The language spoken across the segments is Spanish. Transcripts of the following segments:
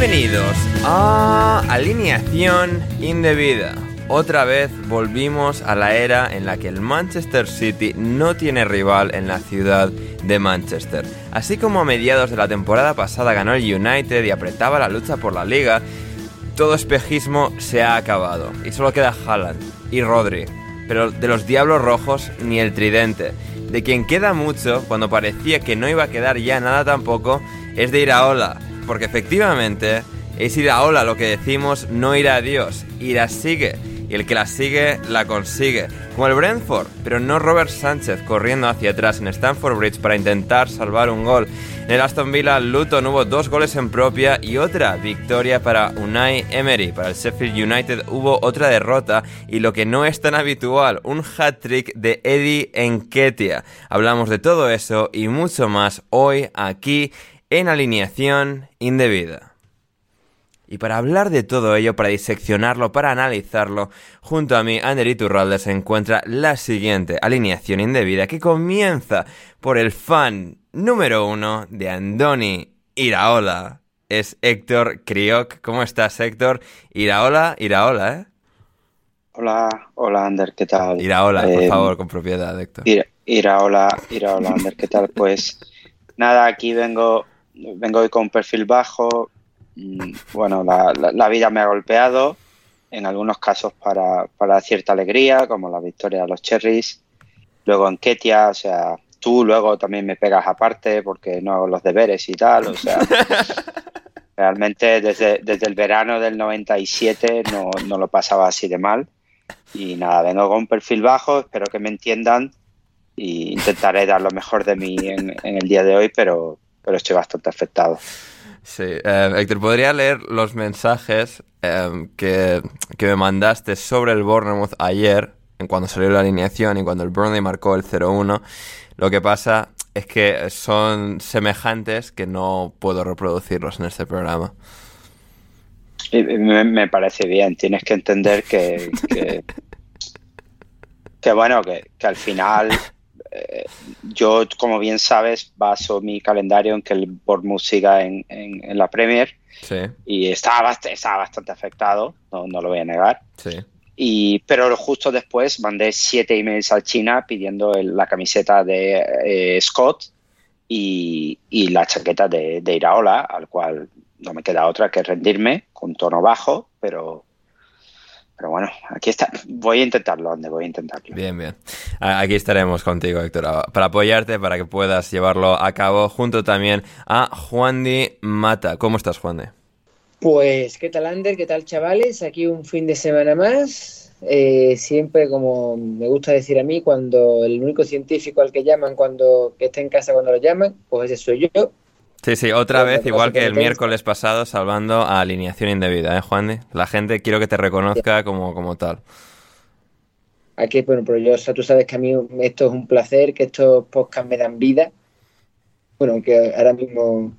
Bienvenidos a Alineación Indebida. Otra vez volvimos a la era en la que el Manchester City no tiene rival en la ciudad de Manchester. Así como a mediados de la temporada pasada ganó el United y apretaba la lucha por la liga, todo espejismo se ha acabado y solo queda Haaland y Rodri. Pero de los Diablos Rojos ni el tridente. De quien queda mucho, cuando parecía que no iba a quedar ya nada tampoco, es de Iraola porque efectivamente es ir a ola lo que decimos, no ir a Dios, ir a sigue. Y el que la sigue, la consigue. Como el Brentford, pero no Robert Sánchez corriendo hacia atrás en Stamford Bridge para intentar salvar un gol. En el Aston Villa, Luton hubo dos goles en propia y otra victoria para Unai Emery. Para el Sheffield United hubo otra derrota y lo que no es tan habitual, un hat-trick de Eddie Enketia. Hablamos de todo eso y mucho más hoy aquí en alineación indebida. Y para hablar de todo ello, para diseccionarlo, para analizarlo, junto a mí, Ander Iturralde, se encuentra la siguiente alineación indebida que comienza por el fan número uno de Andoni Iraola. Es Héctor Crioc. ¿Cómo estás, Héctor? Iraola, Iraola, ¿eh? Hola, hola, Ander, ¿qué tal? Iraola, por Eh, favor, con propiedad, Héctor. Ira, Iraola, Iraola, Ander, ¿qué tal? Pues nada, aquí vengo, vengo hoy con un perfil bajo. Mm, Bueno, la, la- la vida me ha golpeado, en algunos casos para, para cierta alegría, como la victoria de los Cherries. Luego en Ketia, o sea, tú luego también me pegas aparte porque no hago los deberes y tal, o sea, realmente desde, desde el verano del 97 no, no lo pasaba así de mal. Y nada, vengo con un perfil bajo, espero que me entiendan y intentaré dar lo mejor de mí en, en el día de hoy, pero, pero estoy bastante afectado. Sí, eh, Héctor, ¿podría leer los mensajes eh, que, que me mandaste sobre el Bournemouth ayer, en cuando salió la alineación y cuando el Burnley marcó el 0-1? Lo que pasa es que son semejantes que no puedo reproducirlos en este programa. Me parece bien, tienes que entender que, que, que bueno, que, que al final eh, yo, como bien sabes, baso mi calendario en que el Bournemouth siga en, en- en la Premier Sí, y estaba, bast- estaba bastante afectado, no, no lo voy a negar. sí. Y, pero justo después mandé siete emails al China pidiendo el- la camiseta de eh, Scott y, y la chaqueta de, de Iraola, al cual no me queda otra que rendirme con tono bajo, pero, pero bueno, aquí está. Voy a intentarlo, Ande, voy a intentarlo. Bien, bien. Aquí estaremos contigo, Héctor, para apoyarte, para que puedas llevarlo a cabo, junto también a Juan Di Mata. ¿Cómo estás, Juan Di? Pues, ¿qué tal, Ander? ¿Qué tal, chavales? Aquí un fin de semana más. Eh, siempre, como me gusta decir a mí, cuando el único científico al que llaman cuando que está en casa cuando lo llaman, pues ese soy yo. Sí, sí, otra vez, igual que el miércoles pasado, salvando a alineación indebida, ¿eh, Juan? La gente quiero que te reconozca como, como tal. Aquí, bueno, pero yo, o sea, tú sabes que a mí esto es un placer, que estos podcasts me dan vida. Bueno, que ahora mismo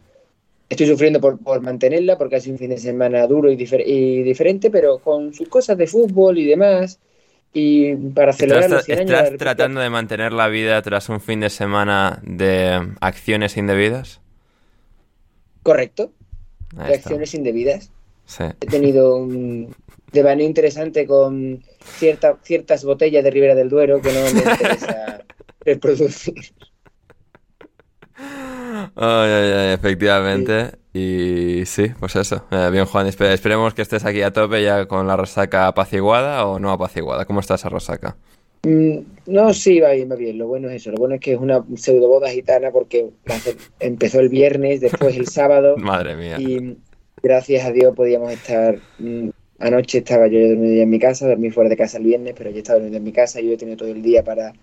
estoy sufriendo por, por mantenerla porque ha sido un fin de semana duro y, y, diferente, pero con sus cosas de fútbol y demás. Y para celebrar los ¿Estás tratando de mantener la vida tras un fin de semana de acciones indebidas? Correcto. Reacciones indebidas. He tenido un devaneo interesante con cierta, ciertas botellas de Ribera del Duero que no me interesa reproducir. efectivamente. Y sí, pues eso. Eh, bien, Juan, esperemos que estés aquí a tope ya con la resaca apaciguada o no apaciguada. ¿Cómo está esa resaca? Mm, no, sí, va bien, va bien. Lo bueno es eso. Lo bueno es que es una pseudo boda gitana porque empezó el viernes, después el sábado. Madre mía. Y gracias a Dios podíamos estar. Mm, anoche estaba yo dormido en mi casa, dormí fuera de casa el viernes, pero yo estaba dormido en mi casa y yo he tenido todo el día para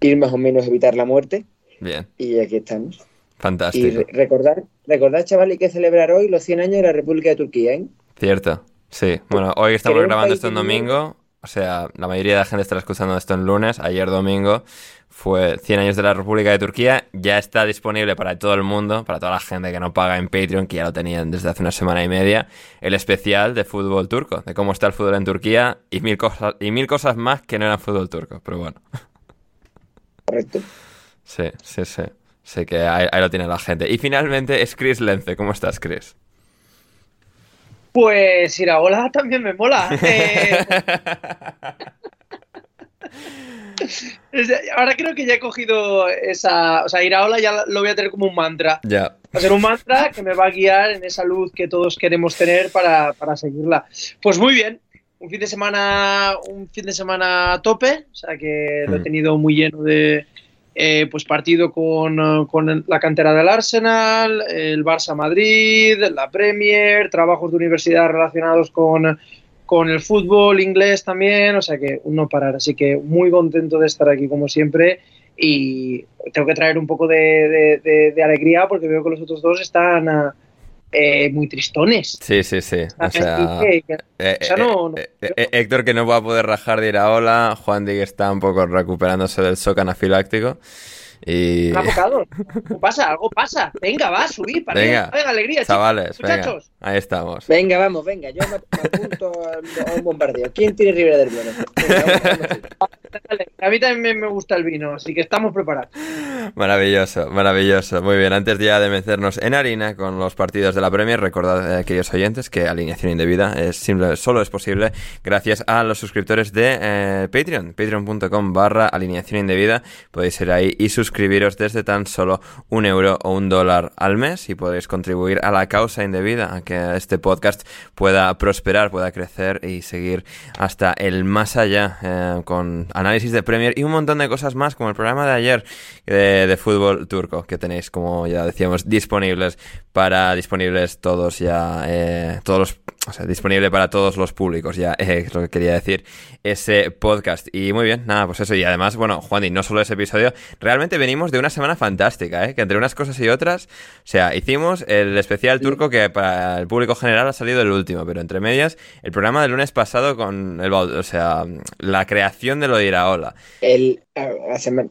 ir más o menos a evitar la muerte. Bien. Y aquí estamos. Fantástico. Y recordar, recordar, chaval, hay que celebrar hoy los 100 años de la República de Turquía, ¿eh? Cierto. Sí. Bueno, hoy estamos grabando esto en domingo. O sea, la mayoría de la gente estará escuchando esto en lunes. Ayer domingo fue 100 años de la República de Turquía. Ya está disponible para todo el mundo, para toda la gente que no paga en Patreon, que ya lo tenían desde hace una semana y media, el especial de fútbol turco, de cómo está el fútbol en Turquía y mil cosas, y mil cosas más que no eran fútbol turco, pero bueno. Correcto. Sí, sí, sí. Sé que ahí, lo tiene la gente. Y finalmente es Chris Lence. ¿Cómo estás, Chris? Pues Iraola también me mola. Eh. Ahora creo que ya he cogido esa. O sea, Iraola ya lo voy a tener como un mantra. Ya. Va a ser un mantra que me va a guiar en esa luz que todos queremos tener para, para seguirla. Pues muy bien. Un fin de semana. Un fin de semana a tope. O sea que lo he mm. tenido muy lleno de, eh, pues partido con, eh, con, la cantera del Arsenal, el Barça Madrid, la Premier, trabajos de universidad relacionados con, con el fútbol inglés también, o sea que no parar. Así que muy contento de estar aquí como siempre y tengo que traer un poco de, de, alegría porque veo que los otros dos están... Eh, muy tristones. Sí, sí, sí. O sea, Héctor que no va a poder rajar de ir a Ola, Juan Dig está un poco recuperándose del shock anafiláctico. Y... Algo pasa, algo pasa. Venga, va, subir, para venga, venga, alegría, chavales, muchachos. ahí estamos. Venga, vamos, venga, yo me, apunto a, un bombardeo. ¿Quién tiene Ribera del Duero? a mí también me gusta el vino, así que estamos preparados. Maravilloso, maravilloso. Muy bien, antes ya de meternos en harina con los partidos de la Premier, recordad, eh, queridos oyentes, que alineación indebida es simple, solo es posible gracias a los suscriptores de eh, Patreon, patreon.com barra alineación indebida. Podéis ir ahí y suscribiros suscribiros desde tan solo un euro o un dólar al mes y podéis contribuir a la causa indebida, a que este podcast pueda prosperar, pueda crecer y seguir hasta el más allá eh, con análisis de Premier y un montón de cosas más como el programa de ayer de, fútbol turco que tenéis como ya decíamos disponibles para disponibles todos ya eh, todos los o sea, disponible para todos los públicos, ya eh, es lo que quería decir, ese podcast. Y muy bien, nada, pues eso. Y además, bueno, Juan, y no solo ese episodio, realmente venimos de una semana fantástica, ¿eh? Que entre unas cosas y otras, o sea, hicimos el especial turco que para el público general ha salido el último, pero entre medias, el programa del lunes pasado con el, o sea, la creación de lo de Iraola. El,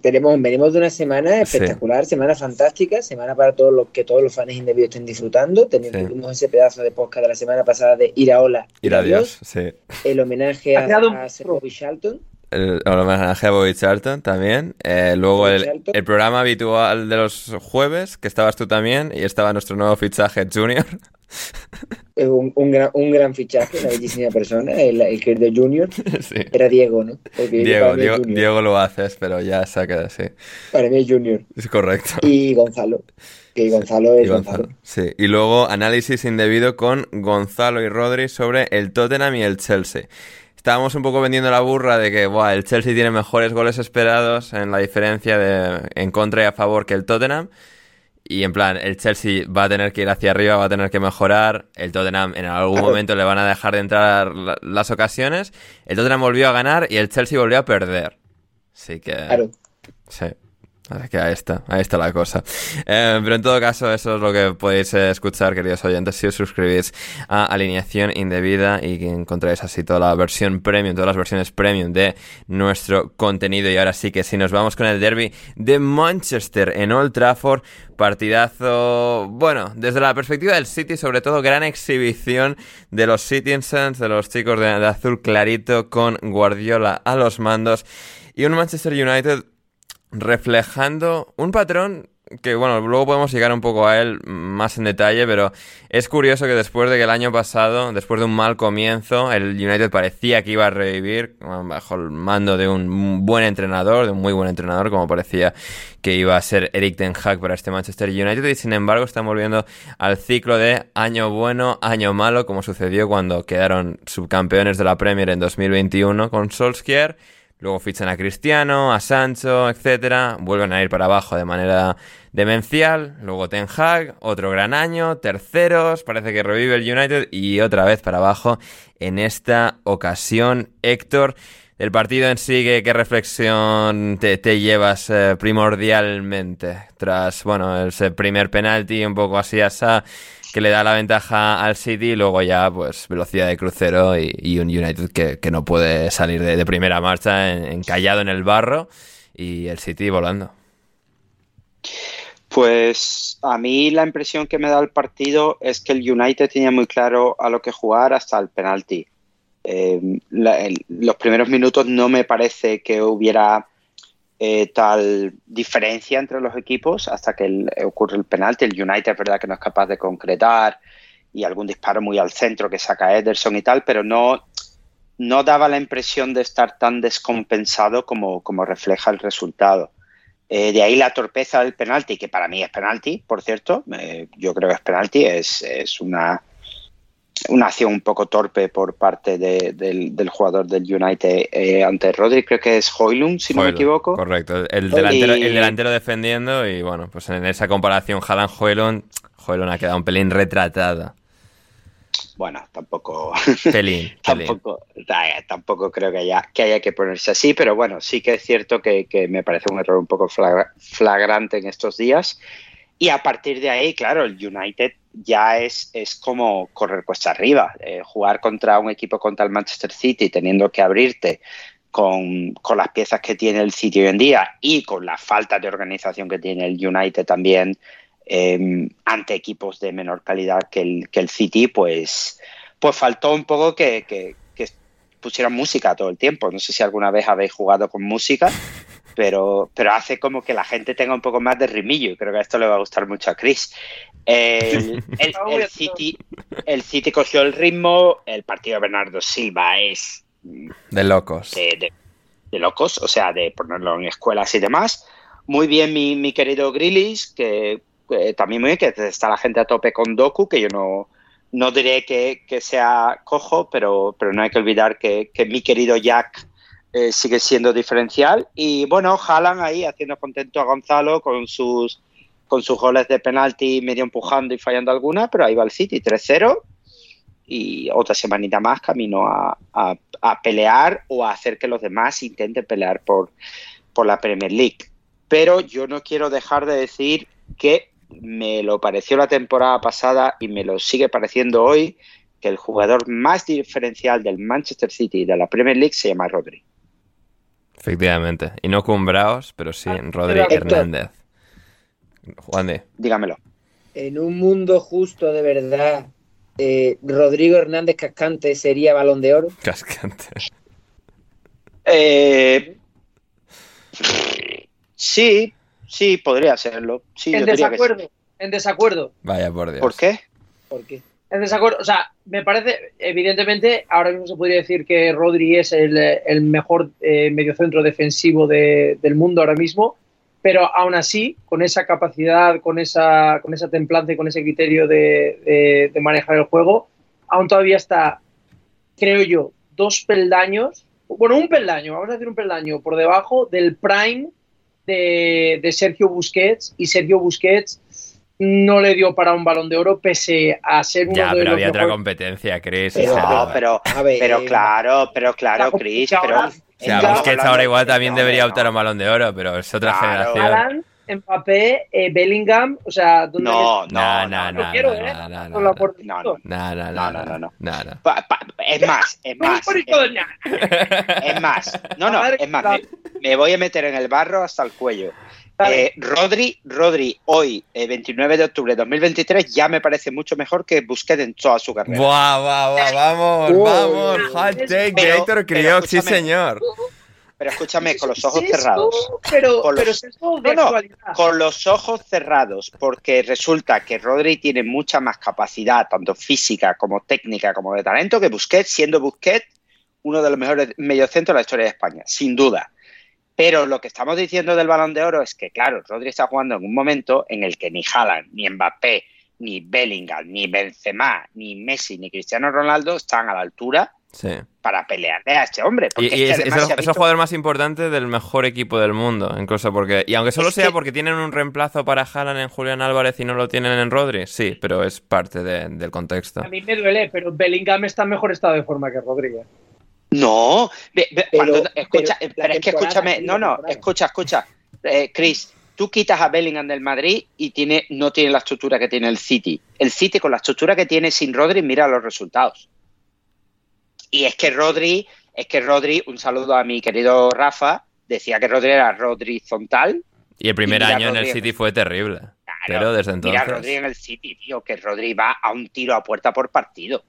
tenemos, venimos de una semana espectacular, semana fantástica, semana para todos los que todos los fans indebidos estén disfrutando. Tenemos ese pedazo de podcast de la semana pasada de Ir a Ola. Ir a Dios, sí. El homenaje a, a Bobby Charlton. El, homenaje a Bobby Charlton también. Eh, luego el, el, programa habitual de los jueves, que estabas tú también, y estaba nuestro nuevo fichaje Junior. Un, un, gran, un gran fichaje, una bellísima persona, el, el querido Junior. Era Diego, ¿no? Diego, Diego, Diego, lo haces, pero ya se ha quedado así. Para mí es Junior. Es correcto. Y Gonzalo. Que Gonzalo es Gonzalo. Sí, y luego análisis indebido con Gonzalo y Rodri sobre el Tottenham y el Chelsea. Estábamos un poco vendiendo la burra de que buah, el Chelsea tiene mejores goles esperados en la diferencia de en contra y a favor que el Tottenham. Y en plan, el Chelsea va a tener que ir hacia arriba, va a tener que mejorar. El Tottenham en algún momento le van a dejar de entrar las ocasiones. El Tottenham volvió a ganar y el Chelsea volvió a perder. Así que... Claro. Sí. Así que ahí está, ahí está la cosa. Eh, pero en todo caso, eso es lo que podéis eh, escuchar, queridos oyentes, si os suscribís a Alineación Indebida y que encontráis así toda la versión premium, todas las versiones premium de nuestro contenido. Y ahora sí que si nos vamos con el derby de Manchester en Old Trafford, partidazo, bueno, desde la perspectiva del City, sobre todo gran exhibición de los Citizens, de los chicos de azul clarito con Guardiola a los mandos. Y un Manchester United reflejando un patrón que bueno, luego podemos llegar un poco a él más en detalle, pero es curioso que después de que el año pasado, después de un mal comienzo, el United parecía que iba a revivir bajo el mando de un buen entrenador, de un muy buen entrenador, como parecía que iba a ser Eric Ten Hag para este Manchester United, y sin embargo están volviendo al ciclo de año bueno, año malo, como sucedió cuando quedaron subcampeones de la Premier en 2021 con Solskjaer Luego fichan a Cristiano, a Sancho, etcétera. Vuelven a ir para abajo de manera demencial. Luego Ten Hag, otro gran año. Terceros, parece que revive el United. Y otra vez para abajo en esta ocasión. Héctor, el partido en sí, ¿qué, reflexión te, llevas eh, primordialmente? Tras, bueno, ese primer penalti, un poco así, asa que le da la ventaja al City y luego ya pues velocidad de crucero y, un United que, no puede salir de, primera marcha encallado en el barro y el City volando. Pues a mí la impresión que me da el partido es que el United tenía muy claro a lo que jugar hasta el penalti. Eh, los primeros minutos no me parece que hubiera eh, tal diferencia entre los equipos hasta que ocurre el penalti. El United es verdad que no es capaz de concretar y algún disparo muy al centro que saca Ederson y tal, pero no, no daba la impresión de estar tan descompensado como, como refleja el resultado. Eh, de ahí la torpeza del penalti, que para mí es penalti, por cierto. Eh, yo creo que es penalti, es, es una, una acción un poco torpe por parte del, jugador del United eh, ante Rodri, creo que es Hoylund, si no me equivoco. Correcto, el delantero, el delantero defendiendo y bueno, pues en esa comparación Haaland-Hoylund, Hoylund ha quedado un pelín retratada. Bueno, tampoco, pelín, tampoco, tampoco creo que haya, que haya que ponerse así, pero bueno, sí que es cierto que, que me parece un error un poco flagrante en estos días. Y a partir de ahí, claro, el United ya es, es como correr cuesta arriba. Eh, jugar contra un equipo contra el Manchester City teniendo que abrirte con, las piezas que tiene el City hoy en día y con la falta de organización que tiene el United también em, ante equipos de menor calidad que el, que el City, pues, pues faltó un poco que, que pusieran música todo el tiempo. No sé si alguna vez habéis jugado con música pero, pero hace como que la gente tenga un poco más de rimillo y creo que esto le va a gustar mucho a Chris. El, City, el City cogió el ritmo, el partido de Bernardo Silva es... De locos. De, locos, o sea, de ponerlo en escuelas y demás. Muy bien mi, mi querido Grillis, que también muy bien, que está la gente a tope con Doku, que yo no, no diré que, que sea cojo, pero, pero no hay que olvidar que, que mi querido Jack eh, sigue siendo diferencial. Y bueno, Jalan ahí haciendo contento a Gonzalo con sus, con sus goles de penalti, medio empujando y fallando alguna, pero ahí va el City 3-0 y otra semanita más camino a, a, pelear o a hacer que los demás intenten pelear por, por la Premier League. Pero yo no quiero dejar de decir que me lo pareció la temporada pasada y me lo sigue pareciendo hoy que el jugador más diferencial del Manchester City y de la Premier League se llama Rodri. Efectivamente. Y no Cumbraos, pero sí ah, Rodri Hernández. Juan de. Dígamelo. En un mundo justo de verdad, eh, Rodrigo Hernández Cascante sería balón de oro. Cascante. Eh, sí, sí, podría serlo. Sí, en desacuerdo. En desacuerdo. Vaya por Dios. ¿Por qué? ¿Por qué? En desacuerdo. O sea, me parece, evidentemente, ahora mismo se podría decir que Rodri es el, mejor eh, mediocentro defensivo del mundo ahora mismo, pero aún así, con esa capacidad, con esa, con esa templanza y con ese criterio de, manejar el juego, aún todavía está, creo yo, dos peldaños, bueno, un peldaño, vamos a decir un peldaño por debajo del prime de, de Sergio Busquets y Sergio Busquets no le dio para un balón de oro pese a ser uno Ya, de pero los había otra competencia, Chris. Pero- No, pero, A ver, pero eh, claro, pero claro, la Chris, pero... ahora- o sea, Busquets ahora igual también no, debería optar a un balón de oro, pero es otra Claro. generación. Haaland, Mbappé, eh, Bellingham, o sea, ¿dónde No, No, no, no, no, no quiero, no, ¿eh? no, no, no. no, no. No, no, es más, es más, por es, más. No, no, es más, me voy a meter en el barro hasta el cuello. Vale. Eh, Rodri, Rodri, hoy, eh, 29 de octubre de 2023, ya me parece mucho mejor que Busquets en toda su carrera. Buah, buah, buah, vamos, vamos. Hot take Pero- de Héctor Crioc, sí escúchame. señor. Pero escúchame, con los ojos cerrados. Pero, Con los- pero de No. Con los ojos cerrados, porque resulta que Rodri tiene mucha más capacidad, tanto física como técnica, como de talento, que Busquets, siendo Busquets uno de los mejores mediocentros de la historia de España, sin duda. Pero lo que estamos diciendo del Balón de Oro es que, claro, Rodri está jugando en un momento en el que ni Haaland, ni Mbappé, ni Bellingham, ni Benzema, ni Messi, ni Cristiano Ronaldo están a la altura Sí. para pelearle a este hombre. Y, Porque y es, el, es jugador más importante del mejor equipo del mundo, incluso porque... Y aunque solo Es sea que- porque tienen un reemplazo para Haaland en Julián Álvarez y no lo tienen en Rodri, sí, pero es parte de- del contexto. A mí me duele, pero Bellingham está en mejor estado de forma que Rodríguez. No, ve- ve- Pero- cuando, escucha, pero es que escúchame, no, no, escucha, escucha, Eh, Chris, tú quitas a Bellingham del Madrid y tiene, no tiene la estructura que tiene el City. El City con la estructura que tiene sin Rodri, mira los resultados. Y es que Rodri, es que Rodri, un saludo a mi querido Rafa, decía que Rodri era Rodri horizontal. Y el primer Y mira año en el City fue terrible. Claro, Pero desde Mira a Rodri entonces... en el City, tío, que Rodri va a un tiro a puerta por partido.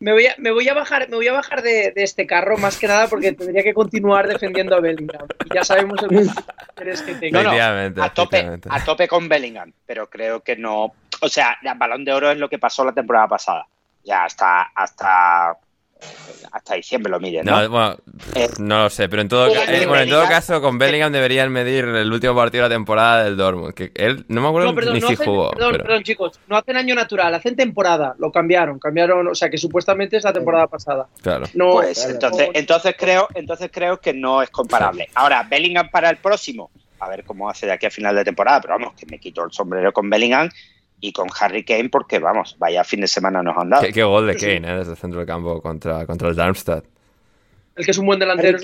Me voy a, me voy a bajar, me voy a bajar de, de este carro más que nada porque tendría que continuar defendiendo a Bellingham. Y ya sabemos el interés que tengo. No, a tope, a tope con Bellingham, pero creo que no. O sea, el balón de oro es lo que pasó la temporada pasada. Ya hasta hasta hasta diciembre lo miden, ¿no? No, bueno, Eh, no lo sé, pero en todo, eh, bueno, en todo caso con Bellingham deberían medir el último partido de la temporada del Dortmund, que él no me acuerdo No, perdón, ni no si hacen, jugó. perdón, pero- perdón, chicos, no hacen año natural, hacen temporada, lo cambiaron, cambiaron, o sea que supuestamente es la temporada pasada. Claro. No, Pues claro. entonces, no- entonces creo, entonces creo que no es comparable. Ahora, Bellingham para el próximo, a ver cómo hace de aquí a final de temporada, pero vamos, que me quito el sombrero con Bellingham y con Harry Kane, porque vamos, vaya fin de semana nos han dado. Qué, qué gol de. Kane, ¿eh? Desde el centro del campo contra, contra el Darmstadt. el que es un buen delantero.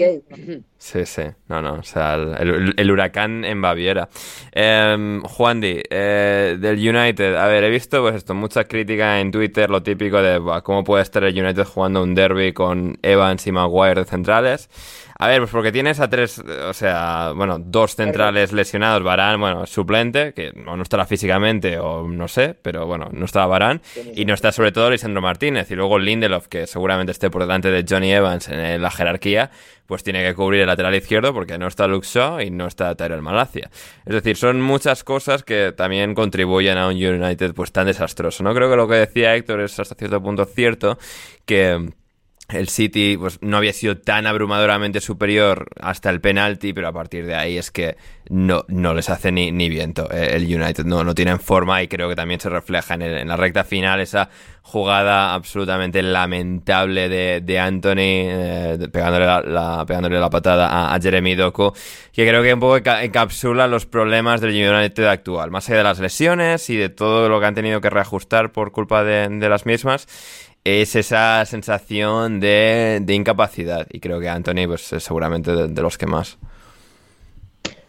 Sí, sí. No, no. O sea, el, el- el huracán en Baviera. Eh, Juan Di, eh, del United. A ver, he visto pues esto, mucha crítica en Twitter, lo típico de "Buah, cómo puede estar el United jugando un derby con Evans y Maguire de centrales. A ver, pues porque tienes a tres, o sea, bueno, dos centrales lesionados. Barán, bueno, suplente, que o no estará físicamente o no sé, pero bueno, no estará Barán. Y no está sobre todo Lisandro Martínez. Y luego Lindelof, que seguramente esté por delante de Johnny Evans en la jerarquía, pues tiene que cubrir el lateral izquierdo porque no está Luke Shaw y no está Tyrell Malacia. Es decir, son muchas cosas que también contribuyen a un United pues tan desastroso. No creo que lo que decía Héctor es hasta cierto punto cierto, que el City pues no había sido tan abrumadoramente superior hasta el penalti, pero a partir de ahí es que no, no les hace ni, ni viento. Eh, El United no, no tienen forma y creo que también se refleja en, el- en la recta final esa jugada absolutamente lamentable de, de Anthony eh, pegándole, la, pegándole la patada a, Jeremy Doku, que creo que un poco enca- encapsula los problemas del United actual, más allá de las lesiones y de todo lo que han tenido que reajustar por culpa de, de las mismas es esa sensación de, de incapacidad. Y creo que Anthony, pues es seguramente de, de los que más.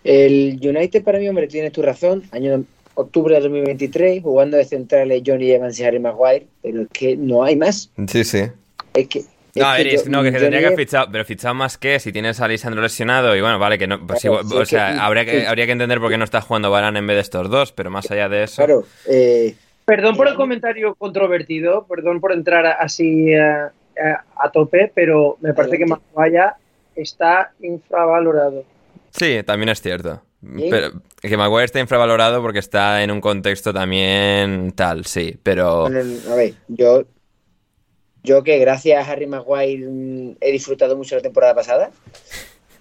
El United para mí, hombre, tienes tu razón. Año octubre de 2023, jugando de centrales Johnny Evans y Harry Maguire, pero es que no hay más. Sí, sí. Es que. No, yo- es- no, que se tendría que fichar, pero fichado más que si tienes a Lisandro lesionado y bueno, vale, que no, pues Claro, igual- sí, o sea, que- habría que, sí. habría que entender por qué no está jugando Varane en vez de estos dos, pero más allá de eso. Claro, eh, Perdón por el comentario controvertido, perdón por entrar así eh, eh, a tope, pero me parece que. Maguire está infravalorado. Sí, también es cierto. ¿Sí? Pero que Maguire está infravalorado porque está en un contexto también tal, sí, pero... no, no, no, a ver, yo. Yo que gracias a Harry Maguire mm, he disfrutado mucho la temporada pasada.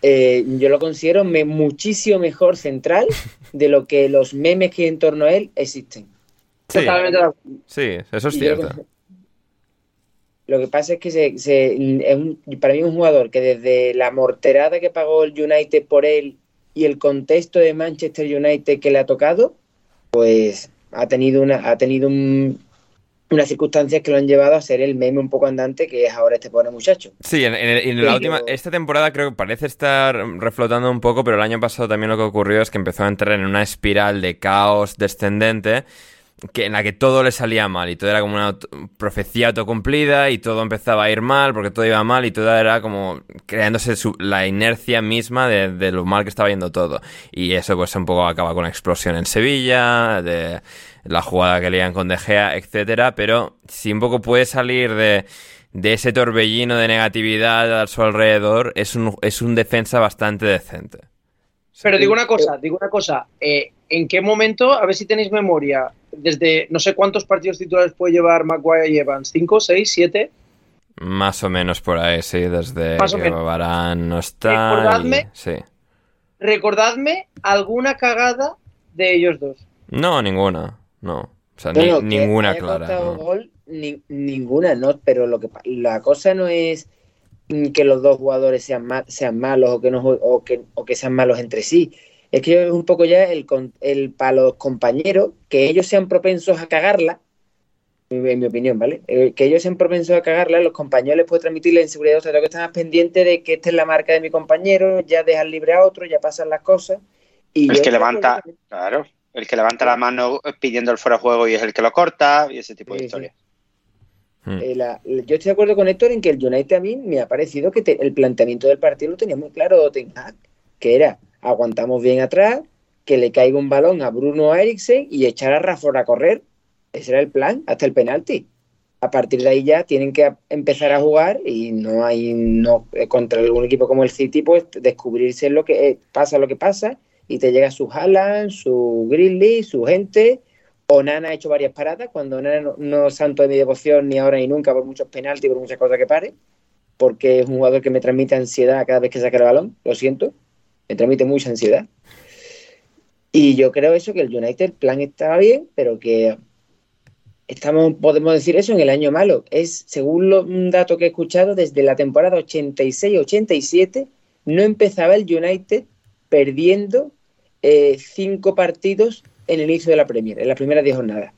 eh, yo lo considero me- muchísimo mejor central de lo que los memes que hay en torno a él existen. Sí, Totalmente acuerdo. sí, eso es Y cierto. Lo que pasa es que se, se- es un- para mí es un jugador que desde la morterada que pagó el United por él y el contexto de Manchester United que le ha tocado, pues ha tenido una, ha tenido un- unas circunstancias que lo han llevado a ser el meme un poco andante que es ahora este pobre muchacho. Sí, en, en- en la última, esta temporada creo que parece estar reflotando un poco, pero el año pasado también lo que ocurrió es que empezó a entrar en una espiral de caos descendente que en la que todo le salía mal y todo era como una auto- profecía autocumplida y todo empezaba a ir mal porque todo iba mal y todo era como creándose su- la inercia misma de, de lo mal que estaba yendo todo. Y eso pues un poco acaba con la explosión en Sevilla, de la jugada que leían con De Gea, etcétera, pero si un poco puede salir de, de ese torbellino de negatividad a su alrededor, es un, es un defensa bastante decente. Pero digo una cosa, digo una cosa. eh, ¿En qué momento, a ver si tenéis memoria, desde no sé cuántos partidos titulares puede llevar Maguire y Evans? ¿Cinco, seis, siete? Más o menos por ahí, sí, desde Más o que menos. Varane no está. Recordadme- y- sí. Recordadme alguna cagada de ellos dos. No, ninguna. No. O sea, ni- ninguna clara. ¿no? gol, ni- ninguna, no, pero lo que la cosa no es mm, que los dos jugadores sean, ma- sean malos o que, no, o, que, o que sean malos entre sí. Es que es un poco ya el, para los compañeros, que ellos sean propensos a cagarla, en mi opinión, ¿vale? Eh, que ellos sean propensos a cagarla, los compañeros les puede transmitir la inseguridad, o sea, tengo que estar más pendiente de que esta es la marca de mi compañero, ya dejan libre a otro, ya pasan las cosas. Y El que levanta, claro, el que levanta la mano pidiendo el fuera de juego y es el que lo corta y ese tipo de Sí, sí. historias. Hmm. Eh, la- yo estoy de acuerdo con Héctor en que el United a mí me ha parecido que te- el planteamiento del partido lo tenía muy claro Ten Hag, que era aguantamos bien atrás, que le caiga un balón a Bruno Eriksen y echar a Rafa a correr. Ese era el plan, hasta el penalti. A partir de ahí ya tienen que empezar a jugar y no hay no eh, contra algún equipo como el City pues descubrirse lo que eh, pasa lo que pasa y te llega su Haaland, su Grizzly, su gente Onana ha hecho varias paradas, cuando Onana no, no santo de mi devoción ni ahora ni nunca por muchos penaltis, por muchas cosas que pare, porque es un jugador que me transmite ansiedad cada vez que saca el balón, lo siento, me transmite mucha ansiedad. Y yo creo eso, que el United, plan estaba bien, pero que estamos, podemos decir eso en el año malo. Es, según lo- un dato que he escuchado, desde la temporada 86-87 no empezaba el United perdiendo eh, cinco partidos en el inicio de la Premier, en las primeras 10 jornadas.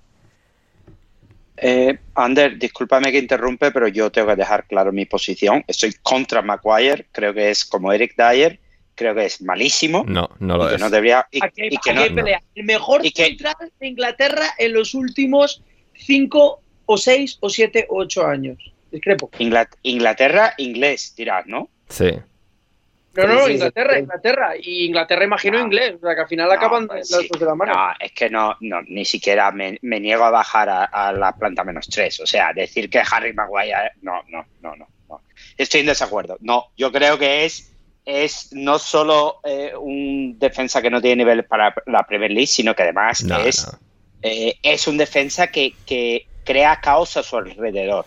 Eh, Ander, discúlpame que interrumpe, pero yo tengo que dejar claro mi posición. Estoy contra Maguire, creo que es como Eric Dyer, creo que es malísimo. No, no y lo que es. no debería. Y, Aquí hay, y que aquí no- hay pelea. El mejor y que- central de Inglaterra en los últimos cinco o seis o siete o ocho años. Discrepo. Inglat- Inglaterra, inglés, dirás, ¿no? Sí. No, no, Inglaterra. Inglaterra. Y Inglaterra imagino No. inglés. O sea, que al final No, acaban pues las sí. dos de la mano. No, es que no, no ni siquiera me, me niego a bajar a, a la planta menos tres. O sea, decir que Harry Maguire, no, no, no, no, no. Estoy en desacuerdo. No, yo creo que es, es no solo eh, un defensa que no tiene nivel para la Premier League, sino que además No, es, no. eh, es un defensa que, que crea caos a su alrededor.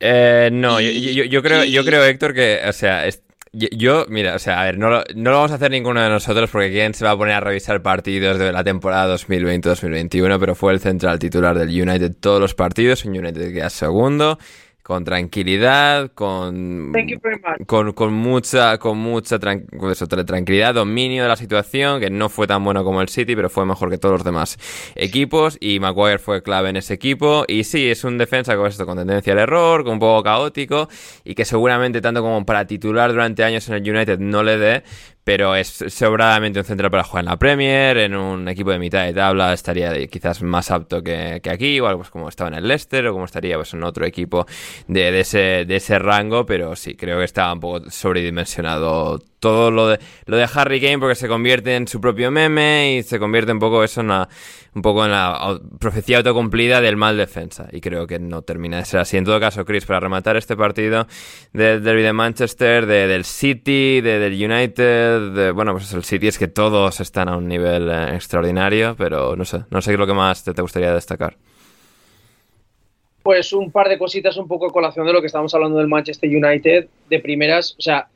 Eh, no, yo, Y- yo- yo creo, yo creo, Héctor, que, o sea, es- yo, yo, mira, o sea, a ver, no lo, no lo vamos a hacer ninguno de nosotros porque quién se va a poner a revisar partidos de la temporada 2020-2021, pero fue el central titular del United todos los partidos, un United que queda segundo, con tranquilidad, con Thank you very much. con, con mucha, con mucha tran- con eso, tra- tranquilidad, dominio de la situación, que no fue tan bueno como el City, pero fue mejor que todos los demás equipos, y Maguire fue clave en ese equipo, y sí, es un defensa con esto, con tendencia al error, con un poco caótico, y que seguramente tanto como para titular durante años en el United no le dé, pero es sobradamente un central para jugar en la Premier, en un equipo de mitad de tabla estaría quizás más apto que, que aquí, o algo pues como estaba en el Leicester, o como estaría pues en otro equipo de, de ese, de ese rango, pero sí, creo que estaba un poco sobredimensionado todo lo de, lo de Harry Kane porque se convierte en su propio meme y se convierte un poco eso en la, un poco en la profecía autocumplida del mal defensa y creo que no termina de ser así. En todo caso, Chris, para rematar este partido del derby de Manchester, de- del City, de- del United, bueno, pues el City es que todos están a un nivel eh, extraordinario, pero no sé, no sé qué es lo que más te, te gustaría destacar. Pues un par de cositas un poco a colación de lo que estábamos hablando del Manchester United de primeras. O sea,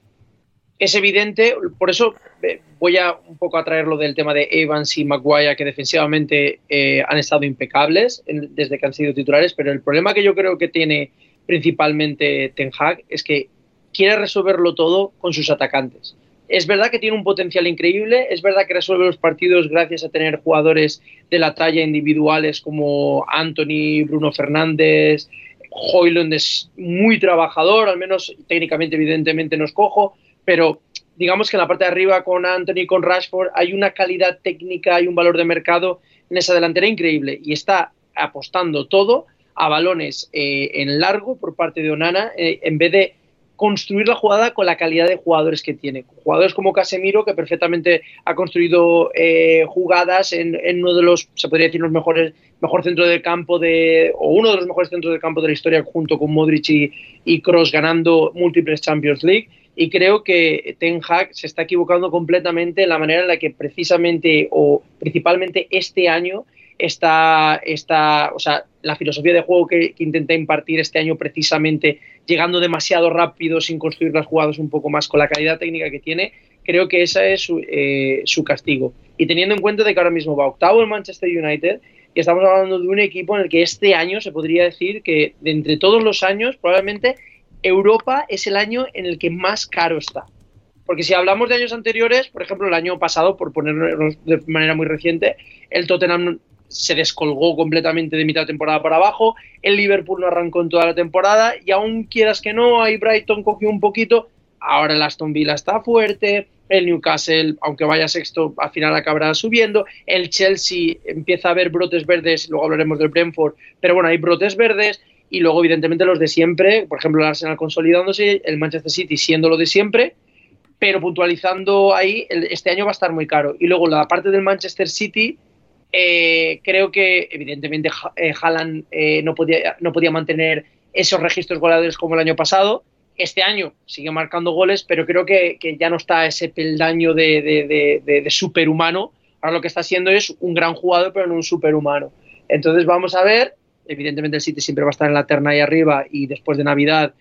es evidente, por eso eh, voy a un poco a traer lo del tema de Evans y Maguire, que defensivamente eh, han estado impecables desde que han sido titulares, pero el problema que yo creo que tiene principalmente Ten Hag es que quiere resolverlo todo con sus atacantes. Es verdad que tiene un potencial increíble, es verdad que resuelve los partidos gracias a tener jugadores de la talla individuales como Anthony, Bruno Fernández, Hoyland es muy trabajador, al menos técnicamente evidentemente no es cojo, pero digamos que en la parte de arriba con Anthony y con Rashford hay una calidad técnica, hay un valor de mercado en esa delantera increíble y está apostando todo a balones eh, en largo por parte de Onana eh, en vez de construir la jugada con la calidad de jugadores que tiene. Jugadores como Casemiro, que perfectamente ha construido eh, jugadas en, uno de los, se podría decir, los mejores, mejor centro del campo de, o uno de los mejores centros del campo de la historia, junto con Modric y, y Cross ganando múltiples Champions League. Y creo que Ten Hag se está equivocando completamente en la manera en la que precisamente o principalmente este año está, está o sea, la filosofía de juego que, intenta impartir este año precisamente llegando demasiado rápido sin construir las jugadas un poco más con la calidad técnica que tiene, creo que ese es eh, su, castigo. Y teniendo en cuenta de que ahora mismo va octavo el Manchester United, y estamos hablando de un equipo en el que este año se podría decir que de entre todos los años, probablemente Europa es el año en el que más caro está. Porque si hablamos de años anteriores, por ejemplo, el año pasado, por ponerlo de manera muy reciente, el Tottenham se descolgó completamente de mitad de temporada para abajo, el Liverpool no arrancó en toda la temporada y aún quieras que no, ahí Brighton cogió un poquito, ahora el Aston Villa está fuerte, el Newcastle, aunque vaya sexto, al final acabará subiendo, el Chelsea empieza a ver brotes verdes, luego hablaremos del Brentford, pero bueno, hay brotes verdes y luego evidentemente los de siempre, por ejemplo el Arsenal consolidándose, el Manchester City siendo lo de siempre, pero puntualizando ahí, este año va a estar muy caro. Y luego la parte del Manchester City, eh, creo que evidentemente eh, Haaland eh, no, podía, no podía mantener esos registros goleadores como el año pasado. Este año sigue marcando goles, pero creo que, ya no está ese peldaño de, superhumano. Ahora lo que está haciendo es un gran jugador, pero no un superhumano. Entonces vamos a ver. Evidentemente el City siempre va a estar en la terna ahí arriba y después de Navidad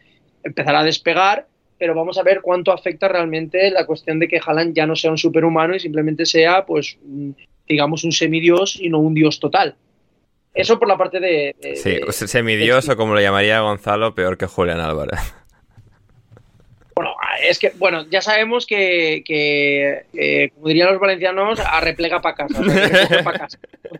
empezará a despegar, pero vamos a ver cuánto afecta realmente la cuestión de que Haaland ya no sea un superhumano y simplemente sea pues digamos, un semidios y no un dios total. Eso por la parte de... sí, semidios o como lo llamaría Gonzalo, peor que Julián Álvarez. Es que, bueno, ya sabemos que, eh, como dirían los valencianos, a replega para casa.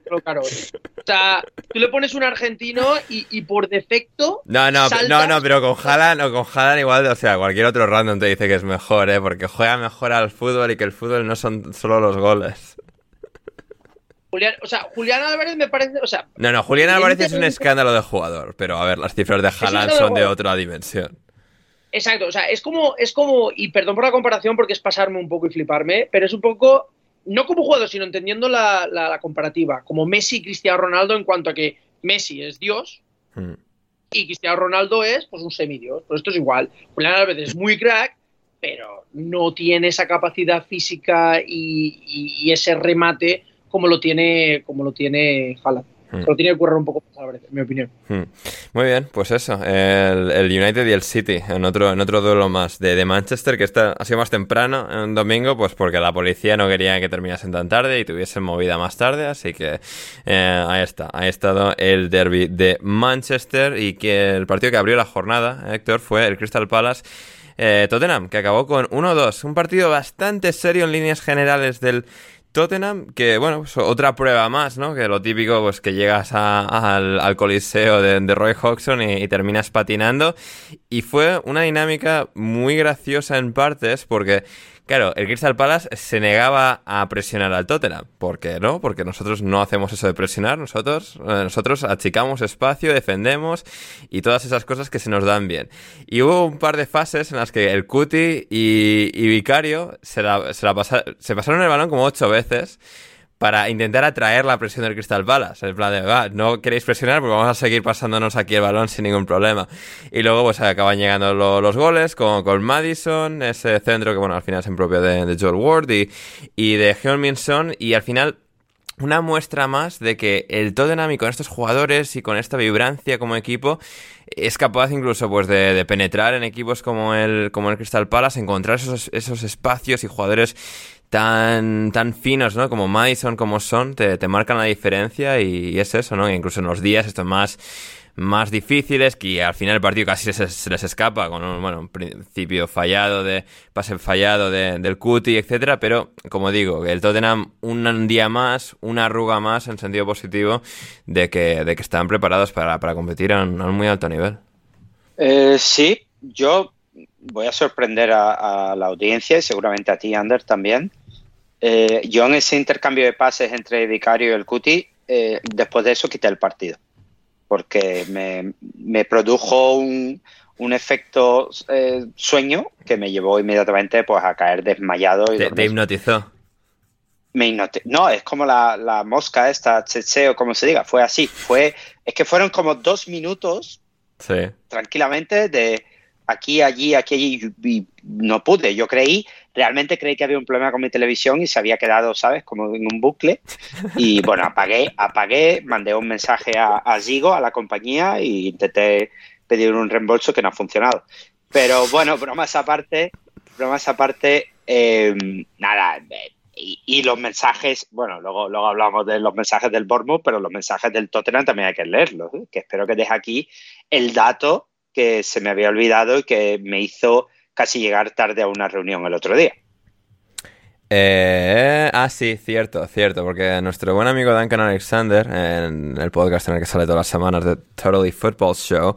O sea, tú le pones un argentino y, por defecto. No, no, no, no, pero con Haaland o con Haaland igual, o sea, cualquier otro random te dice que es mejor, ¿eh? Porque juega mejor al fútbol y que el fútbol no son solo los goles. Julián, o sea, Julián Álvarez me parece, o sea... No, no, Julián Álvarez es un escándalo de jugador, pero a ver, las cifras de Haaland son de otra dimensión. Exacto, o sea, es como, es como, y perdón por la comparación porque es pasarme un poco y fliparme, pero es un poco, no como jugador, sino entendiendo la, comparativa, como Messi y Cristiano Ronaldo en cuanto a que Messi es Dios hmm. y Cristiano Ronaldo es pues un semidios, pues esto es igual. Julián Álvarez es muy crack, pero no tiene esa capacidad física y ese remate como lo tiene, como lo tiene Haaland. Hmm. Lo tiene que currar un poco más, en mi opinión. Hmm. Muy bien, pues eso, el, United y el City, en otro, en otro duelo más de, Manchester, que está, ha sido más temprano, en domingo, pues porque la policía no quería que terminasen tan tarde y tuviesen movida más tarde, así que eh, ahí está, ha estado el derby de Manchester y que el partido que abrió la jornada, Héctor, fue el Crystal Palace. Eh, Tottenham, que acabó con 1-2. Un partido bastante serio en líneas generales del Tottenham, que bueno, pues otra prueba más, ¿no? Que lo típico, pues que llegas al, coliseo de, Roy Hodgson y, terminas patinando. Y fue una dinámica muy graciosa en partes porque Claro, el Crystal Palace se negaba a presionar al Tottenham. ¿Por qué no? Porque nosotros no hacemos eso de presionar, nosotros, eh, nosotros achicamos espacio, defendemos y todas esas cosas que se nos dan bien. Y hubo un par de fases en las que el Cuti y, Vicario se, la, se, se pasaron el balón como ocho veces para intentar atraer la presión del Crystal Palace. En plan de, va, no queréis presionar porque vamos a seguir pasándonos aquí el balón sin ningún problema. Y luego pues acaban llegando los goles con, con Madison, ese centro que bueno, al final es en propio de, Joel Ward y, de Heung-Min y al final una muestra más de que el Tottenham con estos jugadores y con esta vibrancia como equipo es capaz incluso pues de, penetrar en equipos como el, como el Crystal Palace, encontrar esos, esos espacios y jugadores tan, tan finos, ¿no? Como Madison, como son, te, te marcan la diferencia y, es eso, ¿no? incluso en los días estos más más difíciles, que al final el partido casi se, les escapa con un, bueno, un principio fallado, de pase fallado del Cuti, etcétera, pero como digo, el Tottenham un día más, una arruga más en sentido positivo de que, de que están preparados para, competir a un, muy alto nivel. Eh, sí, yo voy a sorprender a, la audiencia y seguramente a ti, Ander, también. Eh, yo en ese intercambio de pases entre Vicario y el Cuti, eh, después de eso quité el partido, porque me, produjo un, efecto eh, sueño que me llevó inmediatamente pues, a caer desmayado. Y te, hipnotizó. Me No, es como la, mosca esta, o como se diga, fue así. Fue, es que fueron como dos minutos tranquilamente de aquí, allí, aquí, allí, y no pude. Yo creí realmente creí que había un problema con mi televisión y se había quedado, ¿sabes? Como en un bucle. Y bueno, apagué, apagué, mandé un mensaje a, a Zigo, a la compañía, e intenté pedir un reembolso que no ha funcionado. Pero bueno, bromas aparte, bromas aparte, em, nada, y, los mensajes, bueno, luego, luego hablamos de los mensajes del Bournemouth, pero los mensajes del Tottenham también hay que leerlos, ¿eh? que espero que deje aquí el dato que se me había olvidado y que me hizo casi llegar tarde a una reunión el otro día. Eh, ah, sí, cierto, cierto, porque nuestro buen amigo Duncan Alexander, en el podcast en el que sale todas las semanas de Totally Football Show,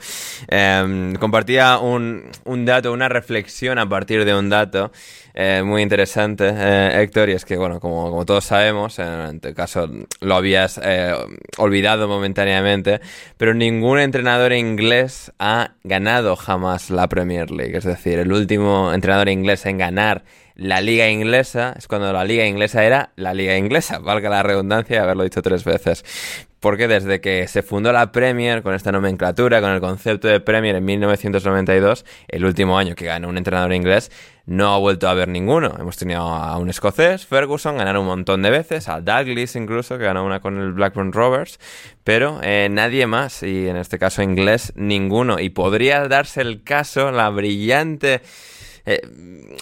em, compartía un, un, dato, una reflexión a partir de un dato eh, muy interesante, eh, Héctor, y es que, bueno, como, todos sabemos, en tu caso lo habías eh, olvidado momentáneamente, pero ningún entrenador inglés ha ganado jamás la Premier League, es decir, el último entrenador inglés en ganar la liga inglesa es cuando la liga inglesa era la liga inglesa, valga la redundancia de haberlo dicho tres veces. Porque desde que se fundó la Premier, con esta nomenclatura, con el concepto de Premier en 1992, el último año que ganó un entrenador inglés, no ha vuelto a haber ninguno. Hemos tenido a un escocés, Ferguson, ganar un montón de veces, a Douglas incluso, que ganó una con el Blackburn Rovers, pero eh, nadie más, y en este caso inglés, ninguno. Y podría darse el caso, la brillante eh,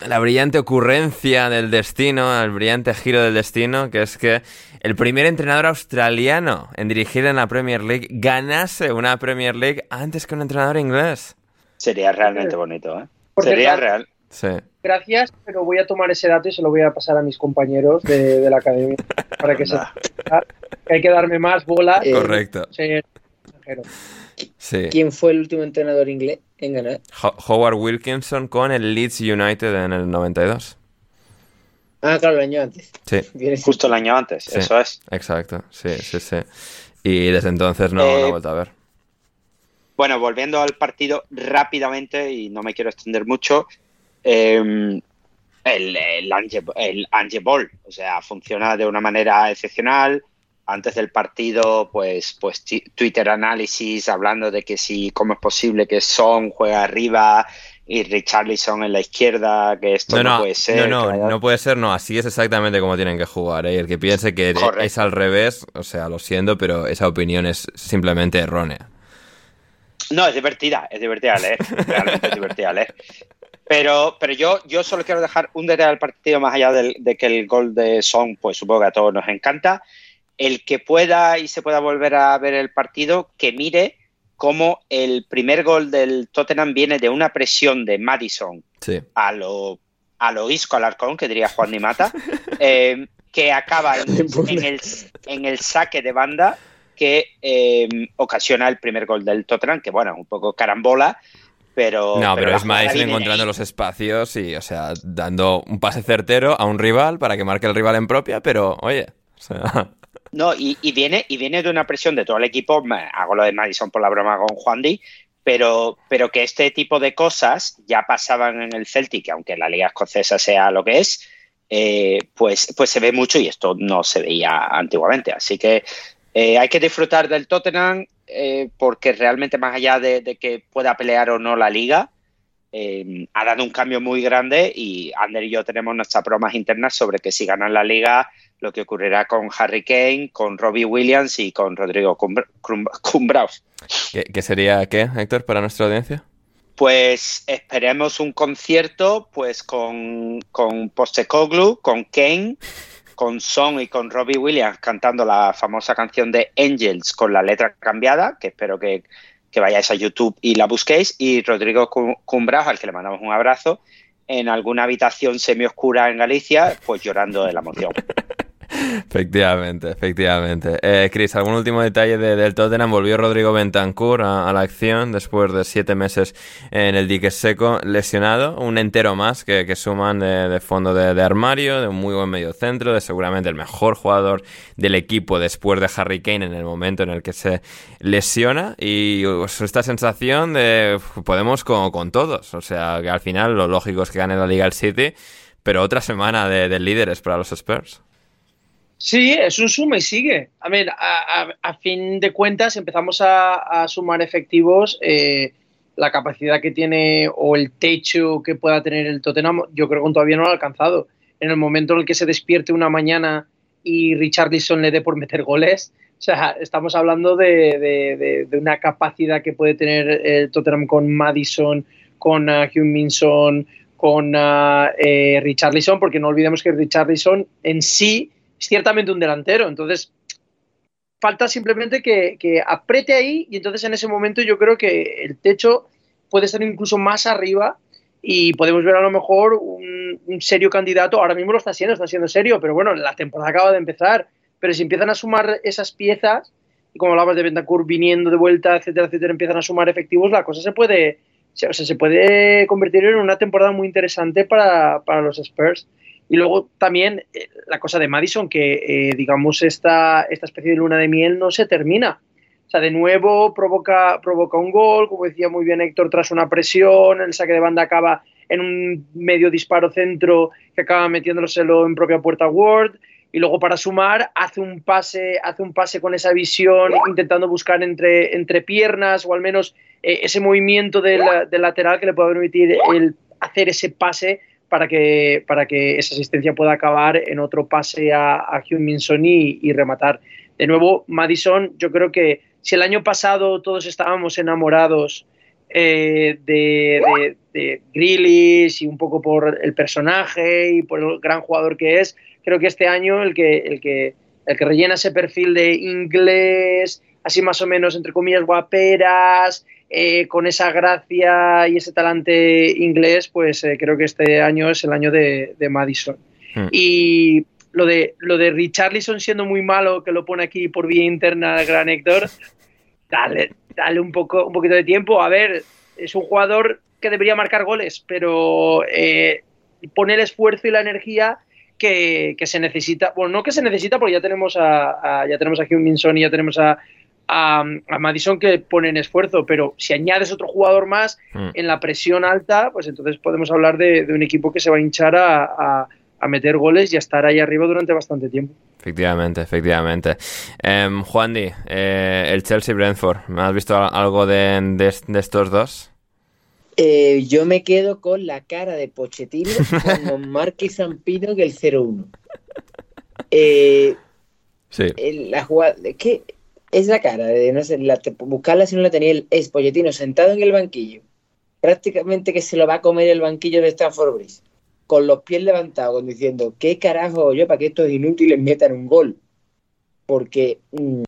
la brillante ocurrencia del destino, el brillante giro del destino, que es que el primer entrenador australiano en dirigir en la Premier League ganase una Premier League antes que un entrenador inglés. Sería realmente bonito, ¿eh? Sería real. Sí. Gracias, pero voy a tomar ese dato y se lo voy a pasar a mis compañeros de, la academia para que se que hay que darme más bola. Correcto. ¿Quién fue el último entrenador inglés en ganar? Howard Wilkinson con el Leeds United en el 92. Ah, claro, el año antes. Sí. Justo el año antes, eso es. Exacto, sí, sí, sí. Y desde entonces no, no he eh, vuelto a ver. Bueno, volviendo al partido rápidamente, y no me quiero extender mucho, em, el, el, el Ange Ball, o sea, funciona de una manera excepcional antes del partido, pues, pues Twitter análisis hablando de que si, cómo es posible que Son juega arriba y Richarlison en la izquierda, que esto no, puede ser. No, no, no puede ser, no, así es exactamente como tienen que jugar. ¿eh? El que piense que es al revés, o sea, lo siento, pero esa opinión es simplemente errónea. No, es divertida, es divertida leer, realmente es divertida leer. Pero, pero yo, yo solo quiero dejar un detalle al partido más allá de que el gol de Son, pues supongo que a todos nos encanta el que pueda y se pueda volver a ver el partido, que mire cómo el primer gol del Tottenham viene de una presión de Madison a lo a lo Isco Alarcón, que diría Juan Di Mata, eh, que acaba en, el, en, el, saque de banda que eh, ocasiona el primer gol del Tottenham, que bueno, un poco carambola, pero... No, pero, es Madison encontrando los espacios y, o sea, dando un pase certero a un rival para que marque el rival en propia, pero, oye, o sea... No, y, viene, y viene de una presión de todo el equipo. Hago lo de Madison por la broma con Juan Di, pero, pero que este tipo de cosas ya pasaban en el Celtic, aunque la Liga Escocesa sea lo que es, eh, pues, pues se ve mucho y esto no se veía antiguamente. Así que eh, hay que disfrutar del Tottenham eh, porque realmente más allá de, que pueda pelear o no la liga, ha dado un cambio muy grande y Ander y yo tenemos nuestras bromas internas sobre que si ganan la liga lo que ocurrirá con Harry Kane, con Robbie Williams y con Rodrigo Cumbraus. ¿Qué, sería qué, Héctor, para nuestra audiencia? Pues esperemos un concierto pues con, con Postecoglou, con Kane, con Son y con Robbie Williams cantando la famosa canción de Angels con la letra cambiada, que espero que, que vayáis a YouTube y la busquéis. Y Rodrigo Cumbraos, al que le mandamos un abrazo, en alguna habitación semioscura en Galicia, pues llorando de la emoción. Efectivamente, efectivamente. Eh, Chris, ¿algún último detalle del Tottenham? Volvió Rodrigo Bentancur a, la acción después de siete meses en el dique seco, lesionado. Un entero más que, suman de, fondo de, armario, de un muy buen medio centro, de seguramente el mejor jugador del equipo después de Harry Kane en el momento en el que se lesiona. Y pues, esta sensación de podemos con, con todos. O sea, que al final lo lógico es que gane la Liga el City, pero otra semana de líderes para los Spurs. Sí, es un suma y sigue. A ver, a, fin de cuentas empezamos a, sumar efectivos. Eh, la capacidad que tiene o el techo que pueda tener el Tottenham, yo creo que todavía no lo ha alcanzado. En el momento en el que se despierte una mañana y Richarlison le dé por meter goles, o sea, estamos hablando de, una capacidad que puede tener el Tottenham con Madison, con uh, Minson, con uh, eh, Richarlison, porque no olvidemos que Richarlison en sí es ciertamente un delantero. Entonces, falta simplemente que, que, apriete ahí y entonces en ese momento yo creo que el techo puede estar incluso más arriba y podemos ver a lo mejor un, serio candidato. Ahora mismo lo está siendo, está siendo serio, pero bueno, la temporada acaba de empezar. Pero si empiezan a sumar esas piezas, y como hablabas de Bentancur viniendo de vuelta, etcétera, etcétera, empiezan a sumar efectivos, la cosa se puede, se puede convertir en una temporada muy interesante para los Spurs. Y luego también eh, la cosa de Madison, que eh, digamos esta, esta especie de luna de miel no se termina. O sea, de nuevo provoca, provoca un gol, como decía muy bien Héctor, tras una presión, el saque de banda acaba en un medio disparo centro que acaba metiéndoselo en propia puerta Ward y luego para sumar hace un pase, hace un pase con esa visión, intentando buscar entre, entre piernas o al menos eh, ese movimiento del, lateral que le pueda permitir el hacer ese pase para que, para que esa asistencia pueda acabar en otro pase a, a Minson y, rematar. De nuevo, Madison, yo creo que si el año pasado todos estábamos enamorados eh, de, de, y un poco por el personaje y por el gran jugador que es, creo que este año el que, el que, el que rellena ese perfil de inglés, así más o menos entre comillas guaperas, eh, con esa gracia y ese talante inglés, pues eh, creo que este año es el año de, Madison. Hmm. Y lo de, lo de Richarlison siendo muy malo, que lo pone aquí por vía interna el gran Héctor, dale, dale un, poco, un poquito de tiempo. A ver, es un jugador que debería marcar goles, pero eh, pone el esfuerzo y la energía que, se necesita. Bueno, no que se necesita, porque ya tenemos a, a ya tenemos a Hugh Minson y ya tenemos a, a, Madison que pone en esfuerzo, pero si añades otro jugador más hmm. en la presión alta, pues entonces podemos hablar de, un equipo que se va a hinchar a, meter goles y a estar ahí arriba durante bastante tiempo. Efectivamente, efectivamente. Um, Juan Di, eh, el Chelsea-Brentford, ¿me has visto algo de, estos dos? Eh, yo me quedo con la cara de Pochettino con Marquis Zampino que el 0-1. Eh, sí. La jugada, que es la cara de no sé, buscarla si no la tenía el es sentado en el banquillo, prácticamente que se lo va a comer el banquillo de Stanford Bridge, con los pies levantados, diciendo, ¿qué carajo yo para que estos inútiles metan un gol? Porque mm,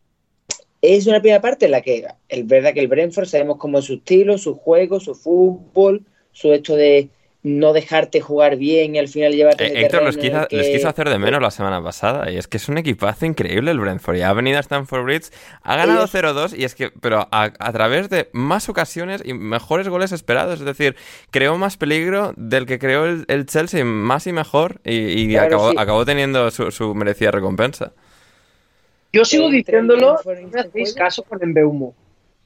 es una primera parte en la que es verdad que el Brentford sabemos cómo es su estilo, su juego, su fútbol, su hecho de no dejarte jugar bien y al final llevarte. Eh, Héctor les quiso, hacer de menos la semana pasada y es que es un equipazo increíble el Brentford. Y ha venido a Stanford Bridge, ha ganado 0-2 y es que, pero a, través de más ocasiones y mejores goles esperados. Es decir, creó más peligro del que creó el, Chelsea, más y mejor, y, acabó, teniendo su, merecida recompensa. Yo sigo diciéndolo, no hacéis caso con Embeumo.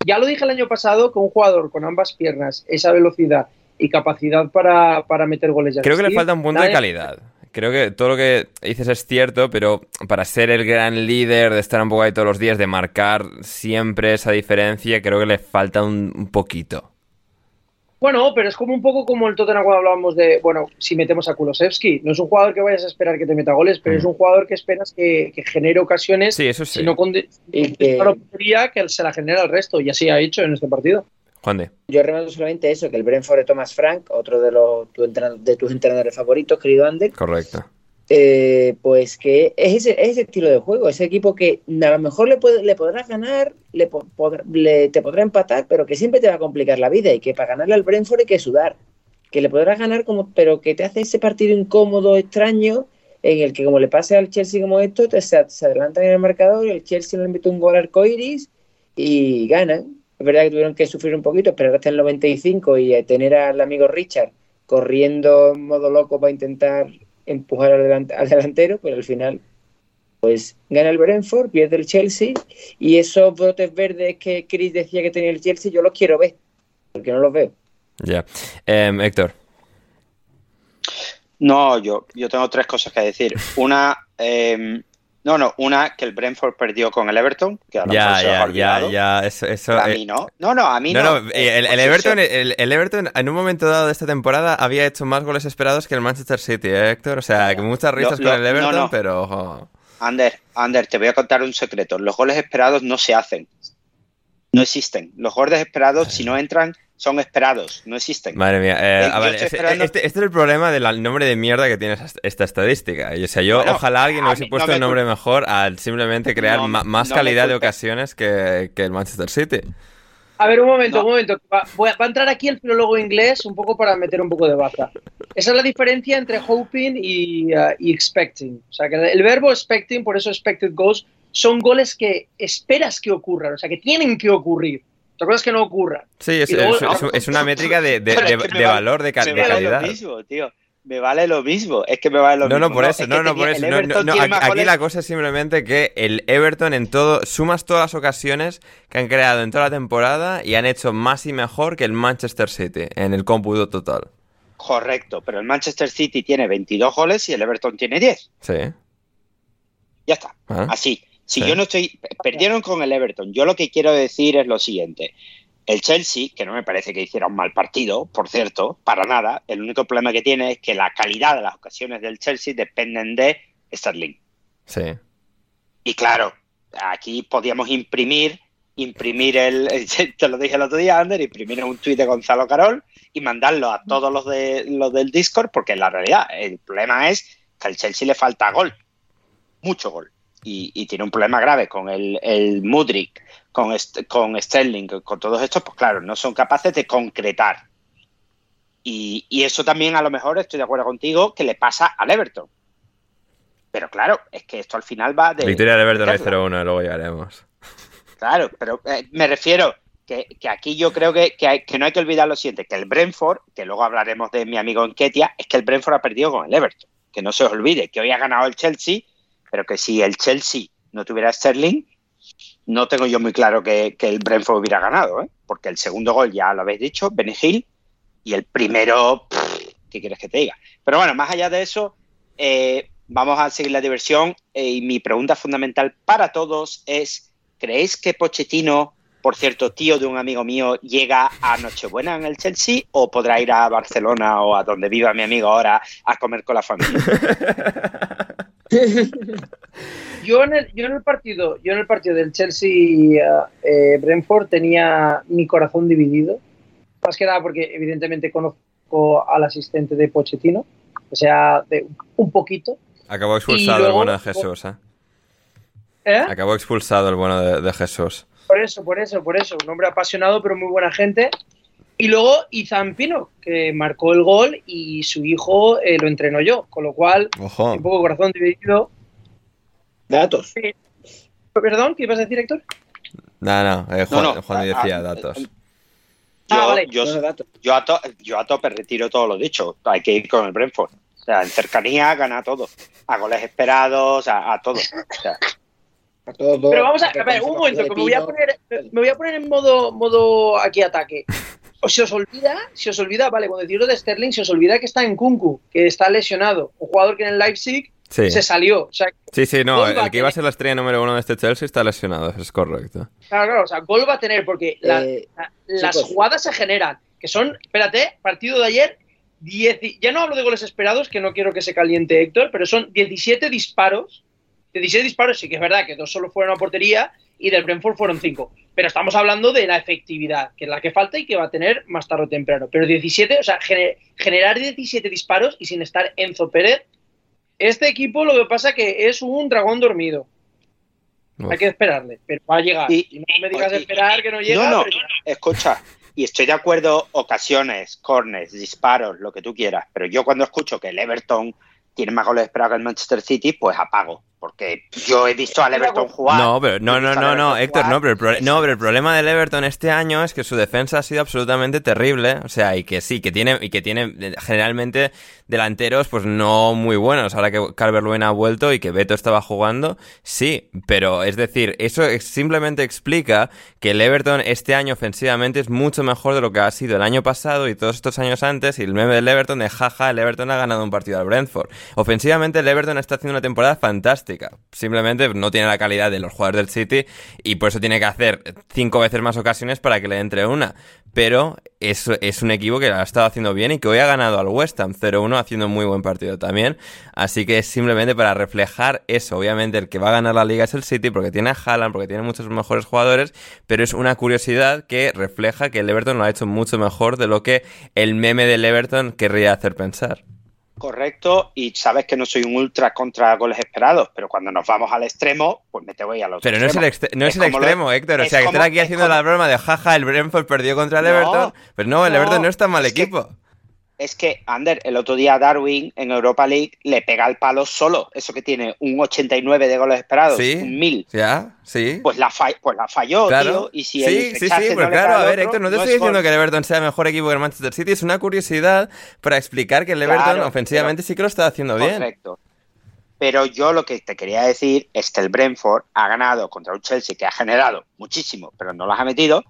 Ya lo dije el año pasado con un jugador con ambas piernas, esa velocidad y capacidad para, meter goles. Creo que le falta un punto de calidad. Creo que todo lo que dices es cierto, pero para ser el gran líder, de estar un poco ahí todos los días, de marcar siempre esa diferencia, creo que le falta un, poquito. Bueno, pero es como un poco como el Tottenham cuando hablábamos de, bueno, si metemos a Kulosevski. No es un jugador que vayas a esperar que te meta goles, pero es mm. un jugador que esperas que, genere ocasiones. Sí, eso sí. Si no con que se la genera el resto, y así ha hecho en este partido. Yo recuerdo solamente eso, que el Brentford de Thomas Frank, otro de, los, de tus entrenadores favoritos, querido Ander. Correcto. eh, pues que es ese, es ese estilo de juego, ese equipo que a lo mejor le, puede, le podrás ganar, le, le, te podrá empatar, pero que siempre te va a complicar la vida y que para ganarle al Brentford hay que sudar, que le podrás ganar, como, pero que te hace ese partido incómodo, extraño, en el que como le pase al Chelsea como esto, te, se, se adelantan en el marcador, el Chelsea le mete un gol arcoiris y ganan. Es verdad que tuvieron que sufrir un poquito, esperar hasta el 95 y tener al amigo Richard corriendo en modo loco para intentar empujar al, delantero, pero al final pues gana el Brentford, pierde el Chelsea y esos brotes verdes que Chris decía que tenía el Chelsea yo los quiero ver, porque no los veo. Ya. Em, Héctor. No, yo, yo tengo tres cosas que decir. Una, eh, no, no, una que el Brentford perdió con el Everton, que ahora ya, ya, ya, ya, eso, eso a mí no. No, no, a mí no. no, no el, el, Everton, el, el, Everton en un momento dado de esta temporada había hecho más goles esperados que el Manchester City, ¿eh, Héctor? O sea, que muchas risas lo, lo, con el Everton, no, pero... Oh. Ander, Ander, te voy a contar un secreto. Los goles esperados no se hacen. No existen. Los goles esperados, si no entran, son esperados, no existen. Madre mía, eh, a ver, este, este, este, es el problema del nombre de mierda que tiene esta estadística. O sea, yo bueno, ojalá alguien hubiese puesto no el nombre mejor al simplemente crear no, más no calidad de ocasiones que, que, el Manchester City. A ver, un momento, un momento. Va, voy a, va, a entrar aquí el filólogo inglés un poco para meter un poco de baza. Esa es la diferencia entre hoping y, uh, y expecting. O sea, que el verbo expecting, por eso expected goals, son goles que esperas que ocurran, o sea, que tienen que ocurrir. Otra cosa es que no ocurra. Sí, es, luego, es, es, es una métrica de, de, de, de valor, de, cal me vale calidad. Lo mismo, tío. Me vale lo mismo, es que me vale lo no, mismo. No, por eso, no, no, por eso. No, no, no, aquí, aquí la cosa es simplemente que el Everton en todo, sumas todas las ocasiones que han creado en toda la temporada y han hecho más y mejor que el Manchester City en el cómputo total. Correcto, pero el Manchester City tiene 22 goles y el Everton tiene 10. Sí. Ya está, ¿Ah? así. Si sí. yo no estoy. Perdieron con el Everton. Yo lo que quiero decir es lo siguiente. El Chelsea, que no me parece que hiciera un mal partido, por cierto, para nada. El único problema que tiene es que la calidad de las ocasiones del Chelsea dependen de Sterling. Sí. Y claro, aquí podíamos imprimir, imprimir el. Te lo dije el otro día, Ander, imprimir un tuit de Gonzalo Carol y mandarlo a todos los, de, los del Discord, porque la realidad el problema es que al Chelsea le falta gol. Mucho gol. Y, y, tiene un problema grave con el, el Mudrik, con, con Sterling, con todos estos, pues claro, no son capaces de concretar. Y, y, eso también a lo mejor, estoy de acuerdo contigo, que le pasa al Everton. Pero claro, es que esto al final va de... Victoria del Everton hay 0-1, luego llegaremos. Claro, pero eh, me refiero que, que, aquí yo creo que, que, hay, que, no hay que olvidar lo siguiente, que el Brentford, que luego hablaremos de mi amigo Enquetia, es que el Brentford ha perdido con el Everton. Que no se os olvide que hoy ha ganado el Chelsea pero que si el Chelsea no tuviera Sterling, no tengo yo muy claro que, el Brentford hubiera ganado, ¿eh? porque el segundo gol ya lo habéis dicho, Benny Hill, y el primero, pff, ¿qué quieres que te diga? Pero bueno, más allá de eso, eh, vamos a seguir la diversión eh, y mi pregunta fundamental para todos es, ¿creéis que Pochettino, por cierto, tío de un amigo mío, llega a Nochebuena en el Chelsea o podrá ir a Barcelona o a donde viva mi amigo ahora a comer con la familia? yo, en el, yo en el partido, yo en el partido del Chelsea eh, Brentford tenía mi corazón dividido. Más que nada porque evidentemente conozco al asistente de Pochettino, o sea, de un poquito. Acabó expulsado luego, el bueno de Jesús, ¿eh? ¿Eh? Acabó expulsado el bueno de, de, Jesús. Por eso, por eso, por eso. Un hombre apasionado, pero muy buena gente. Y luego Izan Pino, que marcó el gol y su hijo eh, lo entrenó yo, con lo cual, Ojo. un poco corazón dividido. Datos. Eh, Perdón, ¿qué ibas a decir, Héctor? No, no, eh, Juan, no, no. Juan decía ah, datos. Yo, ah, vale. yo, yo, a to, yo, a tope retiro todo lo dicho. Hay que ir con el Brentford. O sea, en cercanía gana todo. A goles esperados, a, a todo. O sea, a todo Pero vamos a, a ver, un momento, que me voy a poner, me voy a poner en modo, modo aquí ataque. O se os olvida, se os olvida, vale, cuando decís lo de Sterling, se os olvida que está en Kunku, que está lesionado. Un jugador que en el Leipzig sí. se salió. O sea, sí, sí, no, el que iba a ser la estrella número uno de este Chelsea está lesionado, eso es correcto. Claro, claro, o sea, gol va a tener porque la, eh, la, las pues. jugadas se generan, que son, espérate, partido de ayer, 10, ya no hablo de goles esperados, que no quiero que se caliente Héctor, pero son 17 disparos, 17 disparos, sí que es verdad que dos solo fueron a portería y del Brentford fueron 5. Pero estamos hablando de la efectividad, que es la que falta y que va a tener más tarde o temprano. Pero 17, o sea, gener, generar 17 disparos y sin estar Enzo Pérez Este equipo lo que pasa que es un dragón dormido. Hay que esperarle, pero va a llegar. Y, no me digas esperar que no llega. No, no, escucha. Y estoy de acuerdo, ocasiones, corners, disparos, lo que tú quieras, pero yo cuando escucho que el Everton tiene más goles esperados que el Manchester City, pues apago porque yo he visto al Everton jugar. No, pero no, no, no, no, Héctor, no, pero el, no, pero el problema del Everton este año es que su defensa ha sido absolutamente terrible, o sea, y que sí, que tiene y que tiene eh, generalmente delanteros pues no muy buenos, ahora que Calvert-Lewin ha vuelto y que Beto estaba jugando, sí, pero es decir, eso simplemente explica que el Everton este año ofensivamente es mucho mejor de lo que ha sido el año pasado y todos estos años antes y el meme del Everton de jaja, el Everton ha ganado un partido al Brentford. Ofensivamente el Everton está haciendo una temporada fantástica Simplemente no tiene la calidad de los jugadores del City y por eso tiene que hacer cinco veces más ocasiones para que le entre una. Pero es, es un equipo que lo ha estado haciendo bien y que hoy ha ganado al West Ham 0-1 haciendo un muy buen partido también. Así que es simplemente para reflejar eso. Obviamente el que va a ganar la liga es el City porque tiene a Haaland, porque tiene muchos mejores jugadores, pero es una curiosidad que refleja que el Everton lo ha hecho mucho mejor de lo que el meme del Everton querría hacer pensar. Correcto, y sabes que no soy un ultra contra goles esperados, pero cuando nos vamos al extremo, pues me te voy a los Pero no es el, no es, el extremo, Héctor. O sea, que están aquí haciendo la broma de jaja, el Brentford perdió contra el Everton. Pero no, el Everton no es tan mal equipo es que, Ander, el otro día Darwin en Europa League le pega el palo solo. Eso que tiene un 89 de goles esperados, un 1000. Ya, sí. Pues la, pues la falló, tío. Y si sí, sí, sí, pues claro, a ver, Héctor, no te estoy diciendo que el Everton sea mejor equipo que el Manchester City. Es una curiosidad para explicar que el Everton ofensivamente sí que lo está haciendo bien. Correcto. Pero yo lo que te quería decir es que el Brentford ha ganado contra un Chelsea que ha generado muchísimo, pero no las ha metido.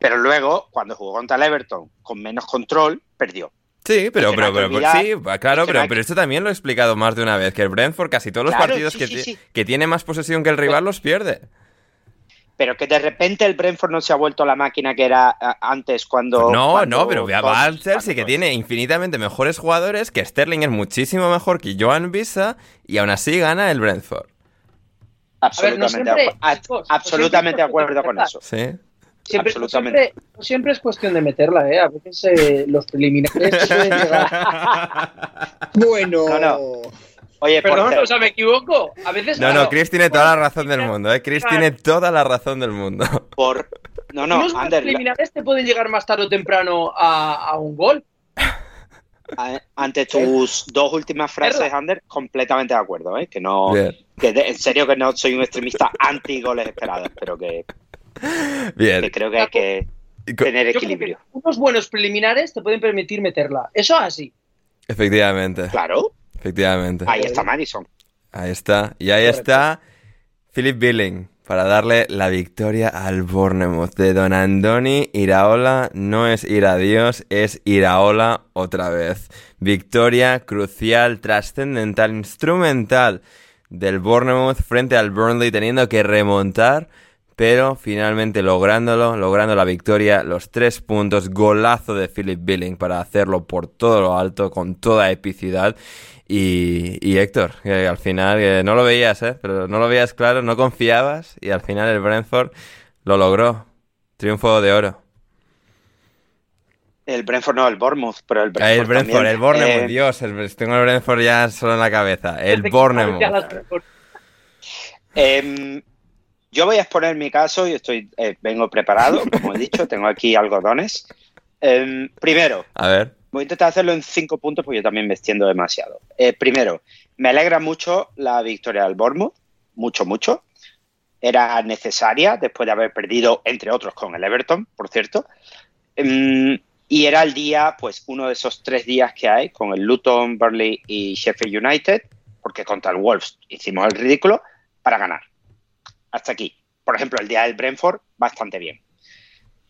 Pero luego, cuando jugó contra el Everton con menos control, perdió. Sí, pero, pero, pero, sí, claro, pero, pero esto también lo he explicado más de una vez, que el Brentford casi todos los partidos que, que, tiene más posesión que el rival los pierde. Pero que de repente el Brentford no se ha vuelto la máquina que era antes cuando... No, no, pero va al Chelsea que tiene infinitamente mejores jugadores, que Sterling es muchísimo mejor que Joan Visa y aún así gana el Brentford. Absolutamente, absolutamente de acuerdo con eso. Sí. Siempre, siempre, siempre, es cuestión de meterla, ¿eh? A veces eh, los preliminares bueno. Oye, Perdón, o sea, me equivoco. A veces. No, no, Chris tiene toda la razón del mundo, ¿eh? Chris tiene toda la razón del mundo. Por. No, no, Los preliminares te pueden llegar más tarde o temprano a, a un gol. Ante tus dos últimas frases, Ander, completamente de acuerdo, ¿eh? Que no. Que en serio que no soy un extremista anti goles esperados, pero que Bien. creo que hay que tener equilibrio. unos buenos preliminares te pueden permitir meterla. Eso así. Efectivamente. Claro. Efectivamente. Ahí está Madison. Ahí está. Y ahí está Philip Billing para darle la victoria al Bournemouth de Don Andoni. Iraola no es ir a Dios, es Iraola otra vez. Victoria crucial, trascendental, instrumental del Bournemouth frente al Burnley teniendo que remontar pero finalmente lográndolo, logrando la victoria, los tres puntos, golazo de Philip Billing para hacerlo por todo lo alto, con toda epicidad. Y, y Héctor, que al final no lo veías, ¿eh? pero no lo veías claro, no confiabas y al final el Brentford lo logró. Triunfo de oro. El Brentford no, el Bournemouth, pero el Brentford. El Brentford, el Bournemouth, eh, Dios, tengo el Brentford ya solo en la cabeza. El Bournemouth. eh, yo voy a exponer mi caso y estoy, eh, vengo preparado, como he dicho, tengo aquí algodones. Em, primero, a ver. voy a intentar hacerlo en cinco puntos porque yo también me extiendo demasiado. Eh, primero, me alegra mucho la victoria del Bournemouth, mucho, mucho. Era necesaria después de haber perdido, entre otros, con el Everton, por cierto. Em, y era el día, pues uno de esos tres días que hay con el Luton, Burnley y Sheffield United, porque contra el Wolves hicimos el ridículo para ganar hasta aquí. Por ejemplo, el día del Brentford, bastante bien.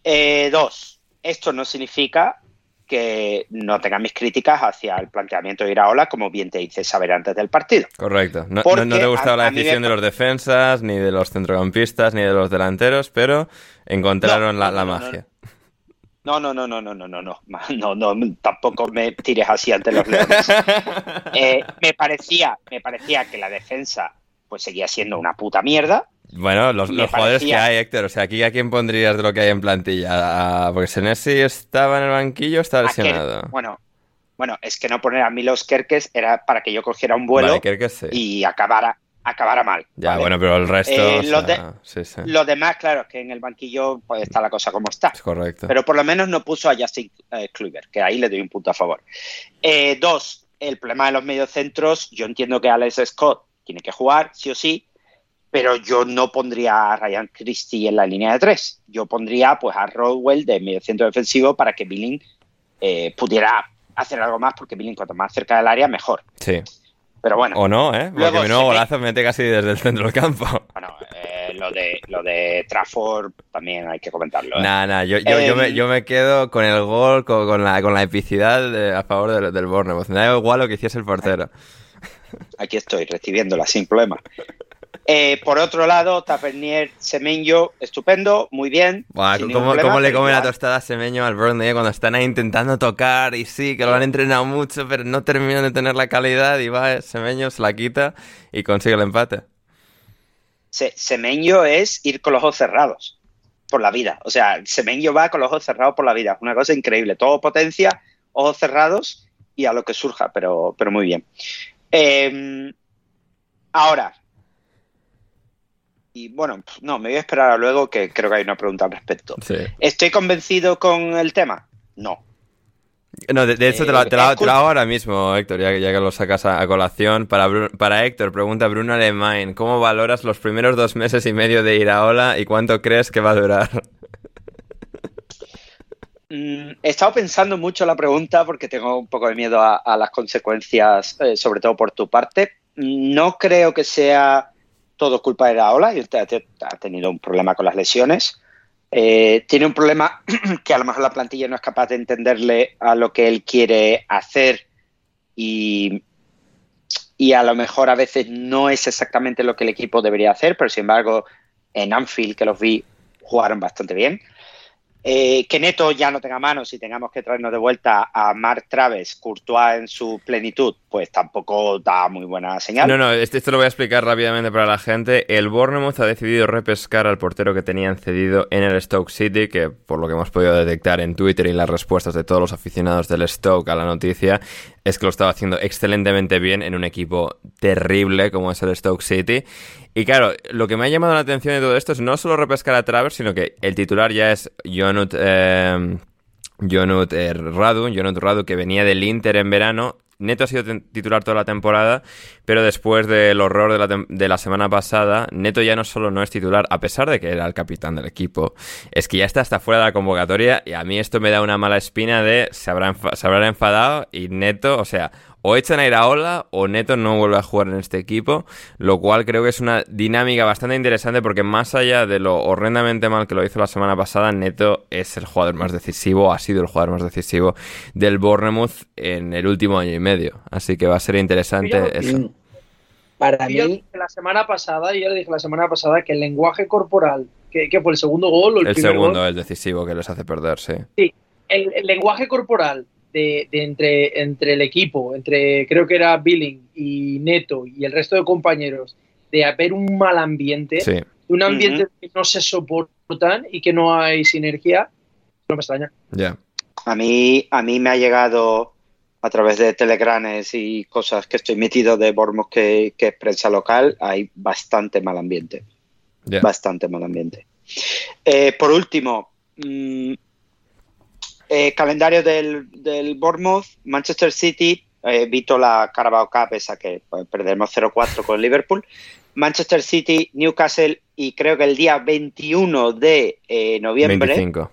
Eh, dos, esto no significa que no tenga mis críticas hacia el planteamiento de Iraola, como bien te hice saber antes del partido. Correcto. No, no, te gustaba la decisión de los defensas, ni de los centrocampistas, ni de los delanteros, pero encontraron la, magia. No, no, no, no, no, no, no, no, no, no, tampoco me tires así ante los leones. Eh, me parecía, me parecía que la defensa pues seguía siendo una puta mierda, bueno, los, jugadores que hay, Héctor. O sea, aquí a quién pondrías de lo que hay en plantilla. Porque Senesi estaba en el banquillo, está lesionado. Bueno, Bueno, es que no poner a Milos Kerkes era para que yo cogiera un vuelo Vale, Kerkes sí. y acabara, acabara mal. Ya, ¿vale? bueno, pero el resto. Eh, o los de- sí, sí. Los demás, claro, es que en el banquillo pues está la cosa como está. Es correcto. Pero por lo menos no puso a Justin eh, Kluivert, que ahí le doy un punto a favor. Eh, dos, el problema de los mediocentros. Yo entiendo que Alex Scott tiene que jugar, sí o sí, pero yo no pondría a Ryan Christie en la línea de tres. Yo pondría pues a Rodwell de mediocentro defensivo para que Billing eh, pudiera hacer algo más, porque Billing cuanto más cerca del área, mejor. Sí. Pero bueno, O no, ¿eh? Porque Luego mi nuevo golazo mete casi desde el centro del campo. bueno eh, lo, de, lo de Trafford también hay que comentarlo. ¿eh? Nah, nah, yo, yo, yo, me, yo me quedo con el gol, con, con la, con la epicidad de- a favor del, del Bournemouth. Me da igual lo que hiciese el portero. Aquí estoy recibiéndola sin problema. Eh, por otro lado, Tavernier Semenyo, estupendo, muy bien. Buah, ¿cómo, problema, cómo le come la tostada a Semeño al Burnley eh, cuando están ahí intentando tocar? Y sí, que lo han entrenado mucho, pero no terminan de tener la calidad. Y va, eh, Semeño se la quita y consigue el empate. Se- Semenyo es ir con los ojos cerrados por la vida. O sea, Semenyo va con los ojos cerrados por la vida. Una cosa increíble. Todo potencia, ojos cerrados y a lo que surja, pero, pero muy bien. Eh, ahora. Y bueno, no, me voy a esperar a luego que creo que hay una pregunta al respecto. Sí. ¿Estoy convencido con el tema? No. No, de, de hecho te, lo, Eh, te ahora mismo, Héctor, ya, que- ya que lo sacas a, a colación. Para, Bru- para Héctor, pregunta Bruno Alemán, ¿cómo valoras los primeros dos meses y medio de Iraola y cuánto crees que va a durar? Mm, He estado pensando mucho la pregunta porque tengo un poco de miedo a, a las consecuencias, eh, sobre todo por tu parte. No creo que sea todo culpa de Raola y usted ha ha tenido un problema con las lesiones. Eh, tiene un problema que a lo mejor la plantilla no es capaz de entenderle a lo que él quiere hacer y, y a lo mejor a veces no es exactamente lo que el equipo debería hacer, pero sin embargo en Anfield, que los vi, jugaron bastante bien. Eh, que Neto ya no tenga manos y tengamos que traernos de vuelta a Mark Traves, Courtois en su plenitud, pues tampoco da muy buena señal. No, no, este- esto lo voy a explicar rápidamente para la gente. El Bournemouth ha decidido repescar al portero que tenían cedido en el Stoke City, que por lo que hemos podido detectar en Twitter y las respuestas de todos los aficionados del Stoke a la noticia, es que lo estaba haciendo excelentemente bien en un equipo terrible como es el Stoke City. Y claro, lo que me ha llamado la atención de todo esto es no solo repescar a Travers, sino que el titular ya es Jonut... eh, Jonut eh, Radu, Jonut Radu, que venía del Inter en verano. Neto ha sido titular toda la temporada, pero después del horror de la, de la semana pasada, Neto ya no solo no es titular, a pesar de que era el capitán del equipo, es que ya está hasta fuera de la convocatoria y a mí esto me da una mala espina de se, habrá se habrán enfadado y Neto, o sea, o echan a Iraola o Neto no vuelve a jugar en este equipo, lo cual creo que es una dinámica bastante interesante porque más allá de lo horrendamente mal que lo hizo la semana pasada, Neto es el jugador más decisivo, ha sido el jugador más decisivo del Bournemouth en el último año y medio. Así que va a ser interesante Fíjate, eso. Mm. Para Yo mí, dije la semana pasada, yo le dije la semana pasada que el lenguaje corporal, que, que fue el segundo gol o el, El primer segundo, gol, el decisivo que les hace perder, sí. el, el lenguaje corporal de, de entre, entre el equipo, entre creo que era Billing y Neto y el resto de compañeros, de haber un mal ambiente, Sí. un ambiente que no se soportan y que no hay sinergia, no me extraña. Ya. A mí, a mí me ha llegado a través de telegranes y cosas que estoy metido de Bormos que, que es prensa local, hay bastante mal ambiente. Bastante mal ambiente. Eh, por último, mm, eh, calendario del, del Bournemouth, Manchester City, eh, Vito la Carabao Cup, esa que pues, perdemos 0-4 con Liverpool. Manchester City, Newcastle y creo que el día 21 de eh, noviembre. 25.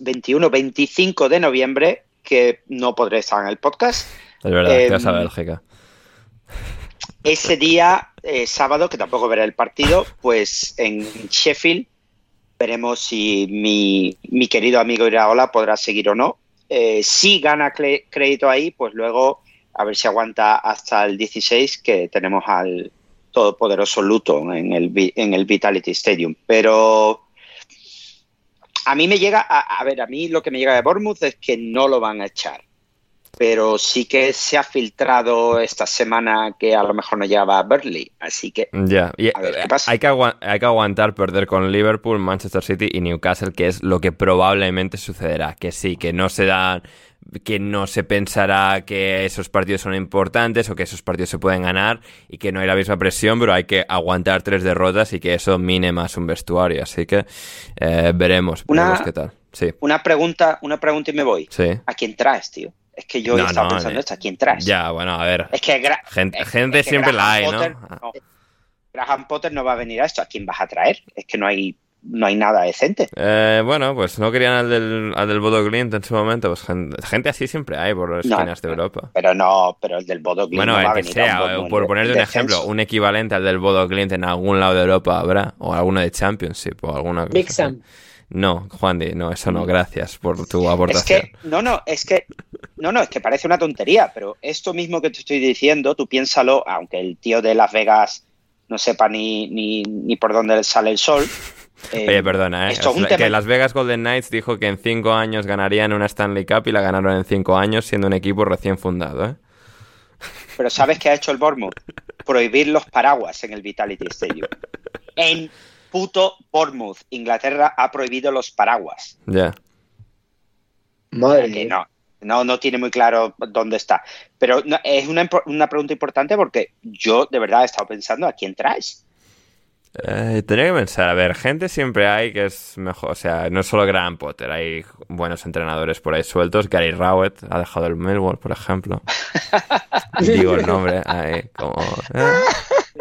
21, 25 de noviembre, que no podré estar en el podcast. Es verdad, Em, te vas a Bélgica. Ese día, eh, sábado, que tampoco veré el partido, pues en Sheffield veremos si mi, mi querido amigo Iraola podrá seguir o no. Eh, si gana crédito ahí, pues luego a ver si aguanta hasta el 16, que tenemos al todopoderoso Luton en el, en el Vitality Stadium. Pero a mí me llega, a, a ver, a mí lo que me llega de Bournemouth es que no lo van a echar. Pero sí que se ha filtrado esta semana que a lo mejor no llegaba a Burnley, así que Ya, y A ver, ¿qué eh, hay, que hay que aguantar perder con Liverpool, Manchester City y Newcastle, que es lo que probablemente sucederá. Que sí, que no se dan, que no se pensará que esos partidos son importantes o que esos partidos se pueden ganar y que no hay la misma presión, pero hay que aguantar tres derrotas y que eso mine más un vestuario. Así que eh, veremos, Una- veremos qué tal. Sí, una pregunta, una pregunta y me voy. sí. ¿A quién traes, tío? Es que yo No, he estado no, pensando eh, esto, ¿a quién traes? Ya, bueno, a ver. Es que, gra- Gente- es- gente es que siempre la hay, Graham ¿no? Potter, Ah. Graham Potter no va a venir a esto. ¿A quién vas a traer? Es que no hay, no hay nada decente. Eh, bueno, pues no querían al del, al del Bodo Glimt en su momento. Pues gente, gente así siempre hay por las No, esquinas de Europa. Pero no, pero el del Bodo Glimt Bueno, no va el a que venir a un sea, por ponerte un ejemplo, un equivalente al del Bodo Glimt en algún lado de Europa habrá, o alguno de Championship, o alguna cosa Big así. No, Juan no, eso no, gracias por tu Es aportación. que, no, no, es que, no, no, es que parece una tontería, pero esto mismo que te estoy diciendo, tú piénsalo, aunque el tío de Las Vegas no sepa ni, ni, ni por dónde sale el sol. eh, Oye, perdona, ¿eh? esto es un que tema- Las Vegas Golden Knights dijo que en cinco años ganarían una Stanley Cup y la ganaron en cinco años siendo un equipo recién fundado, ¿eh? Pero ¿sabes qué ha hecho el Bournemouth? Prohibir los paraguas en el Vitality Stadium. En puto Bournemouth, Inglaterra ha prohibido los paraguas. Ya. Madre que mía. no, no, no tiene muy claro dónde está. Pero no, es una, una pregunta importante porque yo de verdad he estado pensando a quién traes. Eh, tenía que pensar, a ver, gente siempre hay que es mejor, o sea, no es solo Graham Potter, hay buenos entrenadores por ahí sueltos. Gary Rowett ha dejado el Millwall, por ejemplo. Digo el nombre, ahí, como... eh,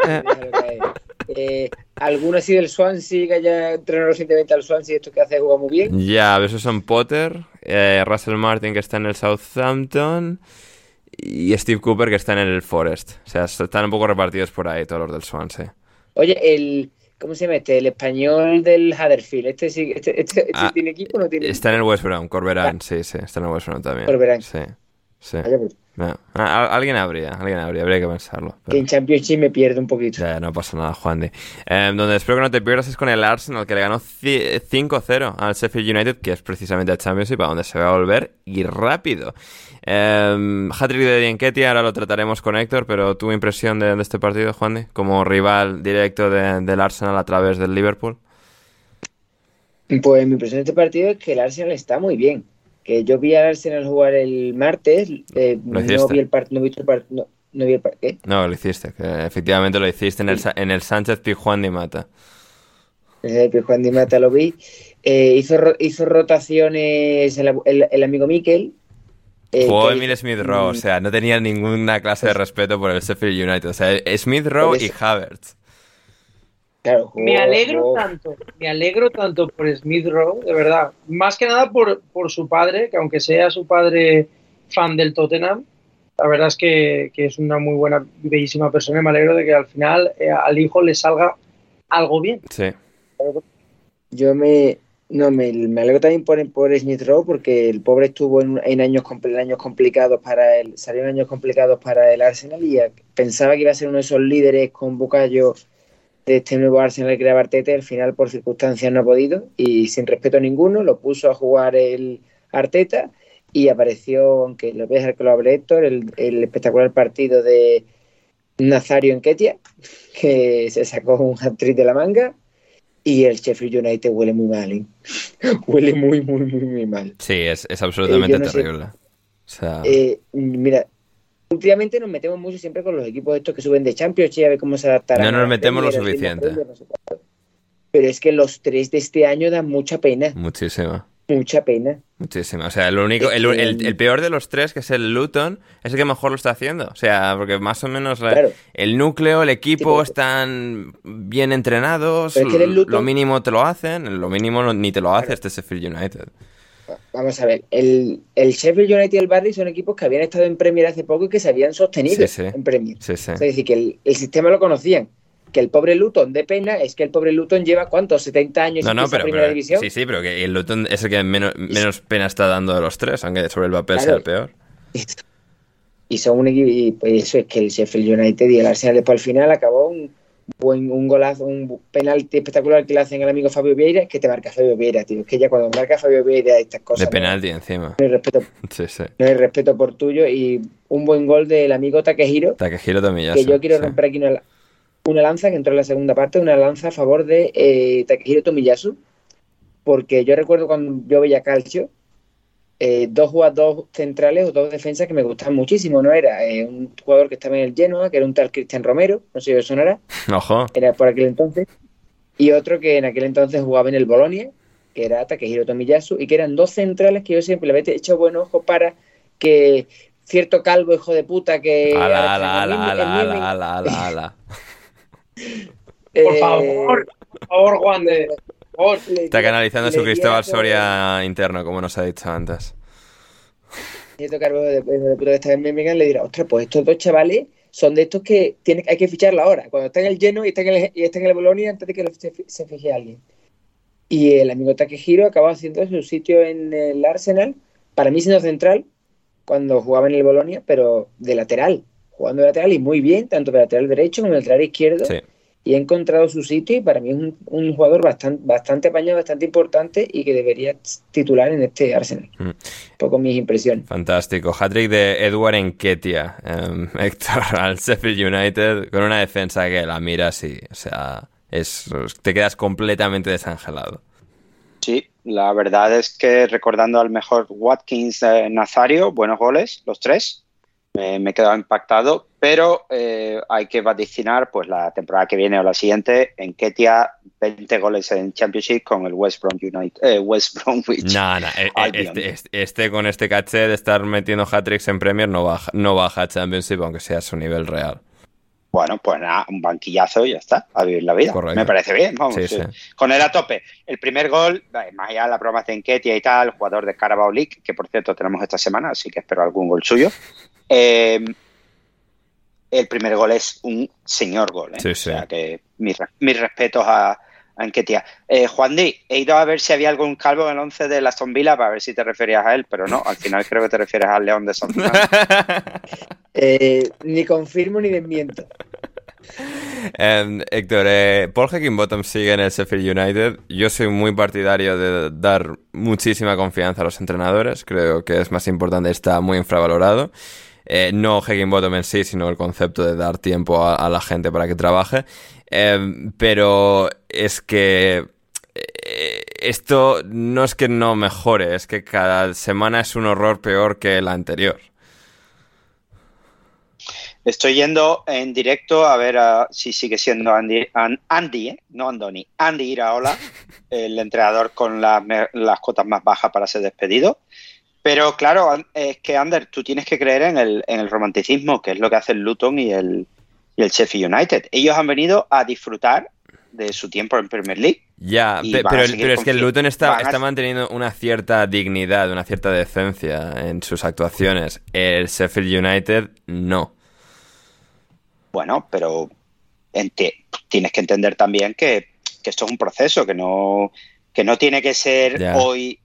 eh. Eh, ¿Alguno así del Swansea que haya entrenado recientemente al Swansea esto que hace jugar muy bien? Ya, esos son Potter, eh, Russell Martin que está en el Southampton y Steve Cooper que está en el Forest. O sea, están un poco repartidos por ahí todos los del Swansea. Oye, el ¿cómo se llama este? El español del Huddersfield. ¿Este sí, este, este, este Ah, tiene equipo o no tiene? Está en el West Brom, Corberán, sí, sí, está en el West Brom también. Corberán. Sí, sí. Pues, No. Ah, alguien habría, alguien habría, habría que pensarlo. pero- que en Championship me pierdo un poquito. Ya, no pasa nada, Juan de. donde espero que no te pierdas es con el Arsenal, que le ganó ci- 5-0 al Sheffield United, que es precisamente el Championship, a donde se va a volver y rápido. Eh, Hat-trick de Dienketia, ahora lo trataremos con Héctor, pero tu impresión de, de este partido, Juan de, como rival directo de- del Arsenal a través del Liverpool. Pues mi impresión de este partido es que el Arsenal está muy bien. Que yo vi al Arsenal jugar el martes, eh, no vi el partido, no visto el partido, no, no vi el partido. No, lo hiciste, que efectivamente lo hiciste en el, Sa- en el Sánchez Pizjuán de Mata. que Juan Di Mata lo vi. Eh, hizo, hizo rotaciones el, el- el amigo Mikel. eh, Jugó Emil Smith Rowe, o sea, no tenía ninguna clase de respeto por el Sheffield United. O sea, Smith Rowe y. Havertz. Claro, jugó- Me alegro jugó- tanto, me alegro tanto por Smith Rowe, de verdad. Más que nada por, por su padre, que aunque sea su padre fan del Tottenham, la verdad es que, que es una muy buena y bellísima persona y me alegro de que al final eh, al hijo le salga algo bien. Sí. Yo me, no, me, me alegro también por, por Smith Rowe porque el pobre estuvo en, en años, en años complicados para él, salió en años complicados para el Arsenal y pensaba que iba a ser uno de esos líderes con Bucayo de este nuevo Arsenal que era Arteta, al final por circunstancias no ha podido y sin respeto a ninguno lo puso a jugar el Arteta y apareció, aunque lo voy a dejar que lo hable Héctor, el, el espectacular partido de Nazario en Ketia, que se sacó un hat-trick de la manga y el Sheffield United huele muy mal, ¿eh? huele muy, muy, muy, muy mal. Sí, es, es absolutamente Eh, sé. terrible. O sea, Eh, mira, últimamente nos metemos mucho siempre con los equipos estos que suben de Champions y a ver cómo se adaptarán. No nos metemos lo suficiente. Pero es que los tres de este año dan mucha pena, muchísimo. mucha pena. Muchísimo. O sea, el único, el, el- el peor de los tres, que es el Luton, es el que mejor lo está haciendo. O sea, porque más o menos Claro. el núcleo, el equipo Sí, están bien entrenados. Pero es que del Luton- Lo mínimo te lo hacen, lo mínimo ni te lo hace este Sheffield United. Vamos a ver, el, el Sheffield United y el Barley son equipos que habían estado en Premier hace poco y que se habían sostenido Sí, sí. en Premier. Sí, sí. O sea, es decir, que el, el sistema lo conocían. Que el pobre Luton de pena es que el pobre Luton lleva ¿cuántos? 70 años No, en no, pero, primera pero- división. sí, sí, pero que el Luton es el que menos, menos pena está dando de los tres, aunque sobre el papel Claro. sea el peor. Y son un equipo, y pues eso es que el Sheffield United y el Arsenal después al final acabó un, buen, un golazo, un penalti espectacular que le hacen al amigo Fabio Vieira, que te marca Fabio Vieira, tío. Es que ya cuando marca Fabio Vieira estas cosas. De no- penalti encima. No hay respeto, Sí, sí. no hay respeto por tuyo. Y un buen gol del amigo Takehiro, Takehiro Tomiyasu. que yo quiero sí. romper aquí una, una lanza, que entró en la segunda parte, una lanza a favor de eh, Takehiro Tomiyasu, porque yo recuerdo cuando yo veía calcio, eh, dos jugadores centrales o dos defensas que me gustaban muchísimo, ¿no? Era eh, un jugador que estaba en el Genoa, que era un tal Cristian Romero, no sé si os sonará, Ojo. era por aquel entonces, y otro que en aquel entonces jugaba en el Bolonia, que era Takehiro Tomiyasu, y que eran dos centrales que yo siempre le había hecho buen ojo para que cierto calvo hijo de puta que... Ala, ala, ala, ala, ala, ala, ala. Por eh, favor, por favor, Juan de. Favor. Está canalizando su Cristóbal Soria interno, como nos ha dicho antes. cierto calvo de, de que está en Birmingham le dirá, ostras, pues estos dos chavales son de estos que tiene, hay que ficharlo ahora, cuando está en el lleno y está en el, y está en el Bolonia antes de que se, se fije alguien. Y el amigo Takehiro acabó haciendo su sitio en el Arsenal, para mí siendo central, cuando jugaba en el Bolonia, pero de lateral, jugando de lateral y muy bien, tanto de lateral derecho como de lateral izquierdo, Sí. Y ha encontrado su sitio y para mí es un, un jugador bastante, bastante apañado, bastante importante y que debería titular en este Arsenal. Mm. Un poco mis impresiones. Fantástico. Hat-trick de Edward Enketia, em, Héctor, al Sheffield United, con una defensa que la miras y, o sea, es, te quedas completamente desangelado. Sí, la verdad es que recordando al mejor Watkins eh, Nazario, buenos goles, los tres, me he quedado impactado, pero eh, hay que vaticinar pues la temporada que viene o la siguiente en Ketia 20 goles en Championship con el West, Brom United, eh, West Bromwich. No, no, e- e- Albion. este, este- este con este caché de estar metiendo hat-tricks en Premier no baja, no baja Championship, aunque sea su nivel real. Bueno, pues nada, un banquillazo y ya está, a vivir la vida. Correcto. Me parece bien, vamos. Sí, sí. sí. Con él a tope. El primer gol, eh, más allá de las bromas de Enquetia y tal, jugador de Carabao League, que por cierto tenemos esta semana, así que espero algún gol suyo. Eh, el primer gol es un señor gol, ¿eh? Sí, sí. O sea que mis, re- mis respetos a, a Enquetia. Eh, Juan Di, he ido a ver si había algún calvo en el 11 de Aston Villa para ver si te referías a él, pero no, al final creo que te refieres al León de Fernando. Eh, ni confirmo ni desmiento. Héctor, eh, Paul Heckingbottom sigue en el Sheffield United. Yo soy muy partidario de dar muchísima confianza a los entrenadores. Creo que es más importante, está muy infravalorado. Eh, no Heckingbottom en sí, sino el concepto de dar tiempo a, la gente para que trabaje. Em, pero es que eh, esto no es que no mejore, es que cada semana es un horror peor que la anterior. Estoy yendo en directo a ver a- si sigue siendo Andy, An- Andy ¿eh? no Andoni, Andy Iraola, el entrenador con me- las cotas más bajas para ser despedido. Pero claro, es que Ander, tú tienes que creer en el, en el romanticismo, que es lo que hace el Luton y el, y el Sheffield United. Ellos han venido a disfrutar de su tiempo en Premier League. Ya, pero, es que el Luton está, a- está manteniendo una cierta dignidad, una cierta decencia en sus actuaciones. El Sheffield United no. Bueno, pero tienes que entender también que, que esto es un proceso, que no, que no tiene que ser Ya. hoy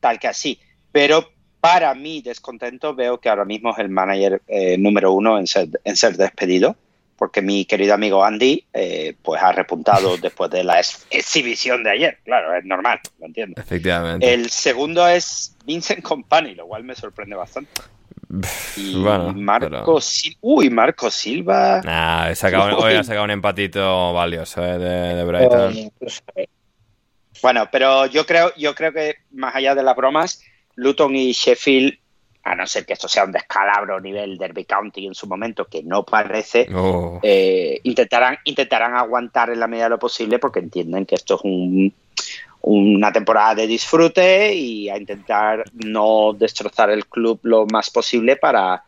tal que así. Pero para mi descontento veo que ahora mismo es el manager eh, número uno en ser, en ser despedido, porque mi querido amigo Andy eh, pues ha repuntado después de la ex- exhibición de ayer. Claro, es normal, lo entiendo. Efectivamente. El segundo es Vincent Company, lo cual me sorprende bastante. Y bueno, Marco pero- Sil- Uy, Marco Silva. Nah, he sacado- hoy ha sacado un empatito valioso eh, de, de Brighton. Eh, lo sabe. Bueno, pero yo creo, yo creo que más allá de las bromas, Luton y Sheffield, a no ser que esto sea un descalabro a nivel Derby County en su momento, que no parece, Oh, eh, intentarán, intentarán aguantar en la medida de lo posible porque entienden que esto es un, una temporada de disfrute y a intentar no destrozar el club lo más posible para,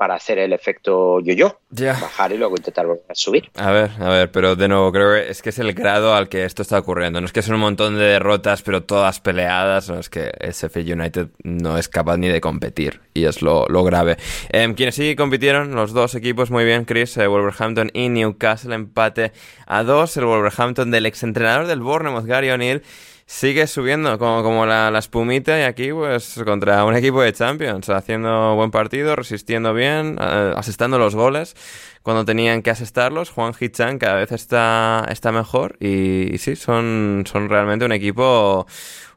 para hacer el efecto yo-yo, bajar y luego intentar volver a subir. A ver, a ver, pero de nuevo, creo que es que es el grado al que esto está ocurriendo. No es que son un montón de derrotas, pero todas peleadas. No es que Sheffield United no es capaz ni de competir. Y es lo, lo grave. Em, quienes sí compitieron, los dos equipos, muy bien, Chris, eh, Wolverhampton y Newcastle, empate a dos. El Wolverhampton del exentrenador del Bournemouth, Gary O'Neill, sigue subiendo como, como la, espumita y aquí pues contra un equipo de Champions, haciendo buen partido, resistiendo bien, eh, asestando los goles cuando tenían que asestarlos. Juan Hichan cada vez está, está mejor y, sí, son, son realmente un equipo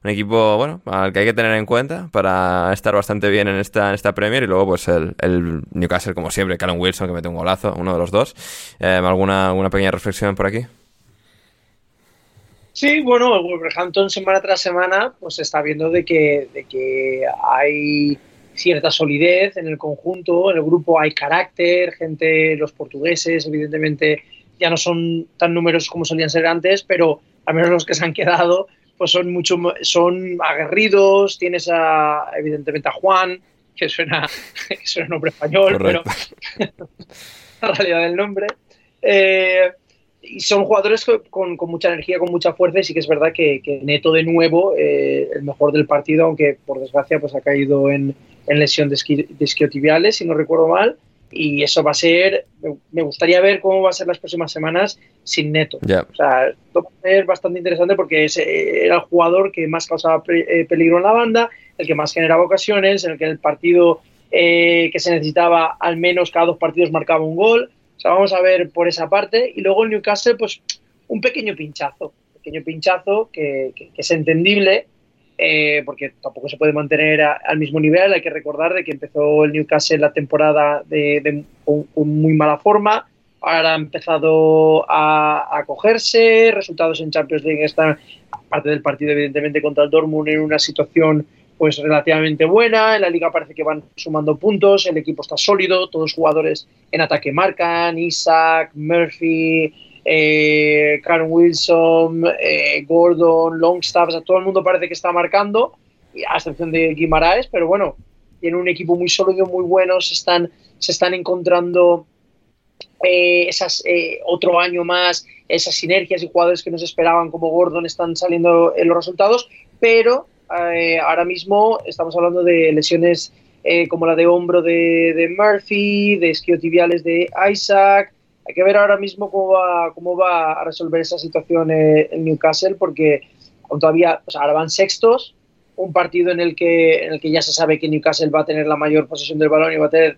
un equipo, bueno, al que hay que tener en cuenta para estar bastante bien en esta, en esta Premier. Y luego, pues el, el Newcastle, como siempre, Callum Wilson, que mete un golazo, uno de los dos. Eh, ¿alguna, ¿Alguna pequeña reflexión por aquí? Sí, bueno, el Wolverhampton semana tras semana pues está viendo de que, de que hay cierta solidez en el conjunto, en el grupo hay carácter, gente, los portugueses evidentemente ya no son tan numerosos como solían ser antes, pero al menos los que se han quedado pues son mucho son aguerridos, tienes a evidentemente a Juan, que suena, que suena nombre español, pero la realidad del nombre. Eh, y son jugadores con, con, mucha energía, con mucha fuerza y sí que es verdad que, Neto de nuevo, eh, el mejor del partido, aunque por desgracia pues ha caído en, en lesión de, isquiotibiales, si no recuerdo mal, y eso va a ser, me gustaría ver cómo va a ser las próximas semanas sin Neto. O sea, esto va a ser bastante interesante porque era el jugador que más causaba eh, peligro en la banda, el que más generaba ocasiones, en el que el partido eh, que se necesitaba al menos cada dos partidos marcaba un gol vamos a ver por esa parte. Y luego el Newcastle, pues un pequeño pinchazo, pequeño pinchazo que, es entendible, eh, porque tampoco se puede mantener al mismo nivel. Hay que recordar de que empezó el Newcastle la temporada de, con, muy mala forma. Ahora ha empezado a, cogerse, resultados en Champions League están, aparte del partido evidentemente contra el Dortmund, en una situación pues relativamente buena, en la liga parece que van sumando puntos, el equipo está sólido, todos los jugadores en ataque marcan, Isaac, Murphy, eh, Karen Wilson, eh, Gordon, Longstaff, todo el mundo parece que está marcando, a excepción de Guimaraes, pero bueno, tiene un equipo muy sólido, muy bueno, se están, se están encontrando eh, esas, eh, otro año más, esas sinergias y jugadores que nos esperaban como Gordon están saliendo en los resultados, pero eh, ahora mismo estamos hablando de lesiones eh, como la de hombro de, Murphy, de esquiotibiales de Isaac. Hay que ver ahora mismo cómo va, cómo va a resolver esa situación eh, en Newcastle, porque todavía, ahora van sextos, un partido en el, que, en el que ya se sabe que Newcastle va a tener la mayor posesión del balón y va a tener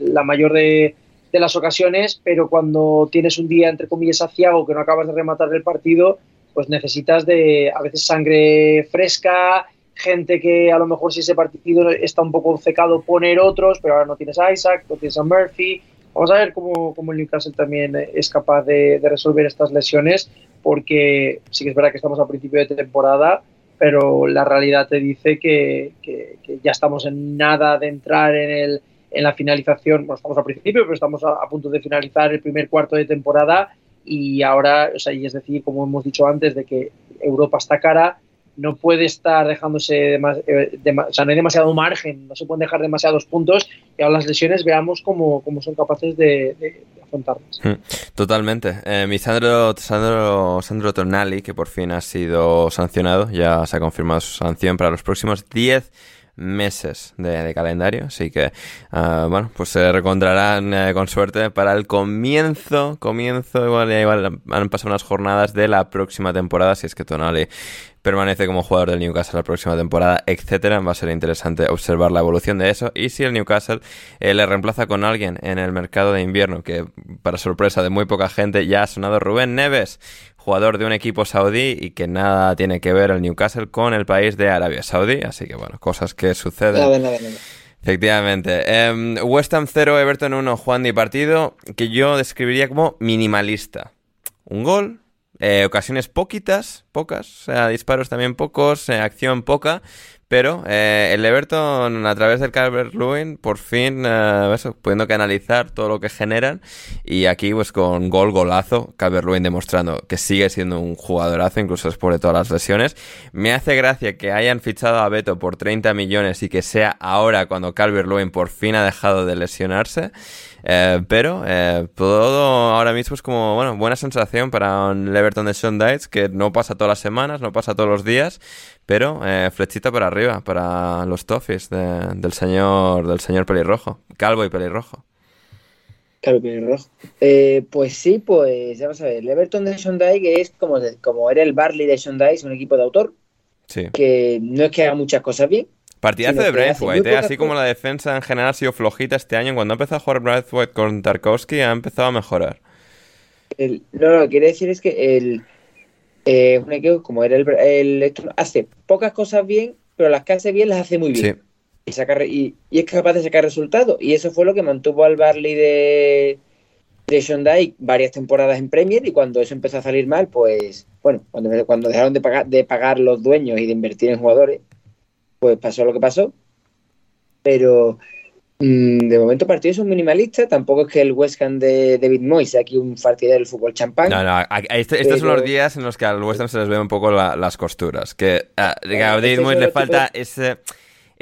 la mayor de, de, las ocasiones, pero cuando tienes un día, entre comillas, aciago, que no acabas de rematar el partido, pues necesitas de a veces sangre fresca, gente que a lo mejor si ese partido está un poco secado poner otros, pero ahora no tienes a Isaac, no tienes a Murphy. Vamos a ver cómo, cómo el Newcastle también es capaz de, resolver estas lesiones, porque sí que es verdad que estamos a principio de temporada, pero la realidad te dice que, ya estamos en nada de entrar en, el, en la finalización, bueno, estamos a principio, pero estamos a, a punto de finalizar el primer cuarto de temporada y ahora, o sea, y es decir, como hemos dicho antes, de que Europa está cara, no puede estar dejándose, eh, o sea, no hay demasiado margen, no se pueden dejar demasiados puntos y ahora las lesiones veamos cómo, cómo son capaces de, de, afrontarlas. Hmm, totalmente. Eh, mi Sandro, Sandro, Sandro Tornali, que por fin ha sido sancionado, ya se ha confirmado su sanción para los próximos 10 meses de, calendario, así que ah, bueno, pues se recontrarán eh, con suerte para el comienzo, comienzo, igual, igual han pasado unas jornadas de la próxima temporada, si es que Tonali permanece como jugador del Newcastle la próxima temporada, etcétera. Va a ser interesante observar la evolución de eso. Y si el Newcastle eh, le reemplaza con alguien en el mercado de invierno, que para sorpresa de muy poca gente ya ha sonado Rubén Neves, jugador de un equipo saudí y que nada tiene que ver el Newcastle con el país de Arabia Saudí. Así que bueno, cosas que suceden. Efectivamente. Em, West Ham 0, Everton 1, Juan Di partido que yo describiría como minimalista. Un gol, eh, ocasiones poquitas, pocas, o sea, disparos también pocos, eh, acción poca, pero eh, el Everton, a través del Calvert Lewin, por fin, eso, pudiendo canalizar todo lo que generan. Y aquí, pues con gol, golazo, Calvert Lewin demostrando que sigue siendo un jugadorazo, incluso después de todas las lesiones. Me hace gracia que hayan fichado a Beto por 30 millones y que sea ahora cuando Calvert Lewin por fin ha dejado de lesionarse. Eh, pero eh, todo ahora mismo es como, bueno, buena sensación para un Everton de Dice que no pasa todas las semanas, no pasa todos los días, pero eh, flechita para arriba para los Toffees del señor del señor pelirrojo, calvo y pelirrojo. Calvo y pelirrojo. pues sí, pues vamos a ver, el Everton de Sean Dyche es como, como era el Barley de Sean Dice, un equipo de autor, que no es que haga muchas cosas bien. Partidazo de Braithwaite, ¿eh? así como la defensa en general ha sido flojita este año. Cuando ha empezado a jugar Braithwaite con Tarkovsky ha empezado a mejorar. no, lo que quiere decir es que el, eh, un equipo como era el, el, hace pocas cosas bien, pero las que hace bien las hace muy bien. Y, sacar, y, es capaz de sacar resultados. Y eso fue lo que mantuvo al Barley de, de varias temporadas en Premier. Y cuando eso empezó a salir mal, pues bueno, cuando, cuando dejaron de pagar, de pagar los dueños y de invertir en jugadores, pues pasó lo que pasó. Pero mm, de momento partidos son minimalistas. Tampoco es que el West Ham de David Moyes sea aquí un partido del fútbol champán. No, no, este, estos son los días en los que al West Ham se les ve un poco las costuras. Que a, David Moyes le falta ese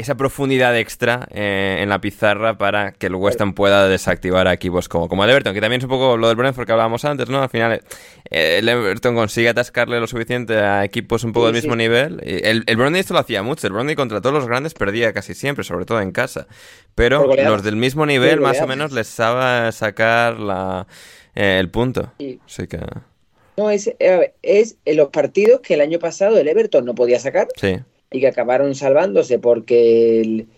esa profundidad extra eh, en la pizarra para que el West Ham pueda desactivar a equipos como, como el Everton, que también es un poco lo del Brentford que hablábamos antes, ¿no? Al final eh, el Everton consigue atascarle lo suficiente a equipos un poco del mismo nivel. El, el esto lo hacía mucho, el Brondby contra todos los grandes perdía casi siempre, sobre todo en casa. Pero los del mismo nivel más o menos les sabe sacar la, eh, el punto. Así que... No, es, es en los partidos que el año pasado el Everton no podía sacar. Sí y que acabaron salvándose porque el,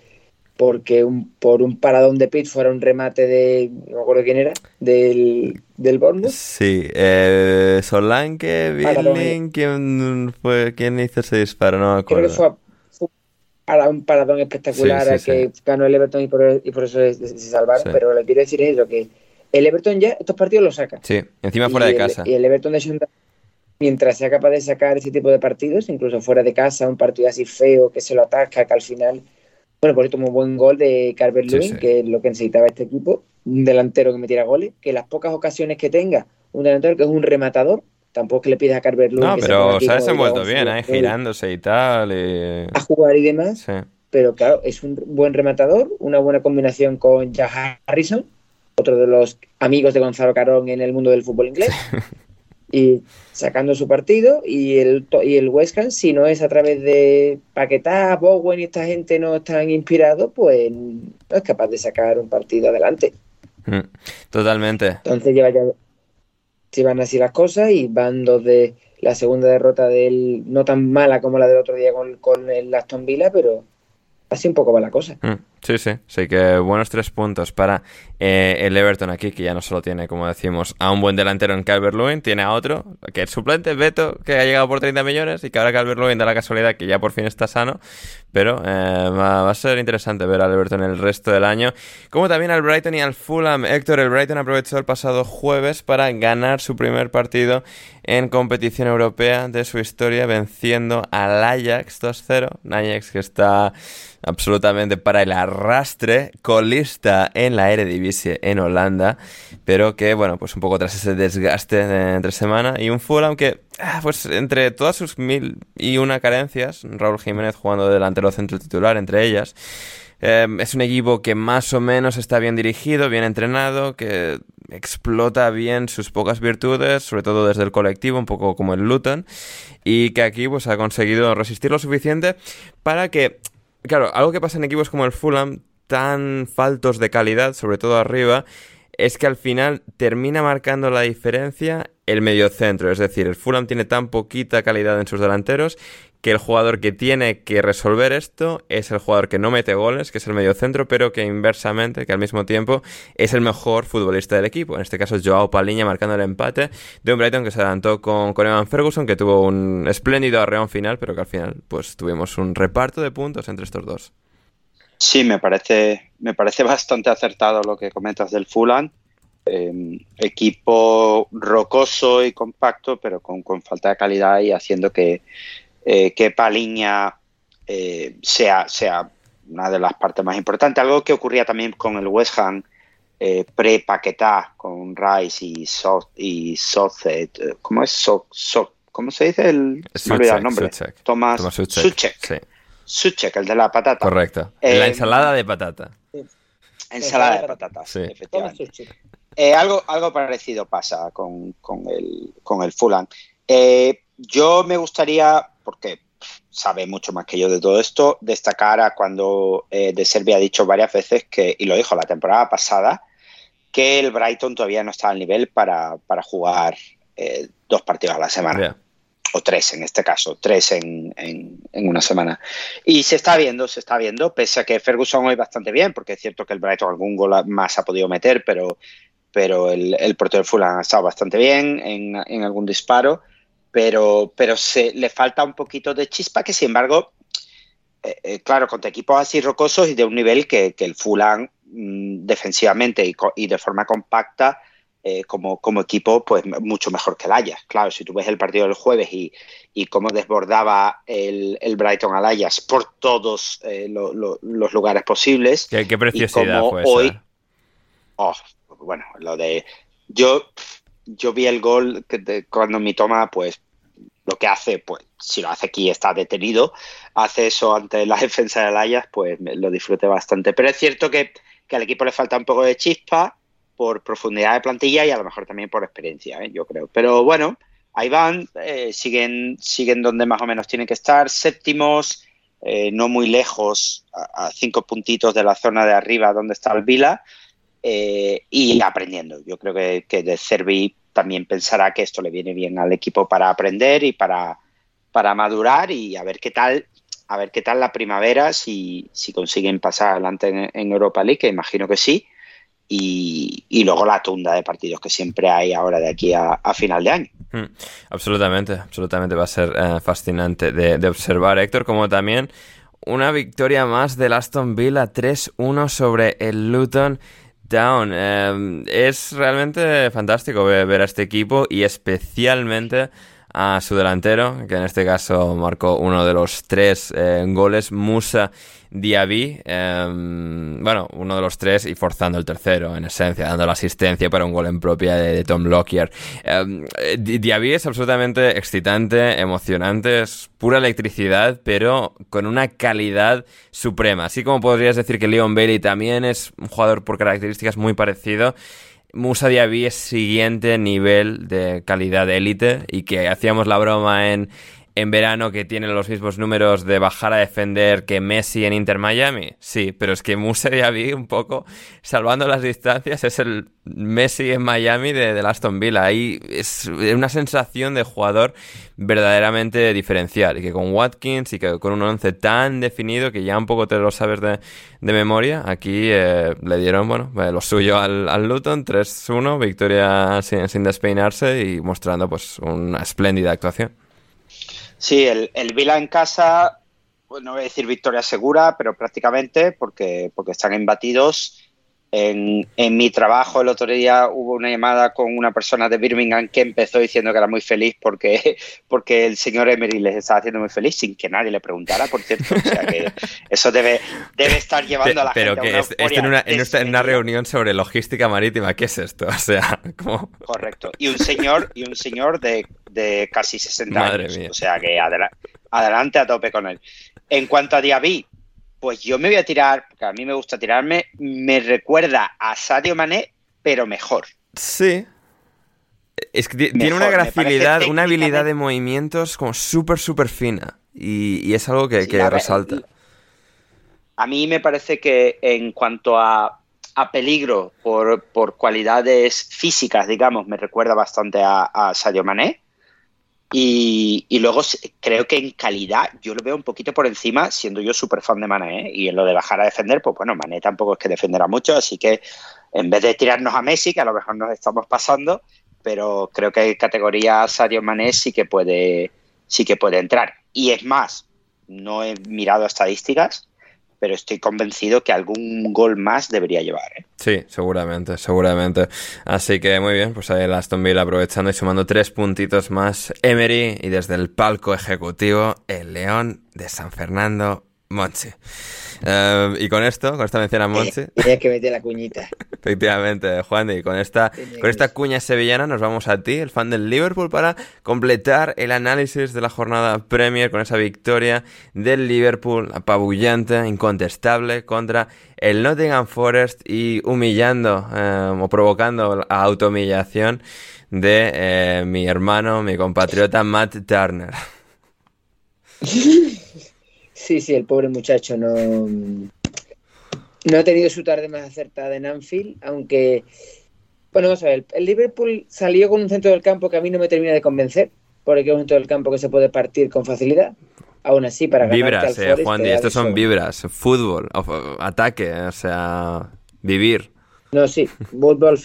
porque un, por un paradón de Pitts fuera un remate de, no me acuerdo quién era, del, del Bournemouth. Sí, eh, Solanke, Billing, ¿quién, fue, ¿quién hizo ese disparo? No me acuerdo. Creo que fue, un paradón espectacular que ganó el Everton y por, y por eso se, salvaron, pero lo que quiero decir es eso, que el Everton ya estos partidos los saca. Sí, encima fuera de casa. Y el Everton de mientras sea capaz de sacar ese tipo de partidos, incluso fuera de casa, un partido así feo, que se lo ataca, que al final, bueno, por eso un buen gol de Carver Lewin, que es lo que necesitaba este equipo, un delantero que metiera goles, que las pocas ocasiones que tenga, un delantero que es un rematador, tampoco que le pides a Carver Lewin. No, pero se ha desenvuelto bien, ¿eh? girándose y tal. A jugar y demás. Pero claro, es un buen rematador, una buena combinación con Jack Harrison, otro de los amigos de Gonzalo Carón en el mundo del fútbol inglés. Y sacando su partido y el, y el West Ham, si no es a través de Paquetá, Bowen y esta gente no están inspirados, pues no es capaz de sacar un partido adelante. Mm, totalmente. Entonces lleva ya, si van así las cosas y van dos de la segunda derrota del, no tan mala como la del otro día con, con el Aston Villa, pero así un poco va la cosa. Mm, sí, sí, sí que buenos tres puntos para eh, el Everton aquí, que ya no solo tiene, como decimos, a un buen delantero en Calvert Lewin, tiene a otro, que es suplente, Beto, que ha llegado por 30 millones y que ahora Calvert Lewin da la casualidad que ya por fin está sano, pero eh, va, a ser interesante ver al Everton el resto del año, como también al Brighton y al Fulham. Héctor, el Brighton aprovechó el pasado jueves para ganar su primer partido en competición europea de su historia, venciendo al Ajax 2-0, Ajax que está absolutamente para el arrastre, colista en la Eredivisie en Holanda, pero que, bueno, pues un poco tras ese desgaste de entre semana y un Fulham que, ah, pues entre todas sus mil y una carencias, Raúl Jiménez jugando de delantero centro titular entre ellas, eh, es un equipo que más o menos está bien dirigido, bien entrenado, que explota bien sus pocas virtudes, sobre todo desde el colectivo, un poco como el Luton, y que aquí pues ha conseguido resistir lo suficiente para que Claro, algo que pasa en equipos como el Fulham, tan faltos de calidad, sobre todo arriba, es que al final termina marcando la diferencia el mediocentro. Es decir, el Fulham tiene tan poquita calidad en sus delanteros que el jugador que tiene que resolver esto es el jugador que no mete goles, que es el mediocentro, pero que inversamente, que al mismo tiempo es el mejor futbolista del equipo. En este caso es Joao Paliña marcando el empate de un Brighton que se adelantó con, con Evan Ferguson, que tuvo un espléndido arreón final, pero que al final pues tuvimos un reparto de puntos entre estos dos. Sí, me parece, me parece bastante acertado lo que comentas del Fulham. Em, equipo rocoso y compacto, pero con, con, falta de calidad y haciendo que, eh, que Paliña eh, sea, sea una de las partes más importantes. Algo que ocurría también con el West Ham eh, pre-Paquetá, con Rice y Soth, y ¿cómo es? ¿Cómo se dice? El, el nombre. Tomás, Suchek. Suchek. el de la patata. Correcto. la ensalada de patata. Ensalada de patatas, efectivamente. algo, algo parecido pasa con, con, el, con el Fulham. yo me gustaría porque sabe mucho más que yo de todo esto, destacar a cuando eh, De Serbia ha dicho varias veces que, y lo dijo la temporada pasada, que el Brighton todavía no está al nivel para, jugar eh, dos partidos a la semana. o tres en este caso, tres en, en, una semana. Y se está viendo, se está viendo, pese a que Ferguson hoy bastante bien, porque es cierto que el Brighton algún gol más ha podido meter, pero, pero el, el portero Fulham ha estado bastante bien en, en algún disparo, pero, pero se, le falta un poquito de chispa, que sin embargo, eh, eh, claro, contra equipos así rocosos y de un nivel que, que el Fulham mm, defensivamente y, y de forma compacta eh, como, como, equipo, pues mucho mejor que el Ajax. Claro, si tú ves el partido del jueves y, y cómo desbordaba el, el, Brighton al Ajax por todos eh, lo, lo, los lugares posibles. ¿Qué, qué preciosidad fue hoy, esa? Oh, bueno, lo de. Yo, yo vi el gol que de, cuando mi toma, pues lo que hace, pues si lo hace aquí está detenido, hace eso ante la defensa del Ajax, pues lo disfruté bastante. Pero es cierto que, que al equipo le falta un poco de chispa por profundidad de plantilla y a lo mejor también por experiencia, ¿eh? yo creo. Pero bueno, ahí van, eh, siguen, siguen donde más o menos tienen que estar, séptimos, eh, no muy lejos, a, a, cinco puntitos de la zona de arriba donde está el Vila, eh, y aprendiendo. Yo creo que, que de Cervi también pensará que esto le viene bien al equipo para aprender y para, para madurar y a ver qué tal a ver qué tal la primavera si, si consiguen pasar adelante en, Europa League, que imagino que sí, y, y, luego la tunda de partidos que siempre hay ahora de aquí a, final de año. Mm, absolutamente, absolutamente va a ser eh, fascinante de, de, observar, Héctor, como también una victoria más del Aston Villa 3-1 sobre el Luton Town. Eh, es realmente fantástico ver, a este equipo y especialmente a su delantero, que en este caso marcó uno de los tres eh, goles, Musa Diaby, eh, bueno, uno de los tres y forzando el tercero, en esencia, dando la asistencia para un gol en propia de, Tom Lockyer. Eh, Diaby es absolutamente excitante, emocionante, es pura electricidad, pero con una calidad suprema. Así como podrías decir que Leon Bailey también es un jugador por características muy parecido. Musa Diaby es siguiente nivel de calidad élite y que hacíamos la broma en, en verano que tiene los mismos números de bajar a defender que Messi en Inter Miami. Sí, pero es que Musa Diaby un poco, salvando las distancias, es el Messi en Miami de, de Aston Villa. Ahí es una sensación de jugador verdaderamente diferencial. Y que con Watkins y que con un once tan definido que ya un poco te lo sabes de, memoria, aquí eh, le dieron, bueno, lo suyo al, al Luton, 3-1, victoria sin, sin despeinarse y mostrando pues una espléndida actuación. Sí, el, el Vila en casa, pues no voy a decir victoria segura, pero prácticamente porque, porque están embatidos. En, en, mi trabajo el otro día hubo una llamada con una persona de Birmingham que empezó diciendo que era muy feliz porque, porque el señor Emery les estaba haciendo muy feliz sin que nadie le preguntara, por cierto. O sea que eso debe, debe estar llevando a la Pero gente que a es, esto en una, en, una, una reunión sobre logística marítima, ¿qué es esto? O sea, como... Correcto. Y un señor, y un señor de, de casi 60 Madre años. Mía. O sea que adela adelante a tope con él. En cuanto a Diaby, pues yo me voy a tirar, porque a mí me gusta tirarme, me recuerda a Sadio Mané, pero mejor. Sí. Es que mejor, tiene una gracilidad, una habilidad de movimientos como súper, súper fina. Y, y, es algo que, sí, que resalta. A mí me parece que en cuanto a, a peligro por, por, cualidades físicas, digamos, me recuerda bastante a, a Sadio Mané. Y, y, luego creo que en calidad yo lo veo un poquito por encima, siendo yo súper fan de Mané. ¿eh? Y en lo de bajar a defender, pues bueno, Mané tampoco es que defenderá mucho, así que en vez de tirarnos a Messi, que a lo mejor nos estamos pasando, pero creo que en categoría Sadio Mané sí que puede, sí que puede entrar. Y es más, no he mirado estadísticas, pero estoy convencido que algún gol más debería llevar. ¿eh? Sí, seguramente, seguramente. Así que muy bien, pues ahí el Aston Villa aprovechando y sumando tres puntitos más. Emery y desde el palco ejecutivo, el León de San Fernando, Monchi. Uh, y con esto, con esta mención a Monchi. Tienes que meter la cuñita. Efectivamente, Juan, y con esta, con esta cuña sevillana nos vamos a ti, el fan del Liverpool, para completar el análisis de la jornada Premier con esa victoria del Liverpool apabullante, incontestable, contra el Nottingham Forest y humillando eh, o provocando la autohumillación de eh, mi hermano, mi compatriota Matt Turner. Sí, sí, el pobre muchacho no, no ha tenido su tarde más acertada en Anfield, aunque, bueno, vamos a ver, el Liverpool salió con un centro del campo que a mí no me termina de convencer. porque es un todo el campo que se puede partir con facilidad. Aún así, para ganar Vibras, eh, Juan, y estos son vibras, fútbol, ataque, o sea, vivir. No, sí, fútbol,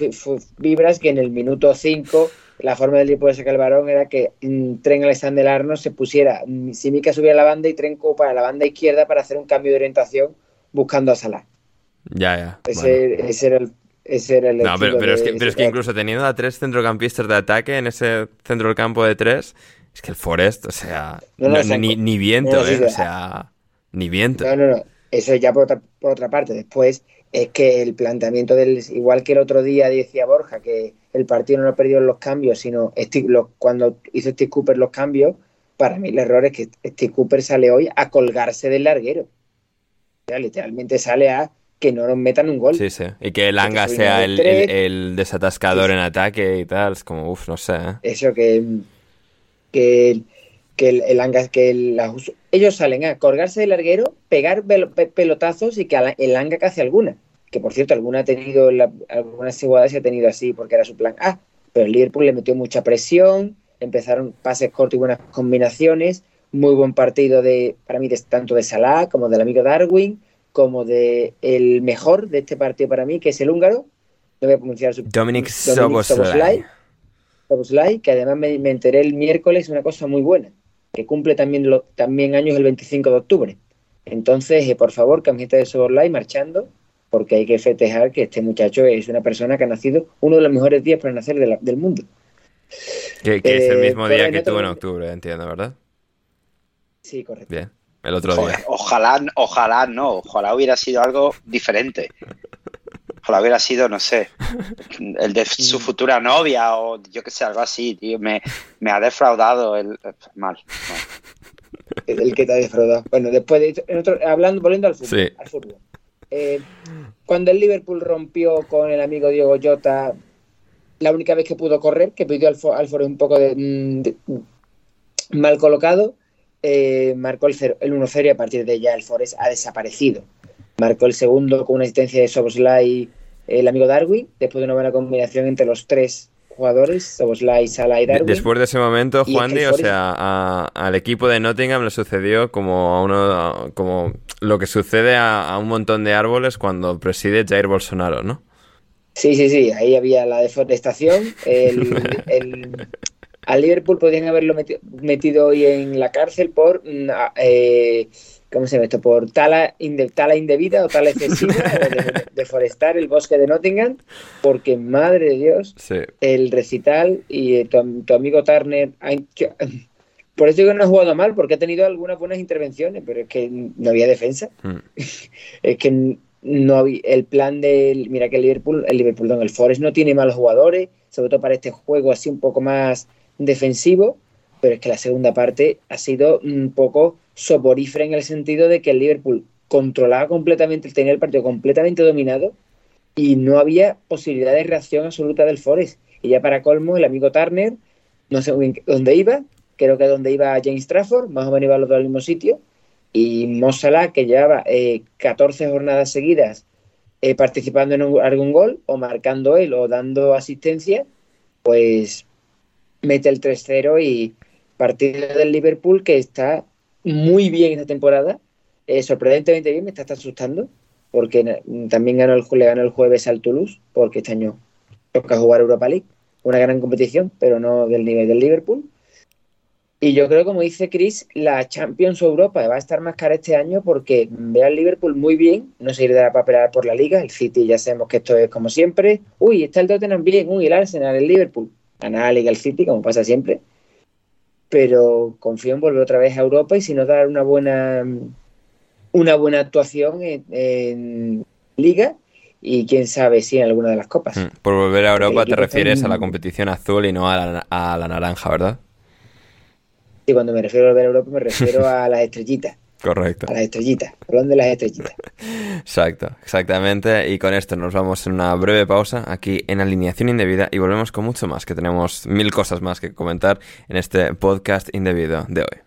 vibras que en el minuto 5 la forma del Liverpool de sacar el varón era que mm, Tren Alexander Arnold se pusiera, mm, Simica subía a la banda y Tren para la banda izquierda para hacer un cambio de orientación buscando a Salah. Ya, ya. Ese, ese era el, ese era el no, pero, pero, es que, pero, es que, incluso teniendo a tres centrocampistas de ataque en ese centro del campo de tres, es que el Forest, o sea, ni, ni, viento, ¿eh? O sea, ni viento. No, no, no. Eso ya por otra, por otra parte. Después es que el planteamiento del. Igual que el otro día decía Borja, que el partido no lo perdió en los cambios, sino cuando hizo Steve Cooper los cambios, para mí el error es que Steve Cooper sale hoy a colgarse del larguero. O sea, literalmente sale a que no nos metan un gol. Sí, sí. Y que el Anga sea el, desatascador en ataque y tal. Es como, uff, no sé. ¿eh? Eso que. que que el, Anga, que ellos salen a colgarse del larguero, pegar pelotazos y que el Anga casi alguna. Que por cierto, alguna ha tenido, algunas igualdades se ha tenido así porque era su plan A. Pero el Liverpool le metió mucha presión, empezaron pases cortos y buenas combinaciones. Muy buen partido de, para mí, de, tanto de Salah como del amigo Darwin, como de el mejor de este partido para mí, que es el húngaro. No voy a pronunciar su Dominic, Soboslai. Soboslai, que además me, me enteré el miércoles una cosa muy buena que cumple también, lo, también años el 25 de octubre. Entonces, eh, por favor, camiseta de Soborlai marchando, porque hay que festejar que este muchacho es una persona que ha nacido uno de los mejores días para nacer del mundo. Que, es el eh, mismo día que tú en octubre, entiendo, ¿verdad? Sí, correcto. Bien, el otro día. Ojalá, ojalá no, ojalá hubiera sido algo diferente. Ojalá hubiera sido, no sé, el de su futura novia o yo que sé, algo así, tío. Me, me ha defraudado el. Mal. El, que te ha defraudado. Bueno, después de. hablando, volviendo al fútbol. Eh, cuando el Liverpool rompió con el amigo Diego Jota, la única vez que pudo correr, que pidió al, al un poco de, mm, mal colocado, eh, marcó el, el 1-0 y a partir de ya el Forest ha desaparecido. Marcó el segundo con una asistencia de Soboslai el amigo Darwin, después de una buena combinación entre los tres jugadores, Soboslai, Salah y Darwin. Después de ese momento, Juan Di, o sea, al equipo de Nottingham le sucedió como a uno, como lo que sucede a, un montón de árboles cuando preside Jair Bolsonaro, ¿no? Sí, sí, sí, ahí había la deforestación, el, al Liverpool podrían haberlo metido, hoy en la cárcel por mm, eh, ¿cómo se llama esto? Por tala, tala indebida o tala excesiva de, deforestar el bosque de Nottingham, porque madre de Dios, el recital y eh, tu, amigo Turner, por eso digo que no ha jugado mal, porque ha tenido algunas buenas intervenciones, pero es que no había defensa. Mm. es que no había el plan del, mira que el Liverpool, el Liverpool, el Forest no tiene malos jugadores, sobre todo para este juego así un poco más defensivo, pero es que la segunda parte ha sido un poco soporífera en el sentido de que el Liverpool controlaba completamente, tenía el partido completamente dominado y no había posibilidad de reacción absoluta del Forest. Y ya para colmo, el amigo Turner, no sé dónde iba, creo que donde iba James Trafford, más o menos iba los dos al mismo sitio, y Mossala, que llevaba 14 eh, jornadas seguidas eh, participando en algún gol, o marcando él, o dando asistencia, pues mete el 3-0 y partido del Liverpool que está muy bien esta temporada, eh, sorprendentemente bien, me está, asustando, porque también ganó el, le ganó el jueves al Toulouse, porque este año toca jugar Europa League, una gran competición, pero no del nivel del Liverpool. Y yo creo, como dice Chris, la Champions Europa va a estar más cara este año porque ve al Liverpool muy bien, no se irá para pelear por la liga, el City ya sabemos que esto es como siempre, uy, está el Tottenham bien, uy, el Arsenal, el Liverpool, ganar la liga el City, como pasa siempre, pero confío en volver otra vez a Europa y si no dar una buena una buena actuación en, Liga y quién sabe si en alguna de las copas. Mm, por volver a Europa te refieres a la competición azul y no a la, a la naranja, ¿verdad? Sí, cuando me refiero a volver a Europa me refiero a las estrellitas. Correcto. A las estrellitas, hablando de las estrellitas. Exacto, exactamente. Y con esto nos vamos en una breve pausa aquí en Alineación Indebida y volvemos con mucho más, que tenemos mil cosas más que comentar en este podcast indebido de hoy.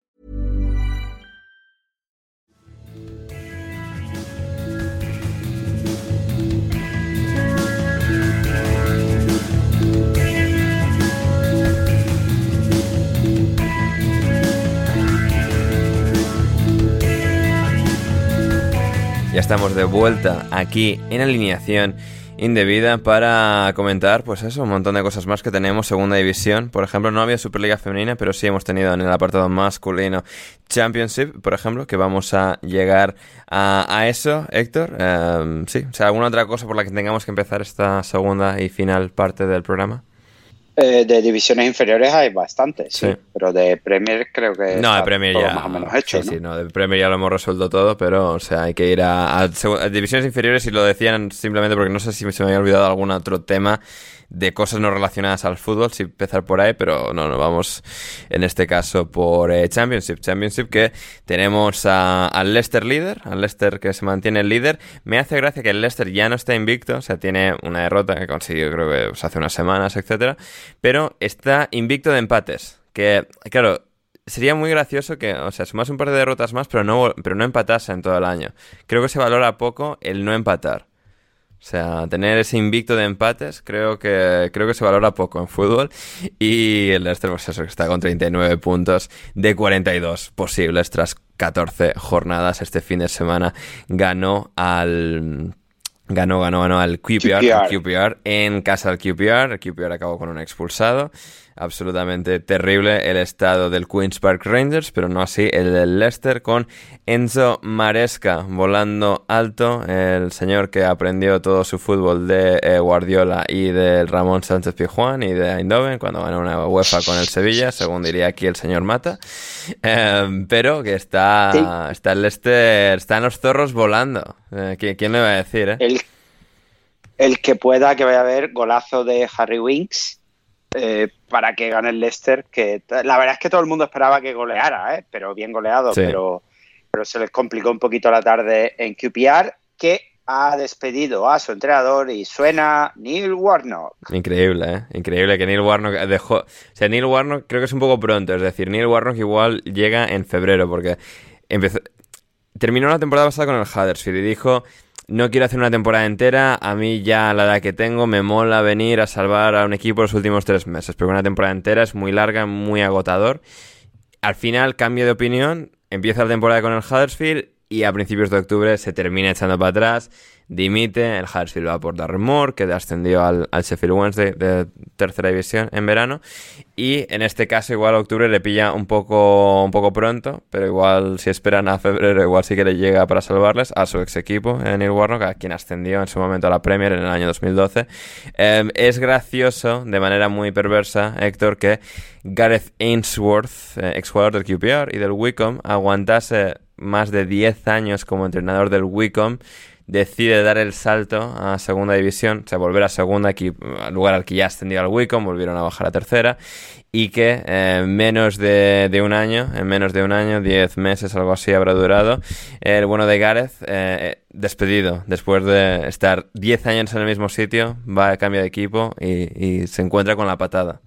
Ya estamos de vuelta aquí en alineación indebida para comentar, pues eso, un montón de cosas más que tenemos. Segunda división, por ejemplo, no había Superliga Femenina, pero sí hemos tenido en el apartado masculino Championship, por ejemplo, que vamos a llegar a, eso, Héctor. Em, sí, o sea, ¿alguna otra cosa por la que tengamos que empezar esta segunda y final parte del programa? Eh, de divisiones inferiores hay bastantes, sí. Pero de Premier creo que no, de Premier ya, más o menos hecho. Sí, sí, no, de Premier ya lo hemos resuelto todo, pero o sea, hay que ir a, a divisiones inferiores y lo decían simplemente porque no sé si se me había olvidado algún otro tema de cosas no relacionadas al fútbol, si empezar por ahí, pero no, no, vamos en este caso por eh, Championship. Championship que tenemos al Leicester líder, al Leicester que se mantiene el líder. Me hace gracia que el Leicester ya no está invicto, o sea, tiene una derrota que consiguió creo que pues, hace unas semanas, etcétera, pero está invicto de empates. Que, claro, sería muy gracioso que, o sea, sumas un par de derrotas más, pero no, pero no empatase en todo el año. Creo que se valora poco el no empatar. O sea, tener ese invicto de empates creo que, creo que se valora poco en fútbol. Y el Leicester, pues eso, que está con 39 puntos de 42 posibles tras 14 jornadas. Este fin de semana ganó al ganó, ganó, ganó al QPR, QPR. al QPR, en casa del QPR. El QPR acabó con un expulsado. Absolutamente terrible el estado del Queen's Park Rangers, pero no así el del Leicester con Enzo Maresca volando alto, el señor que aprendió todo su fútbol de eh, Guardiola y del Ramón Sánchez Pijuán y de Eindhoven cuando ganó una UEFA con el Sevilla, según diría aquí el señor Mata. Eh, pero que está, Sí. está el Leicester, están los zorros volando. Eh, ¿qui- ¿Quién le va a decir, eh? El, el que pueda que vaya a ver golazo de Harry Winks eh, para que gane el Leicester, que la verdad es que todo el mundo esperaba que goleara, ¿eh? pero bien goleado, Sí. pero, pero se les complicó un poquito la tarde en QPR, que ha despedido a su entrenador y suena Neil Warnock. Increíble, ¿eh? Increíble que Neil Warnock dejó... O sea, Neil Warnock creo que es un poco pronto. Es decir, Neil Warnock igual llega en febrero porque empezó... Terminó la temporada pasada con el Huddersfield y dijo... No quiero hacer una temporada entera, a mí ya la edad que tengo me mola venir a salvar a un equipo los últimos tres meses, porque una temporada entera es muy larga, muy agotador. Al final cambio de opinión, empieza la temporada con el Huddersfield y a principios de octubre se termina echando para atrás, dimite, el Huddersfield va por Darren Moore, que ascendió al, al Sheffield Wednesday de tercera división en verano, y en este caso igual octubre le pilla un poco, un poco pronto, pero igual si esperan a febrero igual sí que le llega para salvarles a su ex equipo, Neil Warnock, a quien ascendió en su momento a la Premier en el año 2012. Eh, es gracioso, de manera muy perversa, Héctor, que Gareth Ainsworth, eh, exjugador del QPR y del Wycombe, aguantase más de 10 años como entrenador del Wycombe, decide dar el salto a segunda división, o sea, volver a segunda, aquí, al lugar al que ya ascendió al Wycombe, volvieron a bajar a tercera, y que eh, menos de, un año, en menos de un año, 10 meses, algo así habrá durado, el bueno de Gareth, eh, despedido, después de estar 10 años en el mismo sitio, va a cambio de equipo y, y se encuentra con la patada.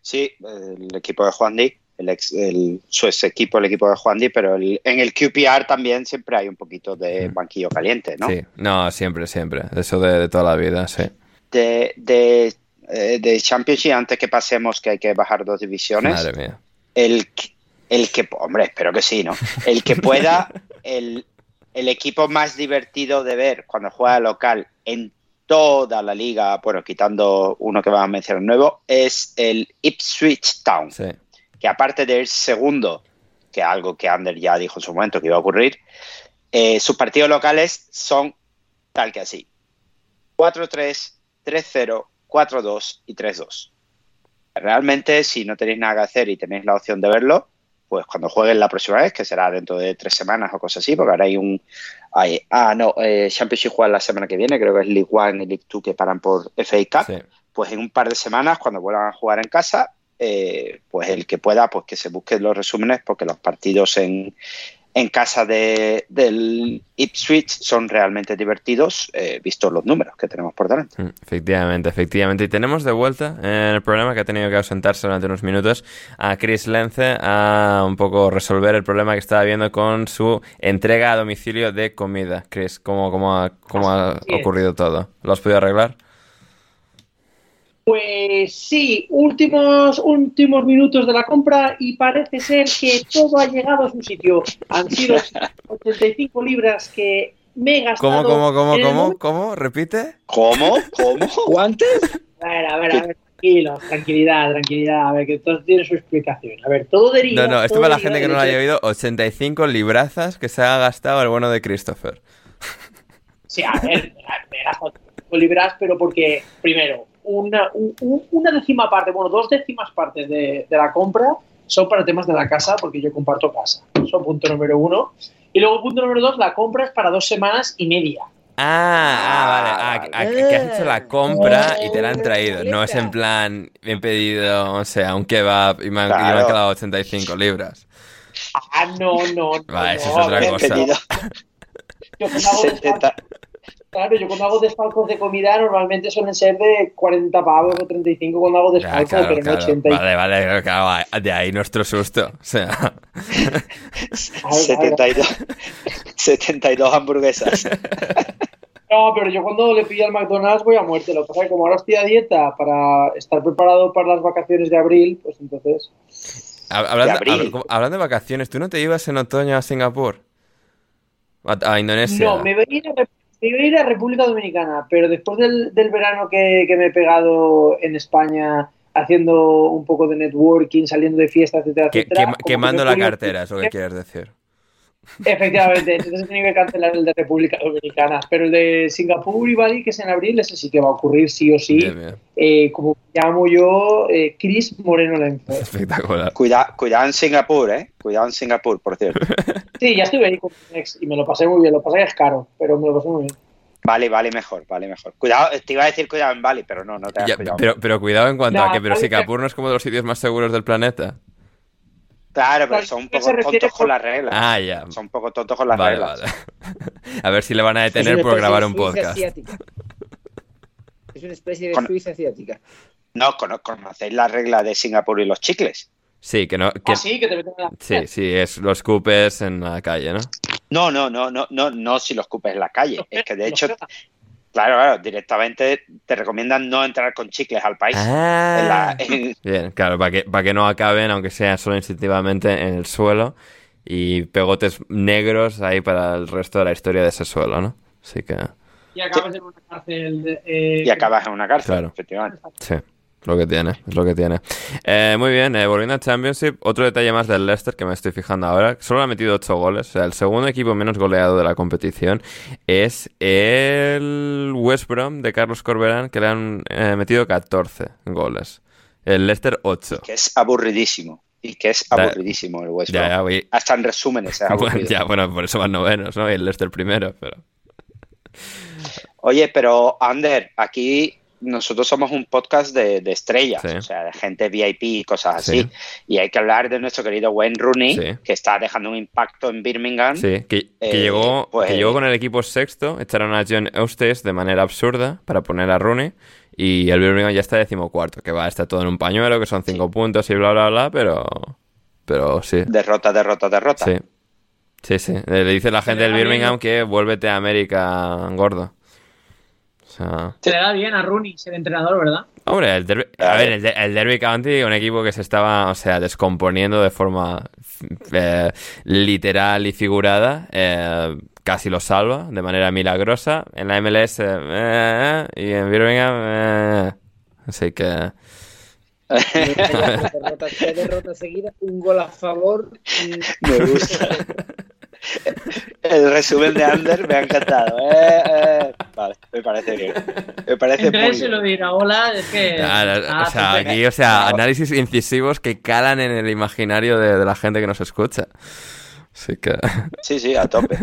Sí, el equipo de Juan Di, el ex, el, su ex equipo, el equipo de Juan Di, pero el- en el QPR también siempre hay un poquito de banquillo caliente, ¿no? Sí, no, siempre, siempre, eso de, de toda la vida, sí. De, de, eh, de Championship, antes que pasemos que hay que bajar dos divisiones, Madre mía. el, el que, hombre, espero que sí, ¿no? El que pueda, el, el equipo más divertido de ver cuando juega local en toda la liga, bueno, quitando uno que va a mencionar nuevo, es el Ipswich Town. Sí. Que aparte de ir segundo, que algo que Ander ya dijo en su momento que iba a ocurrir, eh, sus partidos locales son tal que así. 4-3, 3-0, 4-2 y 3-2. Realmente, si no tenéis nada que hacer y tenéis la opción de verlo, pues cuando jueguen la próxima vez, que será dentro de tres semanas o cosas así, porque ahora hay un... Hay, ah, no, eh, Championship juega la semana que viene, creo que es League One y League Two que paran por FA Cup. Sí. Pues en un par de semanas, cuando vuelvan a jugar en casa, eh, pues el que pueda, pues que se busque los resúmenes, porque los partidos en, en casa de, del Ipswich son realmente divertidos, eh, vistos los números que tenemos por delante. Mm, Efectivamente, efectivamente. Y tenemos de vuelta en el programa que ha tenido que ausentarse durante unos minutos a Chris Lence a un poco resolver el problema que estaba viendo con su entrega a domicilio de comida. Chris, ¿cómo, cómo, ha, cómo ha ocurrido todo? ¿Lo has podido arreglar? Pues sí, últimos, últimos minutos de la compra y parece ser que todo ha llegado a su sitio. Han sido 85 libras que me he gastado. ¿Cómo, cómo, cómo, cómo, momento- cómo? ¿Repite? ¿Cómo? ¿Cómo? ¿Guantes? A ver, a ver, a ver, tranquilo, tranquilidad, tranquilidad. A ver, que todo tiene su explicación. A ver, todo deriva. No, no, esto para la gente que no lo haya oído, 85 librazas que se ha gastado el bueno de Christopher. Sí, a ver, me he gastado 85 libras, pero porque, primero, una, un- un- una décima parte, bueno, dos décimas partes de, de la compra son para temas de la casa, porque yo comparto casa. Eso punto número uno. Y luego, punto número dos, la compra es para dos semanas y media. Ah, ah, vale. Ah, vale. que- has hecho la compra y te la han traído. No es en plan, he pedido, o sea, un kebab y me han, y me han Claro. quedado 85 libras. Ah, no, no, no. Vale, eso es otra cosa. Yo cuando hago 70. Claro, yo cuando hago desfalcos de comida normalmente suelen ser de 40 pavos o 35 cuando hago Ya, desfalco, claro, pero no claro. 80. y- Vale, vale, claro, de ahí nuestro susto. O sea, Claro, claro. 72, 72 hamburguesas. No, pero yo cuando le pillo al McDonald's voy a muerte. Lo que pasa es que como ahora estoy a dieta para estar preparado para las vacaciones de abril, pues entonces... hab- hablando, De abril. hab- hablando de vacaciones, ¿tú no te ibas en otoño a Singapur? A, a Indonesia. No, me voy a ir a, iba a, ir a República Dominicana, pero después del, del verano que, que me he pegado en España haciendo un poco de networking, saliendo de fiestas, etcétera, Que- etcétera, que quemando la cartera, es lo que quieres decir. Efectivamente, entonces he tenido que cancelar el de República Dominicana, pero el de Singapur y Bali, que es en abril, ese sí que va a ocurrir sí o sí. Bien, bien. Eh, como llamo yo, eh, Chris Moreno Lenzo. Espectacular. Cuida, cuidado en Singapur, ¿eh? Cuidado en Singapur, por cierto. Sí, ya estuve ahí con mi ex y me lo pasé muy bien. Lo es que es caro, pero me lo pasé muy bien. Vale, vale mejor, vale mejor. Cuidado, te iba a decir cuidado en Bali, pero no, no te hagas Ya, cuidado. pero, pero cuidado en cuanto No, a que pero Singapur no es como de los sitios más seguros del planeta. Claro, pero son un ¿qué poco tontos con las reglas. Ah, ya. Son un poco tontos con las Vale, reglas. vale. A ver si le van a Es detener una por especie grabar de un Suiza podcast. asiática. Es una especie de Con- Suiza asiática. No, cono- conocéis la regla de Singapur y los chicles. Sí, que no. Que... Ah, sí, que te meten en la... Sí, sí, es los cupes en la calle, ¿no? No, no, no, no, no, no si los escupes en la calle. Es que de hecho. Claro, claro, directamente te recomiendan no entrar con chicles al país. En la- Ah. en- Bien, claro, para que, para que no acaben, aunque sea solo instintivamente, en el suelo y pegotes negros ahí para el resto de la historia de ese suelo, ¿no? Así que, Y acabas en una cárcel. de- eh, y acabas en una cárcel, Claro. efectivamente. sí, lo que tiene, es lo que tiene. Eh, muy bien, eh, volviendo a Championship, otro detalle más del Leicester que me estoy fijando ahora, solo ha metido 8 goles, o sea, el segundo equipo menos goleado de la competición es el West Brom de Carlos Corberán, que le han eh, metido 14 goles. El Leicester 8. Que es aburridísimo. Y que es aburridísimo el West Brom. ya, Hasta en resúmenes es Bueno, ya, bueno, por eso van novenos, ¿no? Y el Leicester primero, pero... Oye, pero Ander, aquí nosotros somos un podcast de, de estrellas, Sí. o sea, de gente VIP y cosas así. Sí. Y hay que hablar de nuestro querido Wayne Rooney, Sí. que está dejando un impacto en Birmingham. Sí, que, que Eh, llegó, pues- que llegó con el equipo sexto, echaron a John Eustace de manera absurda para poner a Rooney y el Birmingham ya está decimocuarto, que va, está todo en un pañuelo, que son cinco puntos y bla, bla, bla, pero... Pero sí, Derrota, derrota, derrota. sí. Sí, sí. Le dice la gente del. Birmingham que vuélvete a América gordo. O sea... Se le da bien a Rooney ser entrenador, ¿verdad? Hombre, el derby, a ver, el, el, Derby County, un equipo que se estaba, o sea, descomponiendo de forma eh, literal y figurada, eh, casi lo salva de manera milagrosa. En la MLS eh, y en Birmingham, así que... derrota, seguida, un gol a favor. Me gusta. El resumen de Ander me ha encantado. Eh, eh. Vale, me parece bien. Me parece Entonces se lo dirá, hola, es que... Ah, o sea, aquí, o sea, análisis incisivos que calan en el imaginario de, de la gente que nos escucha. Así que... Sí, sí, a tope.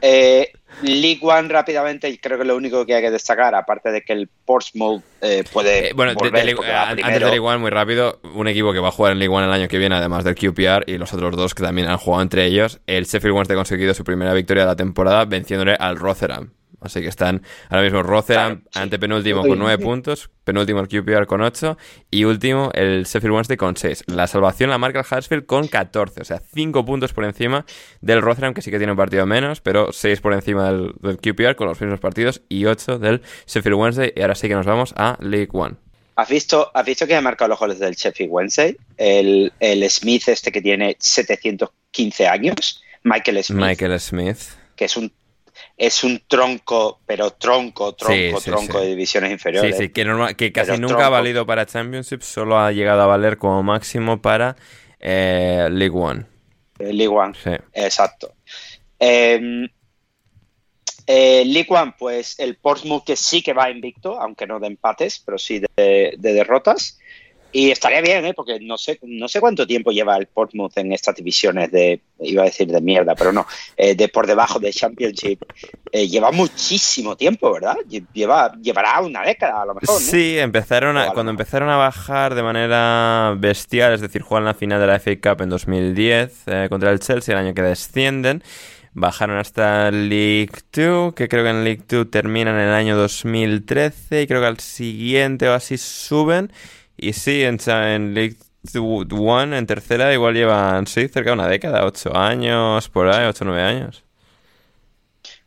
Eh, League One rápidamente, y creo que lo único que hay que destacar, aparte de que el Portsmouth eh, puede. Eh, bueno, volver de, va antes primero. de League One, muy rápido, un equipo que va a jugar en League One el año que viene, además del QPR, y los otros dos que también han jugado entre ellos. El Sheffield Wednesday ha conseguido su primera victoria de la temporada venciéndole al Rotherham. Así que están ahora mismo Rotherham Claro, sí. antepenúltimo con 9 puntos, penúltimo el QPR con 8 y último el Sheffield Wednesday con 6. La salvación la marca el Huddersfield con 14, o sea, 5 puntos por encima del Rotherham, que sí que tiene un partido menos, pero 6 por encima del, del QPR con los mismos partidos y 8 del Sheffield Wednesday. Y ahora sí que nos vamos a League One. ¿Has visto, ¿Has visto que ha marcado los goles del Sheffield Wednesday? El, el Smith, este que tiene 715 años, Michael Smith, Michael Smith. que es un es un tronco, pero tronco, tronco, Sí, sí, tronco sí. de divisiones Sí, inferiores. sí, que, norma- que casi nunca ha valido para Championship, solo ha llegado a valer como máximo para eh, League One. Eh, League One. Sí. Exacto. Eh, eh, League One, pues el Portsmouth que sí que va invicto, aunque no de empates, pero sí de, de derrotas. Y estaría bien, ¿eh? porque no sé, no sé cuánto tiempo lleva el Portsmouth en estas divisiones de, iba a decir de mierda, pero no, eh, de por debajo de Championship. Eh, lleva muchísimo tiempo, ¿verdad? Lle- Lleva, llevará una década a lo mejor, ¿no? Sí, empezaron a, cuando empezaron a bajar de manera bestial, es decir, jugaron la final de la FA Cup en 2010 eh, contra el Chelsea, el año que descienden. Bajaron hasta League 2, que creo que en League 2 terminan en el año 2013 y creo que al siguiente o así suben. Y sí, en, en League 1, en tercera, igual llevan, sí, cerca de una década, 8 años, por ahí, 8 o 9 años.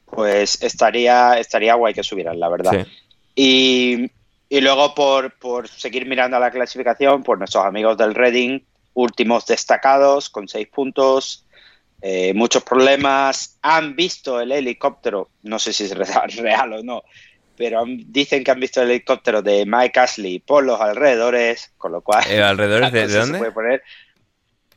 Pues estaría, estaría guay que subieran, la verdad. Sí. Y, y luego por, por seguir mirando a la clasificación, pues nuestros amigos del Reading, últimos destacados con seis puntos, eh, muchos problemas, han visto el helicóptero, no sé si es real o no, pero han- dicen que han visto el helicóptero de Mike Ashley por los alrededores, con lo cual... Eh, ¿alrededores de- dónde? Se puede poner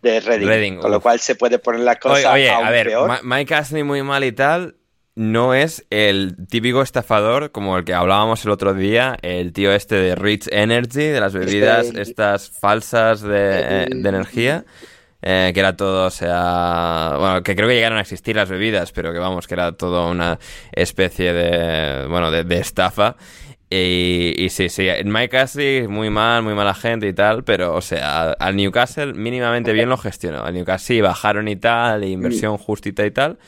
de Reading, Reading, con lo cual se puede poner la cosa oye, aún a ver, peor. Mike Ashley muy mal y tal, no es el típico estafador como el que hablábamos el otro día, el tío este de Rich Energy, de las bebidas Este- estas falsas de, eh, de energía. Eh, que era todo, o sea, bueno, que creo que llegaron a existir las bebidas, pero que vamos, que era todo una especie de, bueno, de, de estafa. Y, y sí, sí, Mike Ashley, muy mal, muy mala gente y tal, pero, o sea, al Newcastle mínimamente bien lo gestionó. Al Newcastle sí, bajaron y tal, inversión justita y tal,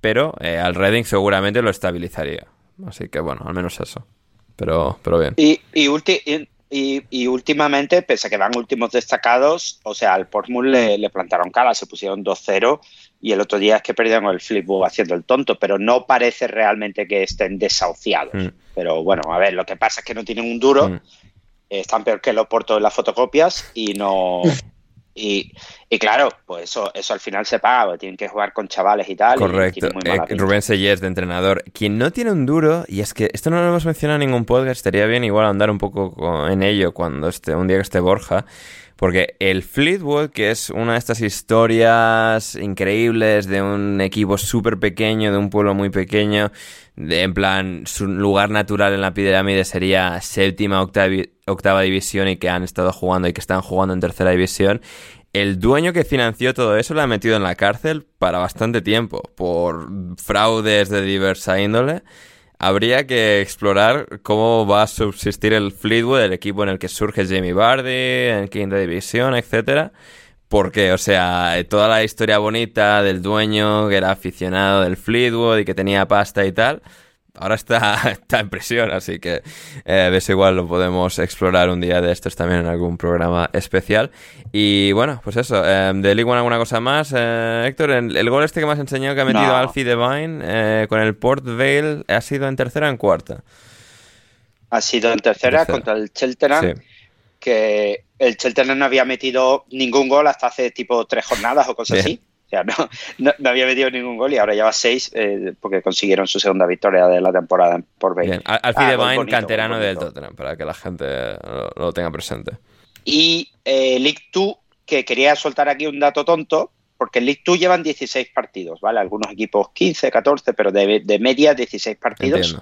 pero eh, al Reading seguramente lo estabilizaría. Así que, bueno, al menos eso. Pero, pero bien. Y, y, ulti- y- y- y últimamente, pese a que van últimos destacados, o sea, al Portsmouth le, le plantaron cara, se pusieron 2-0 y el otro día es que perdieron el flipbook haciendo el tonto, pero no parece realmente que estén desahuciados. Mm. Pero bueno, a ver, lo que pasa es que no tienen un duro, Mm. están peor que los portos en las fotocopias y no... Y, y claro, pues eso, eso al final se paga, porque tienen que jugar con chavales y tal. y Correcto. mala Eh. Rubén Sellés, de entrenador. Quien no tiene un duro, y es que esto no lo hemos mencionado en ningún podcast, estaría bien igual andar un poco co- en ello cuando esté, un día que esté Borja. Porque el Fleetwood, que es una de estas historias increíbles de un equipo súper pequeño, de un pueblo muy pequeño, de, en plan, su lugar natural en la pirámide sería séptima, octavi- octava división y que han estado jugando y que están jugando en tercera división. El dueño que financió todo eso lo ha metido en la cárcel para bastante tiempo por fraudes de diversa índole. Habría que explorar cómo va a subsistir el Fleetwood, el equipo en el que surge Jamie Vardy, en quinta división, etcétera. Porque, o sea, toda la historia bonita del dueño que era aficionado del Fleetwood y que tenía pasta y tal, ahora está, está en prisión, así que eh, ves igual lo podemos explorar un día de estos también en algún programa especial. Y bueno, pues eso, eh, de League One alguna cosa más. Eh, Héctor, el, el gol este que me has enseñado que ha metido No. Alfie Devine eh, con el Port Vale ha sido en tercera o en cuarta. Ha sido en tercera, contra el Cheltenham, que el Cheltenham no había metido ningún gol hasta hace tipo tres jornadas o cosas así. Sea, no, no, había metido ningún gol y ahora lleva seis eh, porque consiguieron su segunda victoria de la temporada por 20. Al Alfie ah, canterano del Tottenham, para que la gente lo, tenga presente. Y eh, League 2, que quería soltar aquí un dato tonto, porque en League 2 llevan 16 partidos, ¿vale? Algunos equipos 15, 14, pero de, media 16 partidos.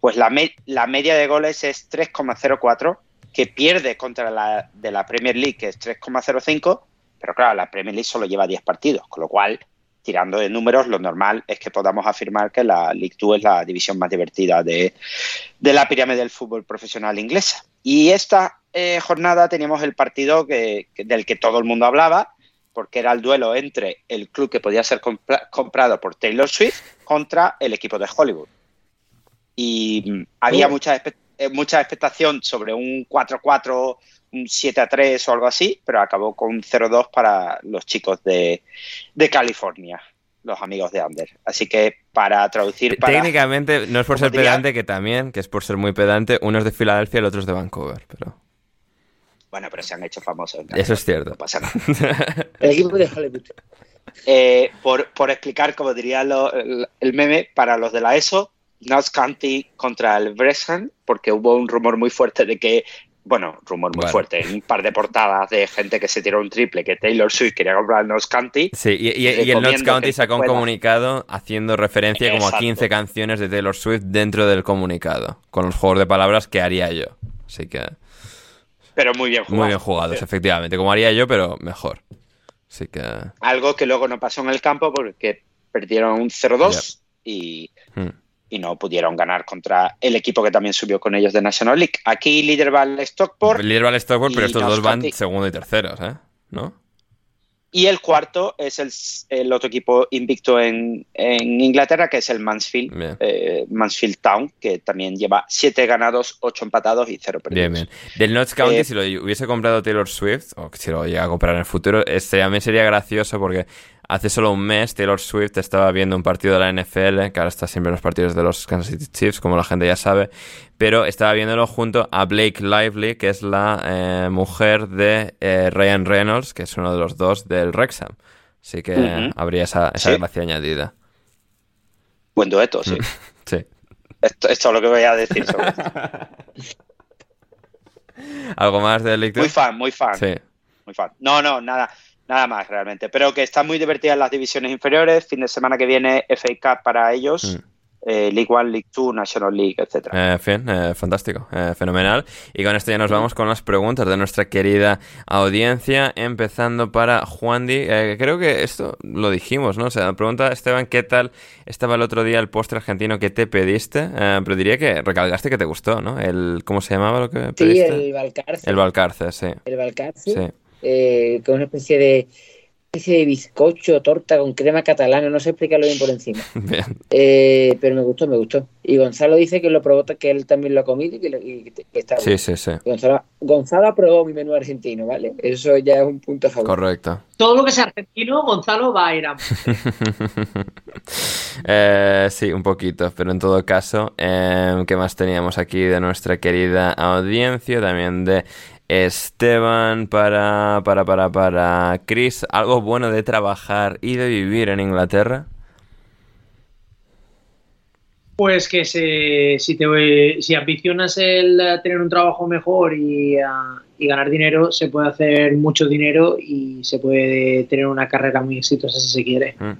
Pues la, la media de goles es 3,04, que pierde contra la de la Premier League, que es 3,05 pero claro, la Premier League solo lleva 10 partidos, con lo cual, tirando de números, lo normal es que podamos afirmar que la League 2 es la división más divertida de, la pirámide del fútbol profesional inglesa. Y esta eh, jornada teníamos el partido que, del que todo el mundo hablaba, porque era el duelo entre el club que podía ser comprado por Taylor Swift contra el equipo de Hollywood. Y mm, había mucha, eh, mucha expectación sobre un 4-4 un 7 a 3 o algo así, pero acabó con 0-2 para los chicos de, California, los amigos de Ander. Así que para traducir. Técnicamente, no es por ser pedante, que también, que es por ser muy pedante, uno es de Filadelfia y el otro es de Vancouver, pero. Bueno, pero se han hecho famosos. Eso es cierto. No pasa nada. el equipo de Hollywood. Eh, por, explicar, como diría el, meme, para los de la ESO, Notts County contra el Bressan, porque hubo un rumor muy fuerte de que bueno, rumor muy fuerte, un par de portadas de gente que se tiró un triple, que Taylor Swift quería comprar el Notts County. Sí, y, el Notts County sacó un comunicado haciendo referencia como a 15 canciones de Taylor Swift dentro del comunicado, con los juegos de palabras que haría yo. Así que... Pero muy bien jugados. Muy bien jugados, efectivamente, como haría yo, pero mejor. Así que... Algo que luego no pasó en el campo porque perdieron un 0-2 y... Hmm y no pudieron ganar contra el equipo que también subió con ellos de National League. Aquí líder va el Stockport. Líder va el Stockport, pero estos dos van segundo y terceros, ¿eh? ¿No? Y el cuarto es el, otro equipo invicto en, Inglaterra, que es el Mansfield, eh, Mansfield Town, que también lleva siete ganados, ocho empatados y cero perdidos. Bien, bien. Del Notts County, eh, si lo hubiese comprado Taylor Swift, o si lo llega a comprar en el futuro, este también sería gracioso porque Hace solo un mes Taylor Swift estaba viendo un partido de la NFL, que ahora está siempre en los partidos de los Kansas City Chiefs, como la gente ya sabe, pero estaba viéndolo junto a Blake Lively, que es la eh, mujer de eh, Ryan Reynolds, que es uno de los dos del Wrexham. Así que habría esa, esa gracia añadida. Buen dueto, sí. sí. Esto, es lo que voy a decir sobre ¿Algo más de lectura? Muy fan, muy fan. Sí. Muy fan. No, no, nada. Nada más realmente, pero que están muy divertidas las divisiones inferiores. Fin de semana que viene FA Cup para ellos. Mm. Eh, League One, League Two, National League, etc. Eh, fin, eh, fantástico, fenomenal. Y con esto ya nos vamos con las preguntas de nuestra querida audiencia, empezando para Juan Di. creo que esto lo dijimos, ¿no? O sea, pregunta Esteban, ¿qué tal estaba el otro día el postre argentino que te pediste? pero diría que recalcaste que te gustó, ¿no? El, ¿Cómo se llamaba lo que pediste? Sí, el Valcarce. El Valcarce, sí. El Valcarce. Sí eh, con una especie de especie de bizcocho, torta con crema catalana, no sé explicarlo bien por encima. Eh, pero me gustó, me gustó. Y Gonzalo dice que lo probó, que él también lo ha comido y que, está Sí, sí, sí. Gonzalo, Gonzalo aprobó mi menú argentino, ¿vale? Eso ya es un punto a favor. Correcto. Todo lo que sea argentino, Gonzalo va a ir a... eh, sí, un poquito, pero en todo caso, eh, ¿qué más teníamos aquí de nuestra querida audiencia? También de Esteban, para, para, para, para Chris, ¿algo bueno de trabajar y de vivir en Inglaterra? Pues que se, si, te, si ambicionas el tener un trabajo mejor y, ah, ganar dinero, se puede hacer mucho dinero y se puede tener una carrera muy exitosa si se quiere. Mm,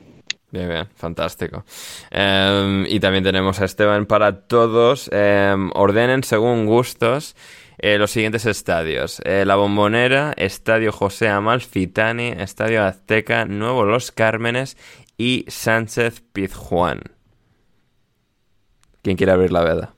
bien, bien, fantástico. Em, y también tenemos a Esteban para todos. Em, ordenen según gustos eh, los siguientes estadios. Eh, la Bombonera, Estadio José Amalfitani, Estadio Azteca, Nuevo Los Cármenes y Sánchez Pizjuán. ¿Quién quiere abrir la veda?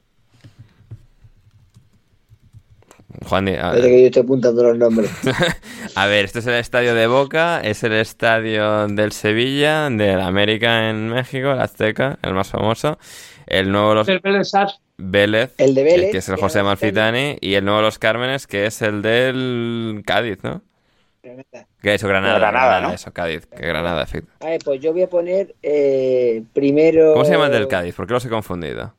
Juan, a ver. que yo estoy apuntando los nombres. a ver, este es el estadio de Boca, es el estadio del Sevilla, del América en México, el Azteca, el más famoso. El nuevo Los... Vélez, el de Vélez, que es el José Malfitani, y el nuevo Los Cármenes, que es el del Cádiz, ¿no? Granada. Que eso, Granada. Granada, ¿no? Eso, Cádiz. Que Granada, efecto. ver, pues yo voy a poner eh, primero. ¿Cómo se llama el del Cádiz? ¿Por qué los he confundido?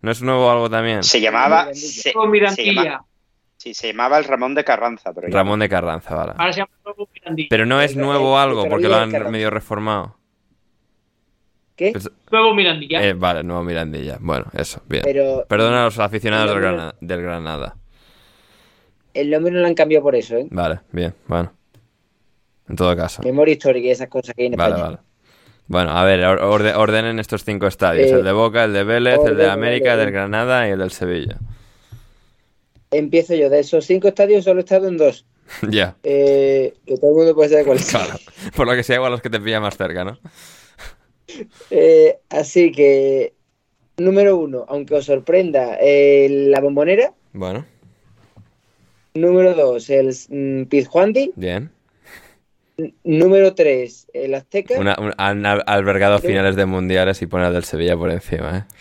¿No es nuevo algo también? Se llamaba. Se, se llama- sí, se llamaba el Ramón de Carranza, pero Ramón de Carranza, vale. Ahora se llama. Pero no es nuevo algo porque lo han medio reformado. ¿Qué? Es- Nuevo Mirandilla. eh, vale, nuevo Mirandilla. Bueno, eso, bien. Pero Perdona a los aficionados del Granada, del Granada. el nombre no lo han cambiado por eso, ¿eh? Vale, bien, bueno. En todo caso. Memoria histórica y esas cosas que hay en Vale, España. vale. Bueno, a ver, or- orde- ordenen estos cinco estadios. Eh, el de Boca, el de Vélez, el de orden, América, el del Granada y el del Sevilla. Empiezo yo. De esos cinco estadios solo he estado en dos. ya, Eh, que todo el mundo puede saber cuáles son. claro. Por lo que sea, igual los que te pilla más cerca, ¿no? Eh, así que, número uno, aunque os sorprenda, eh, la bombonera. Bueno, Número dos, el mm, Pizjuandi. bien. Número tres, el Azteca. Una- han al- albergado finales de mundiales y pone al del Sevilla por encima, ¿eh?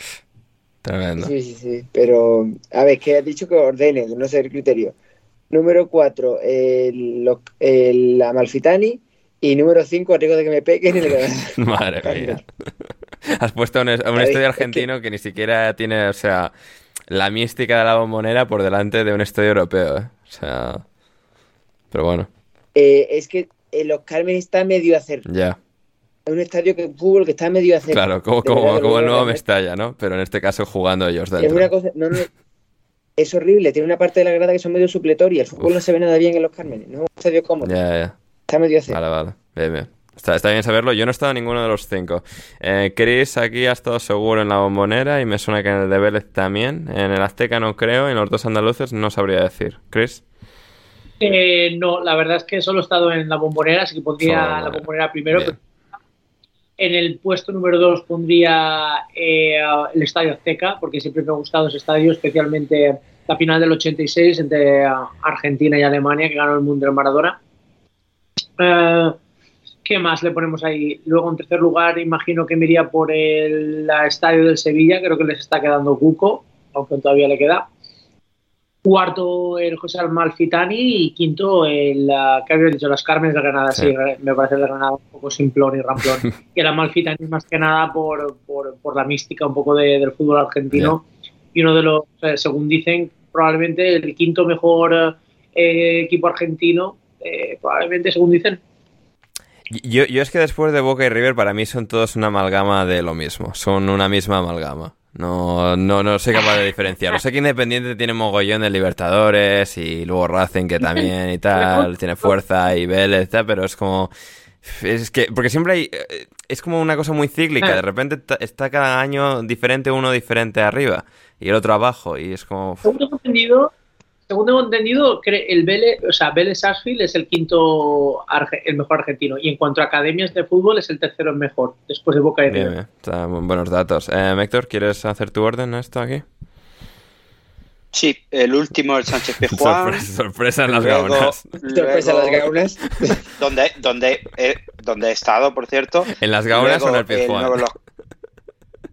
Tremendo. Sí, sí, sí. Pero, a ver, que has dicho que ordene, que no sé el criterio. Número cuatro, el, lo- el Amalfitani. Y número cinco, a riesgo de que me peguen el Granada. Madre mía. Has puesto un, un Ay, estadio es que- argentino que ni siquiera tiene, o sea, la mística de la bombonera por delante de un estadio europeo, ¿eh? O sea... Pero bueno, Eh, es que eh, Los Carmen está medio a hacer. ya. Es un estadio que fútbol que está medio a hacer. Claro, como, como, verdad, como el lo nuevo Mestalla, ¿no? Pero en este caso jugando ellos Es una cosa, no, no, es horrible. Tiene una parte de la grada que son medio supletorias. El fútbol no se ve nada bien en los Cármenes. No es un estadio cómodo. Ya, ya. Está medio a hacer. Vale, vale. Bien, bien. Está, está bien saberlo. Yo no he estado en ninguno de los cinco. Eh, Chris aquí ha estado seguro en la bombonera y me suena que en el de Vélez también. En el Azteca no creo. En los dos andaluces no sabría decir. Chris. Eh, no, la verdad es que solo he estado en la bombonera, así que pondría Solo la Bombonera. primero. En el puesto número dos pondría eh, el Estadio Azteca, porque siempre me ha gustado ese estadio, especialmente la final del 86 entre Argentina y Alemania, que ganó el Mundial Maradona. Eh, ¿Qué más le ponemos ahí? Luego, en tercer lugar, imagino que me iría por el Estadio del Sevilla, creo que les está quedando cuco, aunque todavía le queda. Cuarto, el José Almalfitani. Y quinto, el que había dicho, las Carmenes de Granada. Sí. Sí, me parece el de Granada un poco simplón y ramplón. y el Amalfitani, más que nada, por, por, por la mística un poco de- del fútbol argentino. Y uno de los, eh, según dicen, probablemente el quinto mejor eh, equipo argentino. Eh, probablemente, según dicen. Yo, yo es que después de Boca y River para mí son todos una amalgama de lo mismo. Son una misma amalgama. No, no, no soy capaz de diferenciarlo. Sé que Independiente tiene mogollón de Libertadores y luego Racing que también y tal, tiene fuerza y Vélez tal, pero es como... Es que, porque siempre hay... eh, Es como una cosa muy cíclica. De repente está cada año diferente, uno diferente arriba y el otro abajo y es como... Según entendido, según tengo entendido, el Vélez, o sea, Vélez Sarsfield es el quinto, el mejor argentino. Y en cuanto a academias de fútbol, es el tercero en mejor, después de Boca y Bien, River. bien. Está bu- buenos datos. Eh, Héctor, ¿quieres hacer tu orden a esto aquí? Sí, el último, el Sánchez Pizjuán. Sorpresa, sorpresa en las Luego- gaunas. Sorpresa las luego- gaunas. donde, donde, he, donde he estado, por cierto. ¿En las gaunas Luego, o en el luego los-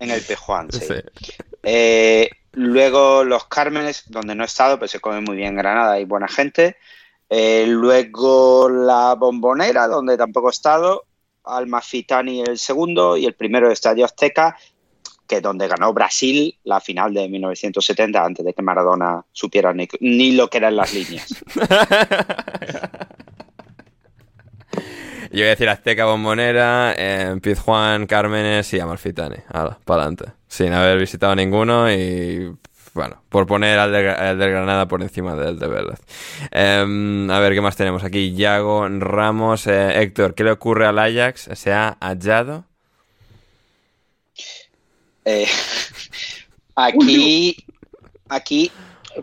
en el Pizjuán, sí. Sí. Eh, luego los Cármenes, donde no he estado, pero se come muy bien en Granada, hay buena gente. Eh, luego la Bombonera, donde tampoco he estado. Almafitani el segundo y el primero el Estadio Azteca, que donde ganó Brasil la final de 1970, antes de que Maradona supiera ni, ni lo que eran las líneas. Yo voy a decir Azteca Bombonera, eh, Pizjuán, Cármenes y Amalfitani. Hala, para adelante. Sin haber visitado ninguno y. Bueno, por poner al de, Granada por encima del de Vélez. Em, a ver, ¿qué más tenemos aquí? Yago, Ramos, eh, Héctor, ¿qué le ocurre al Ajax? ¿Se ha hallado? Eh, aquí, aquí,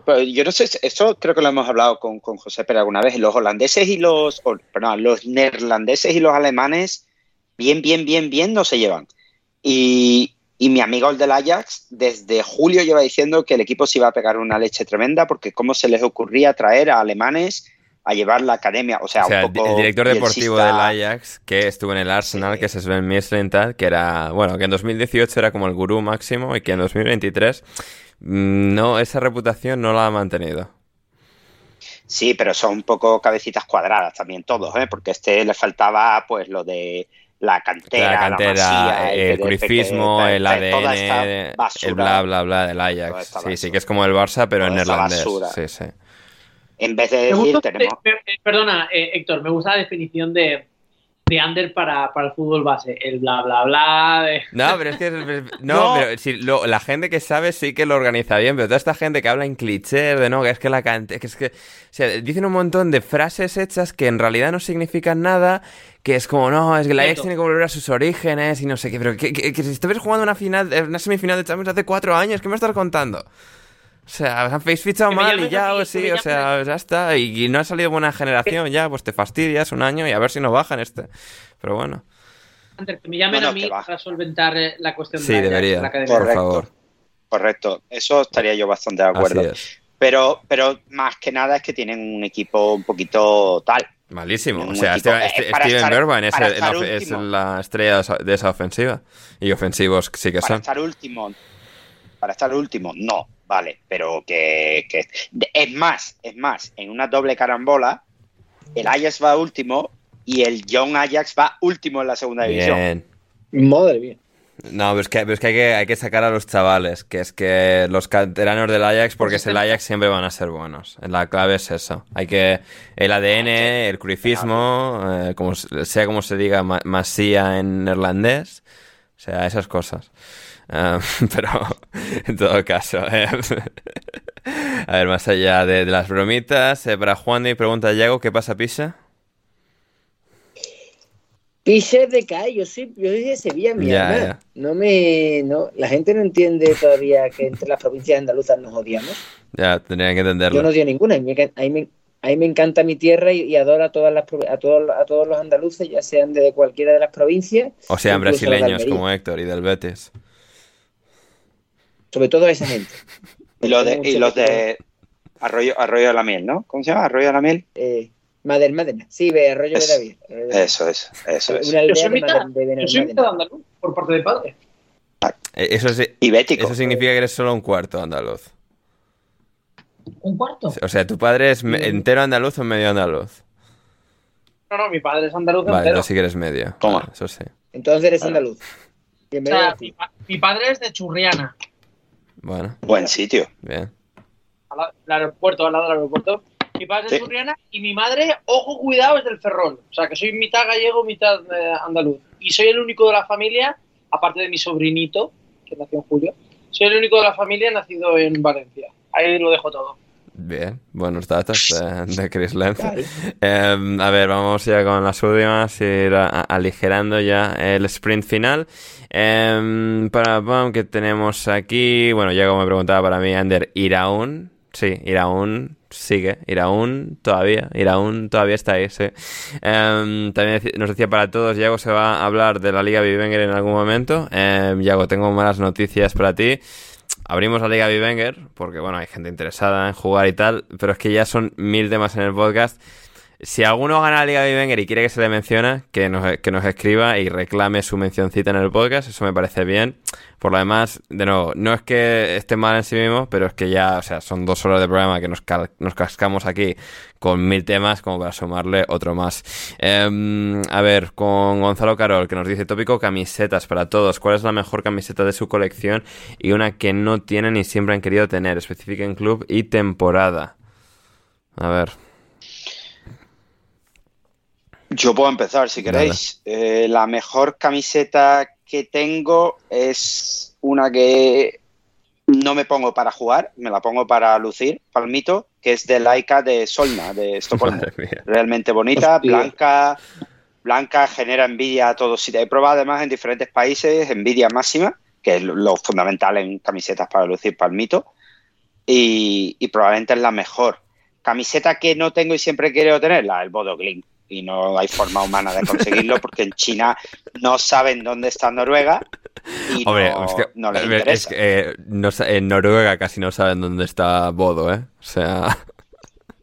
pero yo no sé, esto creo que lo hemos hablado con, con José Pérez alguna vez. Los holandeses y los, perdón, los neerlandeses y los alemanes, bien, bien, bien, bien, no se llevan. Y, y mi amigo el del Ajax, desde julio lleva diciendo que el equipo se iba a pegar una leche tremenda porque cómo se les ocurría traer a alemanes a llevar la academia, o sea, O sea, un el, poco el director deportivo del. Ajax, que estuvo en el Arsenal, Sí. que es Sven Mislintat, que era, bueno, que en 2018 era como el gurú máximo y que en 2023 mm, no, esa reputación no la ha mantenido. Sí, pero son un poco cabecitas cuadradas también todos, ¿eh? porque a este le faltaba pues lo de la cantera, la cantera, masía, el el toda esta ADN, basura, el bla bla bla del Ajax. Sí, sí, que es como el Barça, pero en Toda neerlandés. basura. Sí, sí. En vez de decir, gusta- tenemos... perdona, eh, Héctor, me gusta la definición de, de under para, para el fútbol base. El bla bla bla. de- No, pero es que. No, No. pero si lo- la gente que sabe sí que lo organiza bien, pero toda esta gente que habla en clichés, de no, que es que la cantidad. Que es que. O sea, dicen un montón de frases hechas que en realidad no significan nada. Que es como, no, es que la Cierto. tiene que volver a sus orígenes y no sé qué. Pero que, que, que si estuvieras jugando una final, eh, una semifinal de Champions hace cuatro años, ¿qué me estás contando? O sea, os habéis fichado Que mal y ya, que sí, o sea, ya está. Y, y no ha salido buena generación ya, pues te fastidias un año y a ver si no bajan este. Pero bueno. Under, que me llamen No, no, a mí para solventar eh, la cuestión Sí, de la, de debería. la academia. Por Correcto. favor. Correcto, eso estaría yo bastante de acuerdo. Así es. Pero, pero más que nada es que tienen un equipo un poquito tal. Malísimo. O sea, equipo- Steven, eh, Steven estar- Bergwijn es, la estrella de esa, de esa ofensiva. Y ofensivos sí que Para son. estar último, para estar último, no, vale, pero que, es más, es más, en una doble carambola, el Ajax va último y el Young Ajax va último en la segunda división. Bien. Madre mía. No, pero es que, pero es que, hay que hay que sacar a los chavales, que es que los canteranos del Ajax, porque es el Ajax, siempre van a ser buenos. La clave es eso. Hay que el ADN, el cruifismo, eh, como, se- sea como se diga, ma- masía en neerlandés, o sea, esas cosas. Eh, pero, en todo caso, eh, a ver, más allá de, de las bromitas, eh, para Juan y pregunta a Yago, ¿qué pasa, Pisa? Piches de CAE, yo soy, yo soy de Sevilla, mi Ya, alma. ya. No me, no, la gente no entiende todavía que entre las provincias andaluzas nos odiamos. Ya, tendrían que Yo no entenderlo. odio ninguna. A mí, me, a mí me- a mí me encanta mi tierra y, y adoro a todas las a todos a todos los andaluces, ya sean de cualquiera de las provincias, O sean brasileños como Héctor y del Betis. Sobre todo a esa gente. Y los de, y los Arroyo, Arroyo de la Miel, ¿no? ¿Cómo se llama? Arroyo de la Miel. Eh, Mader, Madena. Sí, ve Arroyo Es- de David. Eh, Eso es, eso es. Una Yo soy aldea de de andaluz por parte de padre. Eh, Eso sí, Ibético. Eso significa que eres solo un cuarto andaluz. Un cuarto. O sea, tu padre es me- entero andaluz o medio andaluz. No, no, mi padre es andaluz Vale, entero. entonces sí que eres medio. Toma. Vale, eso sí. Entonces eres andaluz. O sea, mi padre es de Churriana, Bueno, Buen sitio. bien. al aeropuerto, al lado del aeropuerto. Mi padre es de Sí. Churriana y mi madre, ojo, cuidado, es del Ferrol. O sea, que soy mitad gallego, mitad eh, andaluz. Y soy el único de la familia, aparte de mi sobrinito, que nació en julio, soy el único de la familia nacido en Valencia. Ahí lo dejo todo. Bien, buenos datos de, de Chris Lenz. Em, a ver, vamos ya con las últimas, ir a- a- aligerando ya el sprint final. Em, para pam, que tenemos aquí, bueno, ya como me preguntaba para mí, Ander, Iraún, sí, Iraún sigue, Iraún todavía, Iraún todavía está ahí, sí. Em, también nos decía para todos, Yago se va a hablar de la Liga Vivenger en algún momento. Yago, tengo malas noticias para ti. Abrimos la Liga Vivenger, porque bueno, hay gente interesada en jugar y tal, pero es que ya son mil temas en el podcast. Si alguno gana la Liga Vivenger y quiere que se le mencione, que nos, que nos escriba y reclame su mencioncita en el podcast, eso me parece bien. Por lo demás, de nuevo, no es que esté mal en sí mismo, pero es que ya, o sea, son dos horas de programa que nos, nos cascamos aquí con mil temas como para sumarle otro más. Em, a ver, con Gonzalo Carol, que nos dice tópico camisetas para todos. ¿Cuál es la mejor camiseta de su colección y una que no tienen y siempre han querido tener? Especifiquen club y temporada. A ver. Yo puedo empezar si queréis. Eh, la mejor camiseta que tengo es una que no me pongo para jugar, me la pongo para lucir, palmito, que es de Laika de Solna, de Estocolmo. Realmente bonita, Hostia. blanca, blanca, genera envidia a todos. Si te he probado además en diferentes países, envidia máxima, que es lo- fundamental en camisetas para lucir palmito, y, y probablemente es la mejor. Camiseta que no tengo y siempre quiero tener, la del Bodo Glimt. Y no hay forma humana de conseguirlo porque en China no saben dónde está Noruega y Hombre, no, es que, no les es interesa. que, eh, no en Noruega casi no saben dónde está Bodo, ¿eh? O sea,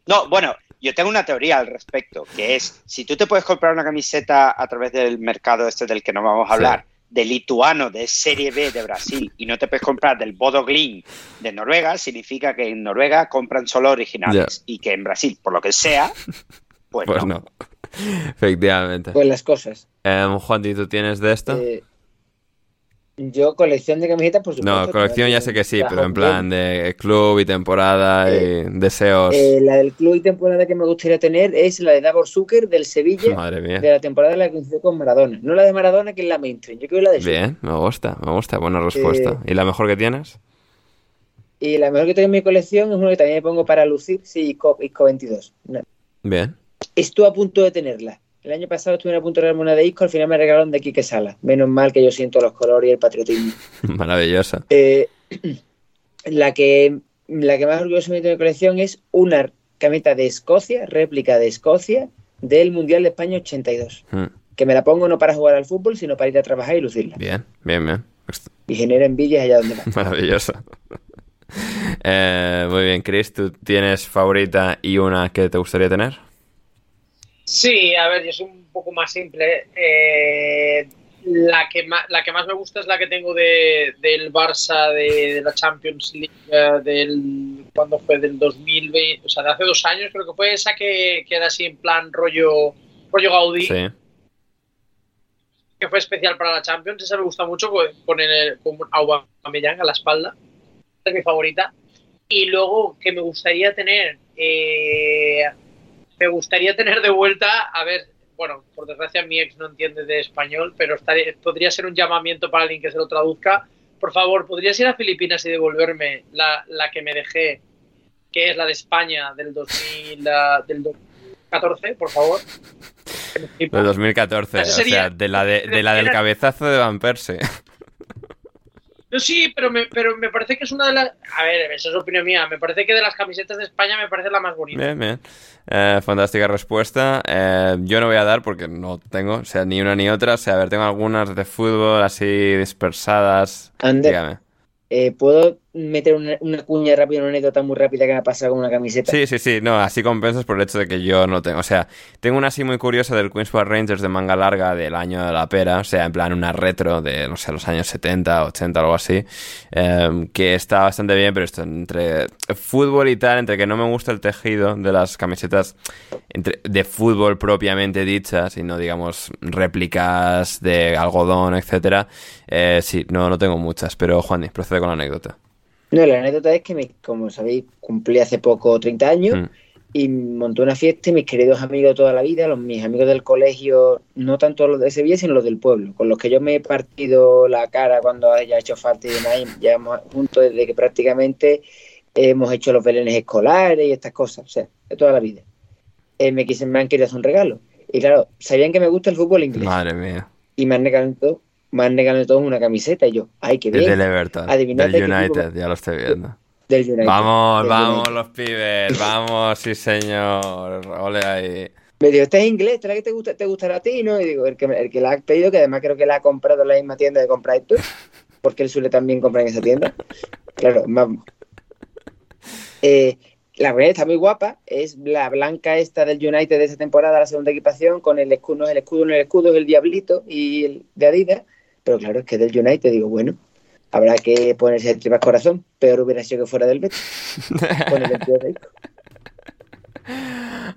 No, bueno, yo tengo una teoría al respecto, que es, si tú te puedes comprar una camiseta a través del mercado este del que no vamos a hablar, de lituano, de Serie B de Brasil, y no te puedes comprar del Bodo Glimt de Noruega, significa que en Noruega compran solo originales, y que en Brasil, por lo que sea, pues, pues no. no. Efectivamente. Pues las cosas. Em, Juan, ¿y tú tienes de esto? Eh, yo colección de camisetas, por supuesto. no, colección ya sé que sí, pero en plan de club y temporada y deseos. Eh, la del club y temporada que me gustaría tener es la de Davor Zucker del Sevilla Madre mía. de la temporada en la que coincidió con Maradona. No la de Maradona, que es la mainstream. Yo quiero la de Zucker. Bien, me gusta, me gusta, buena respuesta. ¿Y la mejor que tienes? Y la mejor que tengo en mi colección es una que también me pongo para lucir, sí, ICO, ICO 22. No. Bien. Estuve a punto de tenerla. El año pasado estuve a punto de regalarme una de ICO, al final me regalaron de Quique Sala. Menos mal que yo siento los colores y el patriotismo. Maravillosa. Eh, la, que, la que más orgulloso me en mi colección es una camiseta de Escocia, réplica de Escocia, del Mundial de España 82. Mm, Que me la pongo no para jugar al fútbol, sino para ir a trabajar y lucirla. Bien, bien, bien. Y genera envidias allá donde va. Maravillosa. Eh, muy bien, Chris, ¿tú tienes favorita y una que te gustaría tener? Sí, a ver, yo soy un poco más simple. Eh, la, que más, la que más me gusta es la que tengo de, del Barça de, de la Champions League eh, del cuando fue del 2020, o sea, de hace dos años creo que fue esa que, que era así en plan rollo rollo Gaudí, Sí. que fue especial para la Champions. Esa me gusta mucho pues, con el con Aubameyang a la espalda. Esa es mi favorita. Y luego que me gustaría tener eh, me gustaría tener de vuelta, a ver, bueno, por desgracia mi ex no entiende de español, pero estaría- podría ser un llamamiento para alguien que se lo traduzca. Por favor, ¿podrías ir a Filipinas y devolverme la, la que me dejé, que es la de España del 2000, la- del 2014, por favor? De 2014, Esa o sea, de la, de, de la del cabezazo de Van Persie. No, sí, pero me, pero me parece que es una de las... A ver, esa es opinión mía. Me parece que de las camisetas de España me parece la más bonita. Bien, bien. Eh, fantástica respuesta. Eh, yo no voy a dar porque no tengo, o sea, ni una ni otra. O sea, a ver, tengo algunas de fútbol así dispersadas. Ander, Dígame. eh, ¿puedo meter una, cuña rápida, una anécdota muy rápida que me ha pasado con una camiseta? Sí, sí, sí, no, así compensas por el hecho de que yo no tengo. O sea, tengo una así muy curiosa del Queens Park Rangers de manga larga del año de la pera, o sea, en plan una retro de, no sé, los años 70, 80, algo así, eh, que está bastante bien, pero esto entre fútbol y tal, entre que no me gusta el tejido de las camisetas entre, de fútbol propiamente dichas y no, digamos, réplicas de algodón, etcétera, eh, sí, no, no tengo muchas, pero Juan, procede con la anécdota. No, la anécdota es que, me, como sabéis, cumplí hace poco 30 años Mm. y monté una fiesta y mis queridos amigos de toda la vida, los mis amigos del colegio, no tanto los de Sevilla, sino los del pueblo, con los que yo me he partido la cara cuando haya hecho falta y demás, y llevamos juntos desde que prácticamente hemos hecho los belenes escolares y estas cosas, o sea, de toda la vida. Eh, me, quise, me han querido hacer un regalo. Y claro, sabían que me gusta el fútbol inglés. Madre mía. Y me han regalado me han regalado todo una camiseta y yo, ay, qué Del bien. Everton, Adivinad del de qué equipo- United, ya lo estoy viendo. Del United. Vamos, del vamos United. los pibes, vamos, sí señor, ole ahí. Me dijo, ¿este es inglés? ¿Esta es que te, gusta, te gustará a ti? ¿no? Y digo, el que, el que la ha pedido, que además creo que la ha comprado en la misma tienda de comprar esto, porque él suele también comprar en esa tienda. Claro, vamos. Eh, la verdad está muy guapa, es la blanca esta del United de esa temporada, la segunda equipación, con el escudo, no es el escudo, no es el escudo, es el diablito y el de Adidas, pero claro, es que del United, digo, bueno, habrá que ponerse el tripas corazón, peor hubiera sido que fuera del Betis, con el 22 de.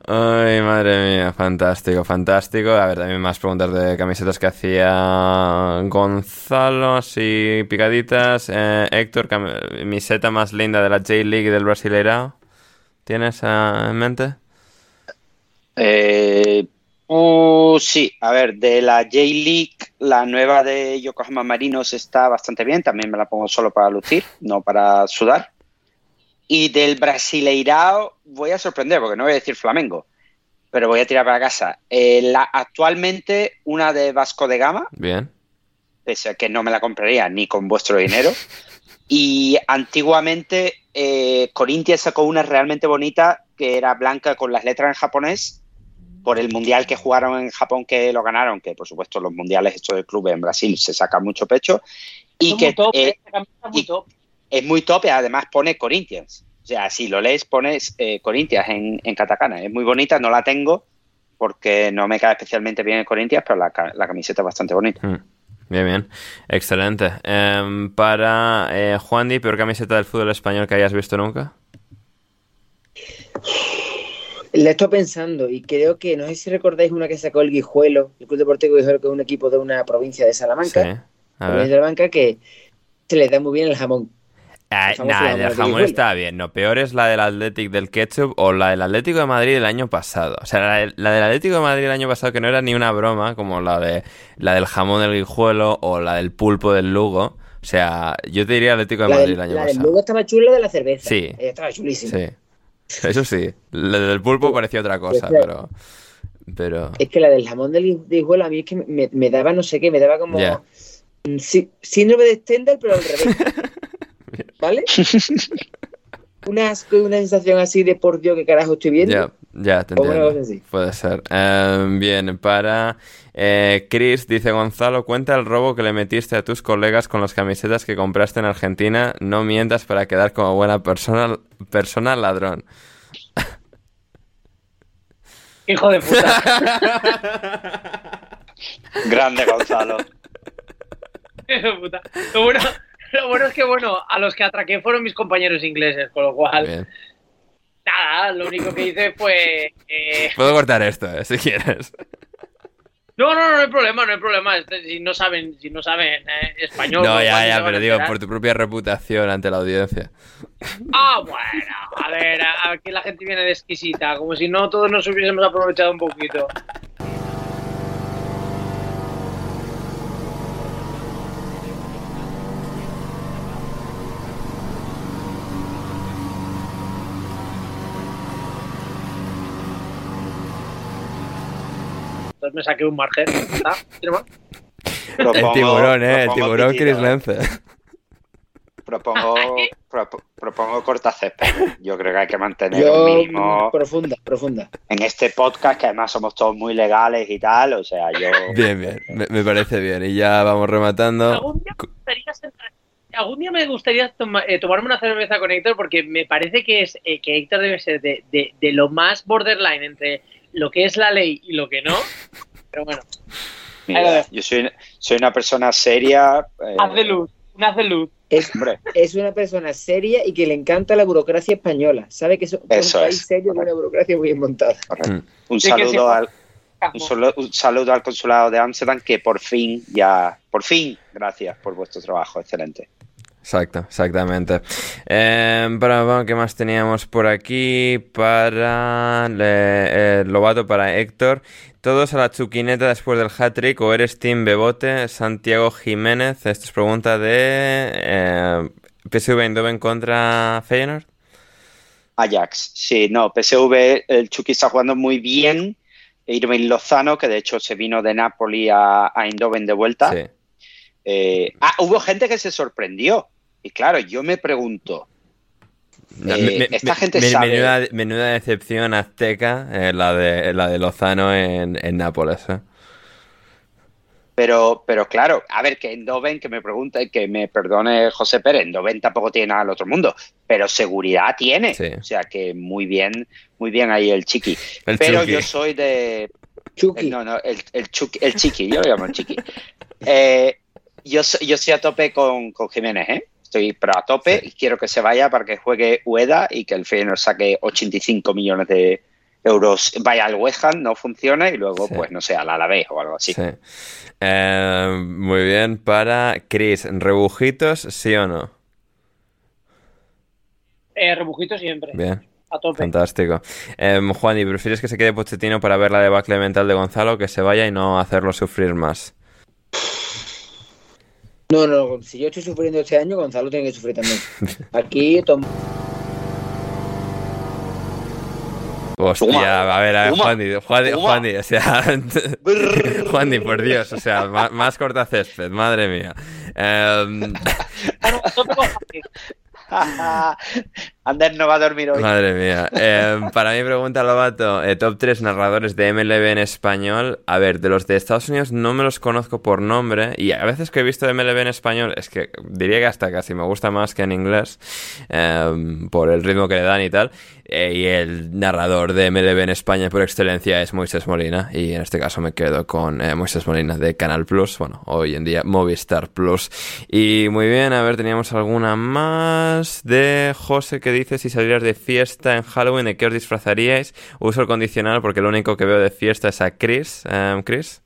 Ay, madre mía, fantástico, fantástico. A ver, también más preguntas de camisetas que hacía Gonzalo, así picaditas. Eh, Héctor, cam- mi seta más linda de la J-League y del Brasileirao. ¿Tienes eh, en mente? Eh, uh, sí, a ver, de la J-League, la nueva de Yokohama Marinos está bastante bien, también me la pongo solo para lucir, no para sudar. Y del Brasileirao voy a sorprender, porque no voy a decir Flamengo, pero voy a tirar para casa. Eh, la, actualmente una de Vasco de Gama, Bien. pese a que no me la compraría ni con vuestro dinero. Y antiguamente eh, Corinthians sacó una realmente bonita que era blanca con las letras en japonés por el mundial que jugaron en Japón que lo ganaron, que por supuesto los mundiales estos de clubes en Brasil se saca mucho pecho y Es que muy top, eh, esta camisa es muy y- top. es muy top y además pone Corinthians. O sea, si lo lees pones eh, Corinthians en, en katakana. Es muy bonita, no la tengo porque no me cae especialmente bien el Corinthians, pero la, ca- la camiseta es bastante bonita. Mm, Bien, bien. Excelente. Em, para eh, Juan peor camiseta del fútbol español que hayas visto nunca. La estoy pensando y creo que, no sé si recordáis una que sacó el Guijuelo, el Club Deportivo Guijuelo, que es un equipo de una provincia de Salamanca, Sí. De. Salamanca, que se le da muy bien el jamón. Nah, jamón el jamón está bien. No, peor es la del Athletic del Ketchup o la del Atlético de Madrid del año pasado. O sea, la, de- la del Atlético de Madrid del año pasado que no era ni una broma, como la de la del jamón del guijuelo o la del pulpo del Lugo. O sea, yo te diría Atlético de La Madrid del, el año la del pasado. Lugo estaba chula de la cerveza. Sí. Eh, Estaba chulísima. Sí. Eso sí. La del pulpo parecía otra cosa, pero. Pero. Es que la del jamón del Guijuelo a mí es que me, me daba no sé qué, me daba como Ya. mm, sí- síndrome de Stendhal, pero al revés. ¿Vale? una una sensación así de por Dios, qué carajo estoy viendo. Ya, te entiendo. Puede ser. Eh, bien, para eh, Chris, dice Gonzalo, cuenta el robo que le metiste a tus colegas con las camisetas que compraste en Argentina. No mientas para quedar como buena persona, persona ladrón. Hijo de puta. Grande Gonzalo. Hijo de puta. Lo bueno, lo bueno es que, bueno, a los que atraqué fueron mis compañeros ingleses, con lo cual, Bien. Nada, lo único que hice fue... eh, Puedo cortar esto, eh, si quieres. No, no, no, no hay problema, no hay problema. Si no saben, si no saben eh, español... No, ya, ya, pero digo, por tu propia reputación ante la audiencia. Ah, bueno, a ver, aquí la gente viene de exquisita, como si no todos nos hubiésemos aprovechado un poquito. Me saqué un margen. ¿Está? ¿Tiene más? El Propongo- tiburón, eh, el propongo tiburón. Chris Lence. Propongo, propo- propongo cortacésped. Yo creo que hay que mantener un Yo, mínimo mm, profunda, profunda. en este podcast, que además somos todos muy legales y tal. O sea, yo. Bien, bien, me, me parece bien. Y ya vamos rematando. Algún día me gustaría, sentar- algún día me gustaría toma- eh, tomarme una cerveza con Héctor porque me parece que es eh, que Héctor debe ser de, de- de lo más borderline entre lo que es la ley y lo que no. Pero bueno, Mira, yo soy, soy una persona seria. eh, haz de luz, un haz de luz. Es, es una persona seria y que le encanta la burocracia española. Sabe que eso- es Eso un país es. serio con una burocracia muy bien montada. correcto. Mm. Un sí. saludo al. Un, solo- un saludo al consulado de Ámsterdam que por fin ya, por fin, gracias por vuestro trabajo, excelente. Exacto, exactamente. Eh, para, bueno, ¿qué más teníamos por aquí? Para eh, Lobato, para Héctor. Todos a la chuquineta después del hat-trick o eres Team Bebote, Santiago Jiménez. Esto es pregunta de eh, PSV Eindhoven contra Feyenoord. Ajax, sí, no, PSV, el Chucky está jugando muy bien. Irving Lozano, que de hecho se vino de Napoli a, a Eindhoven de vuelta. Sí. Eh, ah, hubo gente que se sorprendió. Y claro, yo me pregunto, No, Eh, me- me- esta me- gente me- sabe- Menuda, menuda decepción azteca eh, la, de, la de Lozano en, en Nápoles. eh. pero, pero claro, a ver, que Eindhoven, que me pregunte, que me perdone José Pérez, Eindhoven tampoco tiene nada al otro mundo, pero seguridad tiene. Sí. O sea que muy bien, muy bien ahí el chiqui. El pero yo soy de, Chucky. Eh, No, no, el, el, Chucky- el chiqui, yo lo llamo el chiqui. Eh, yo, soy- yo estoy a tope con, con Jiménez, ¿eh? Estoy pero a tope y quiero que se vaya para que juegue Ueda y que el Feyenoord saque 85 millones de euros. Vaya al West Ham, no funciona y luego, Sí. pues no sé, al Alavés o algo así. Sí. Eh, muy bien, para Chris, ¿rebujitos sí o no? Eh, rebujito siempre, Bien, a tope. fantástico. Eh, Juan, ¿y prefieres que se quede Pochettino para ver la debacle mental de Gonzalo que se vaya y no hacerlo sufrir más? No, no, si yo estoy sufriendo este año, Gonzalo tiene que sufrir también. Aquí, tom- Hostia, Toma, a ver, a ver, toma, Juandi, Juandi, toma. Juandi, o sea, Juandi, por Dios, o sea, más, más corta césped, madre mía. Em, Ander no va a dormir hoy. Madre mía. Eh, para mi pregunta, Lobato, eh, top 3 narradores de MLB en español. A ver, de los de Estados Unidos no me los conozco por nombre. Y a veces que he visto MLB en español, es que diría que hasta casi me gusta más que en inglés. eh, por el ritmo que le dan y tal. Eh, y el narrador de MLB en España por excelencia es Moisés Molina. Y en este caso me quedo con eh, Moisés Molina de Canal Plus. Bueno, hoy en día Movistar Plus. Y muy bien, a ver, teníamos alguna más de José que dice si salieras de fiesta en Halloween, ¿de qué os disfrazaríais? Uso el condicional porque lo único que veo de fiesta es a Chris. Em, Chris.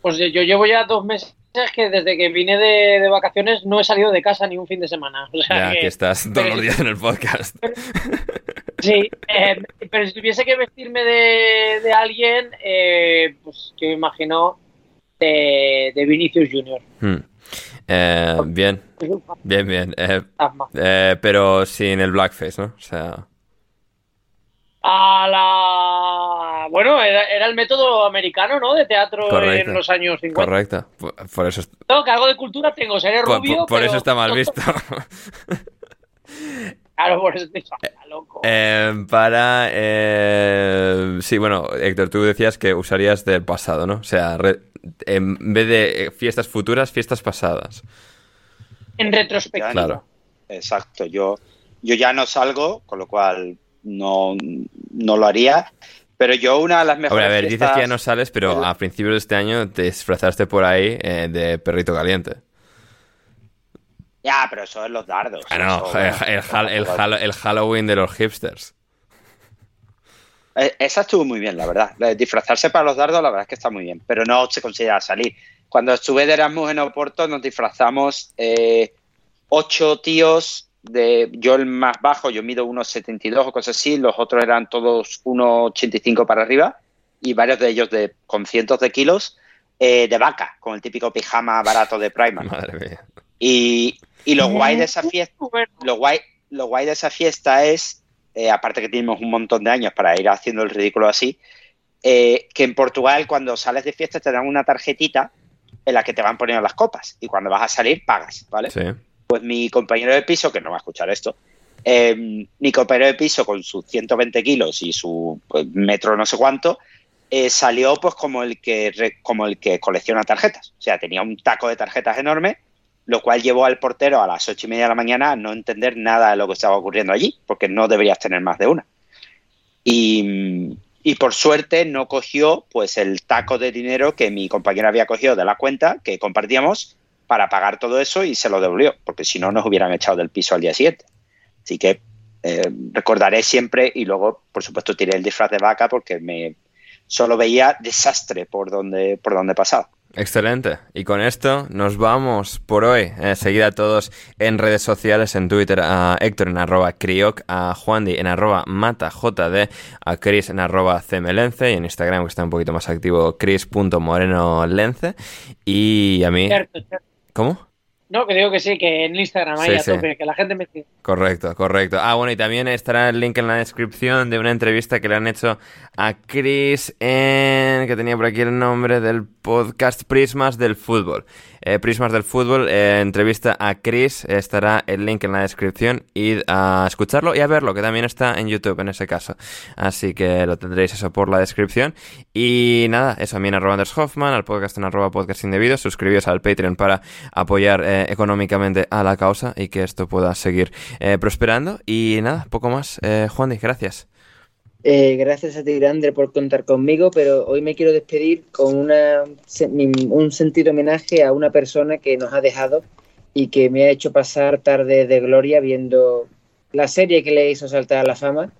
Pues yo llevo ya dos meses que desde que vine de, vacaciones no he salido de casa ni un fin de semana. ya, que, estás todos los días en el podcast. sí, eh, pero si tuviese que vestirme de, alguien, eh, pues yo me imagino de, de Vinicius Junior. Hmm. Eh, bien, bien, bien. pero sin el blackface, ¿no? O sea... A la... Bueno, era, el método americano, ¿no? De teatro en los años 50. Correcto. Por, eso... Tengo que algo de cultura tengo, seré rubio, Por, eso está mal visto. Claro, por eso estoy loco. Eh, para. Eh, sí, bueno, Héctor, tú decías que usarías del pasado, ¿no? O sea, en vez de fiestas futuras, fiestas pasadas. En retrospectiva. Claro. Exacto. Yo, yo ya no salgo, con lo cual no, no lo haría. Pero yo una de las mejores. a ver, dices que ya no sales, pero a principios de este año te disfrazaste por ahí eh, de perrito caliente. Ya, pero eso es los dardos. Bueno, el, Halloween de los hipsters. Eh, esa estuvo muy bien, la verdad. Disfrazarse para los dardos, la verdad es que está muy bien, pero no se considera salir. Cuando estuve de Erasmus en Oporto, nos disfrazamos eh, ocho tíos de yo el más bajo, yo mido 1,72 o cosas así, los otros eran todos 1,85 para arriba y varios de ellos de, con cientos de kilos eh, de vaca, con el típico pijama barato de Primark. Madre mía. Y, y lo guay de esa fiesta, lo guay, lo guay de esa fiesta es, eh, aparte que tenemos un montón de años para ir haciendo el ridículo así, eh, que en Portugal cuando sales de fiesta te dan una tarjetita en la que te van poniendo las copas y cuando vas a salir pagas, ¿vale? Sí pues mi compañero de piso, que no va a escuchar esto, em, mi compañero de piso con sus 120 kilos y su pues, metro no sé cuánto, eh, salió pues como el que como el que colecciona tarjetas. O sea, tenía un taco de tarjetas enorme, lo cual llevó al portero a las ocho y media de la mañana a no entender nada de lo que estaba ocurriendo allí, porque no deberías tener más de una. Y, y por suerte no cogió pues el taco de dinero que mi compañero había cogido de la cuenta que compartíamos para pagar todo eso y se lo devolvió, porque si no nos hubieran echado del piso al día siguiente. Así que eh, recordaré siempre y luego, por supuesto, tiré el disfraz de vaca porque me solo veía desastre por donde, por donde pasaba. Excelente. Y con esto nos vamos por hoy. Eh, seguid a todos en redes sociales, en Twitter a Héctor en arroba Crioc, a Juandi en arroba MataJD, a Chris en arroba CMLence y en Instagram que está un poquito más activo Chris.morenolence y a mí... ¿Cómo? No, que digo que sí, que en Instagram hay a tope, que la gente me. Correcto, correcto. Ah, bueno, y también estará el link en la descripción de una entrevista que le han hecho a Chris en... que tenía por aquí el nombre del podcast Prismas del Fútbol. Eh, Prismas del Fútbol, eh, entrevista a Chris, estará el link en la descripción, id a escucharlo y a verlo, que también está en YouTube en ese caso. Así que lo tendréis eso por la descripción. Y nada, eso a mí en Anders Hoffman, al podcast en arroba podcast indebido, suscribíos al Patreon para apoyar eh, económicamente a la causa y que esto pueda seguir prosperando. Y nada, poco más. Juan, gracias. Eh, gracias a ti, Grande, por contar conmigo, pero hoy me quiero despedir con una, un sentido homenaje a una persona que nos ha dejado y que me ha hecho pasar tarde de gloria viendo la serie que le hizo saltar a la fama,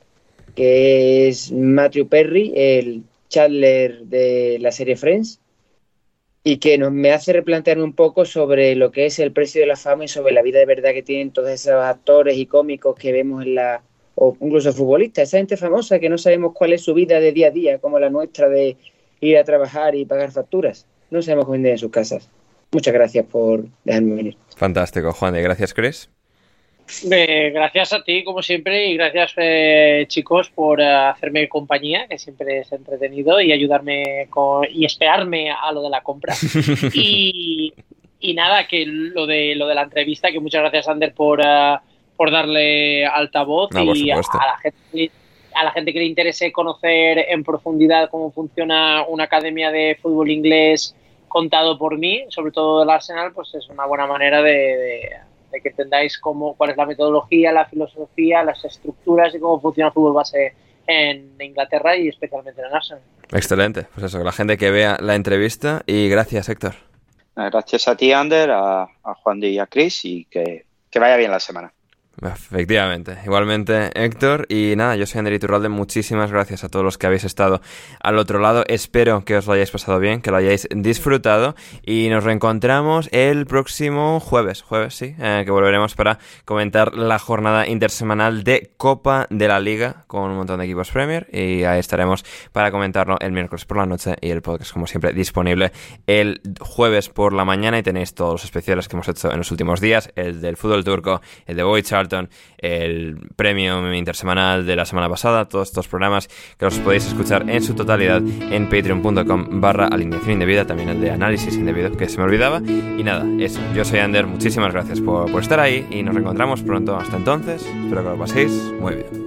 que es Matthew Perry, el Chandler de la serie Friends, y que nos, me hace replantearme un poco sobre lo que es el precio de la fama y sobre la vida de verdad que tienen todos esos actores y cómicos que vemos en la o incluso futbolistas, esa gente famosa que no sabemos cuál es su vida de día a día, como la nuestra de ir a trabajar y pagar facturas. No sabemos cómo vender en sus casas. Muchas gracias por dejarme venir. Fantástico, Juan. ¿Y gracias, Chris? Eh, gracias a ti, como siempre, y gracias, eh, chicos, por eh, hacerme compañía, que siempre es entretenido, y ayudarme con, y esperarme a lo de la compra. y, y, nada, que lo de, lo de la entrevista, que muchas gracias, Ander, por por darle altavoz y a, la gente, a la gente que le interese conocer en profundidad cómo funciona una academia de fútbol inglés contado por mí, sobre todo del Arsenal, pues es una buena manera de, que entendáis cómo, cuál es la metodología, la filosofía, las estructuras y cómo funciona el fútbol base en Inglaterra y especialmente en el Arsenal. Excelente, pues eso, la gente que vea la entrevista y gracias Héctor. Gracias a ti Ander, a, Juan y a Chris y que vaya bien la semana. Efectivamente. Igualmente, Héctor. Y nada, yo soy Ander Iturralde. Muchísimas gracias a todos los que habéis estado al otro lado. Espero que os lo hayáis pasado bien, que lo hayáis disfrutado. Y nos reencontramos el próximo jueves. Jueves, sí. Eh, que volveremos para comentar la jornada intersemanal de Copa de la Liga con un montón de equipos Premier. Y ahí estaremos para comentarlo el miércoles por la noche. Y el podcast, como siempre, disponible el jueves por la mañana. Y tenéis todos los especiales que hemos hecho en los últimos días: el del fútbol turco, el de Boy el premio intersemanal de la semana pasada, todos estos programas que los podéis escuchar en su totalidad en patreon.com barra alineación indebida, también el de análisis indebido que se me olvidaba. Y nada, eso, yo soy Ander, muchísimas gracias por, por estar ahí y nos reencontramos pronto. Hasta entonces, espero que lo paséis muy bien.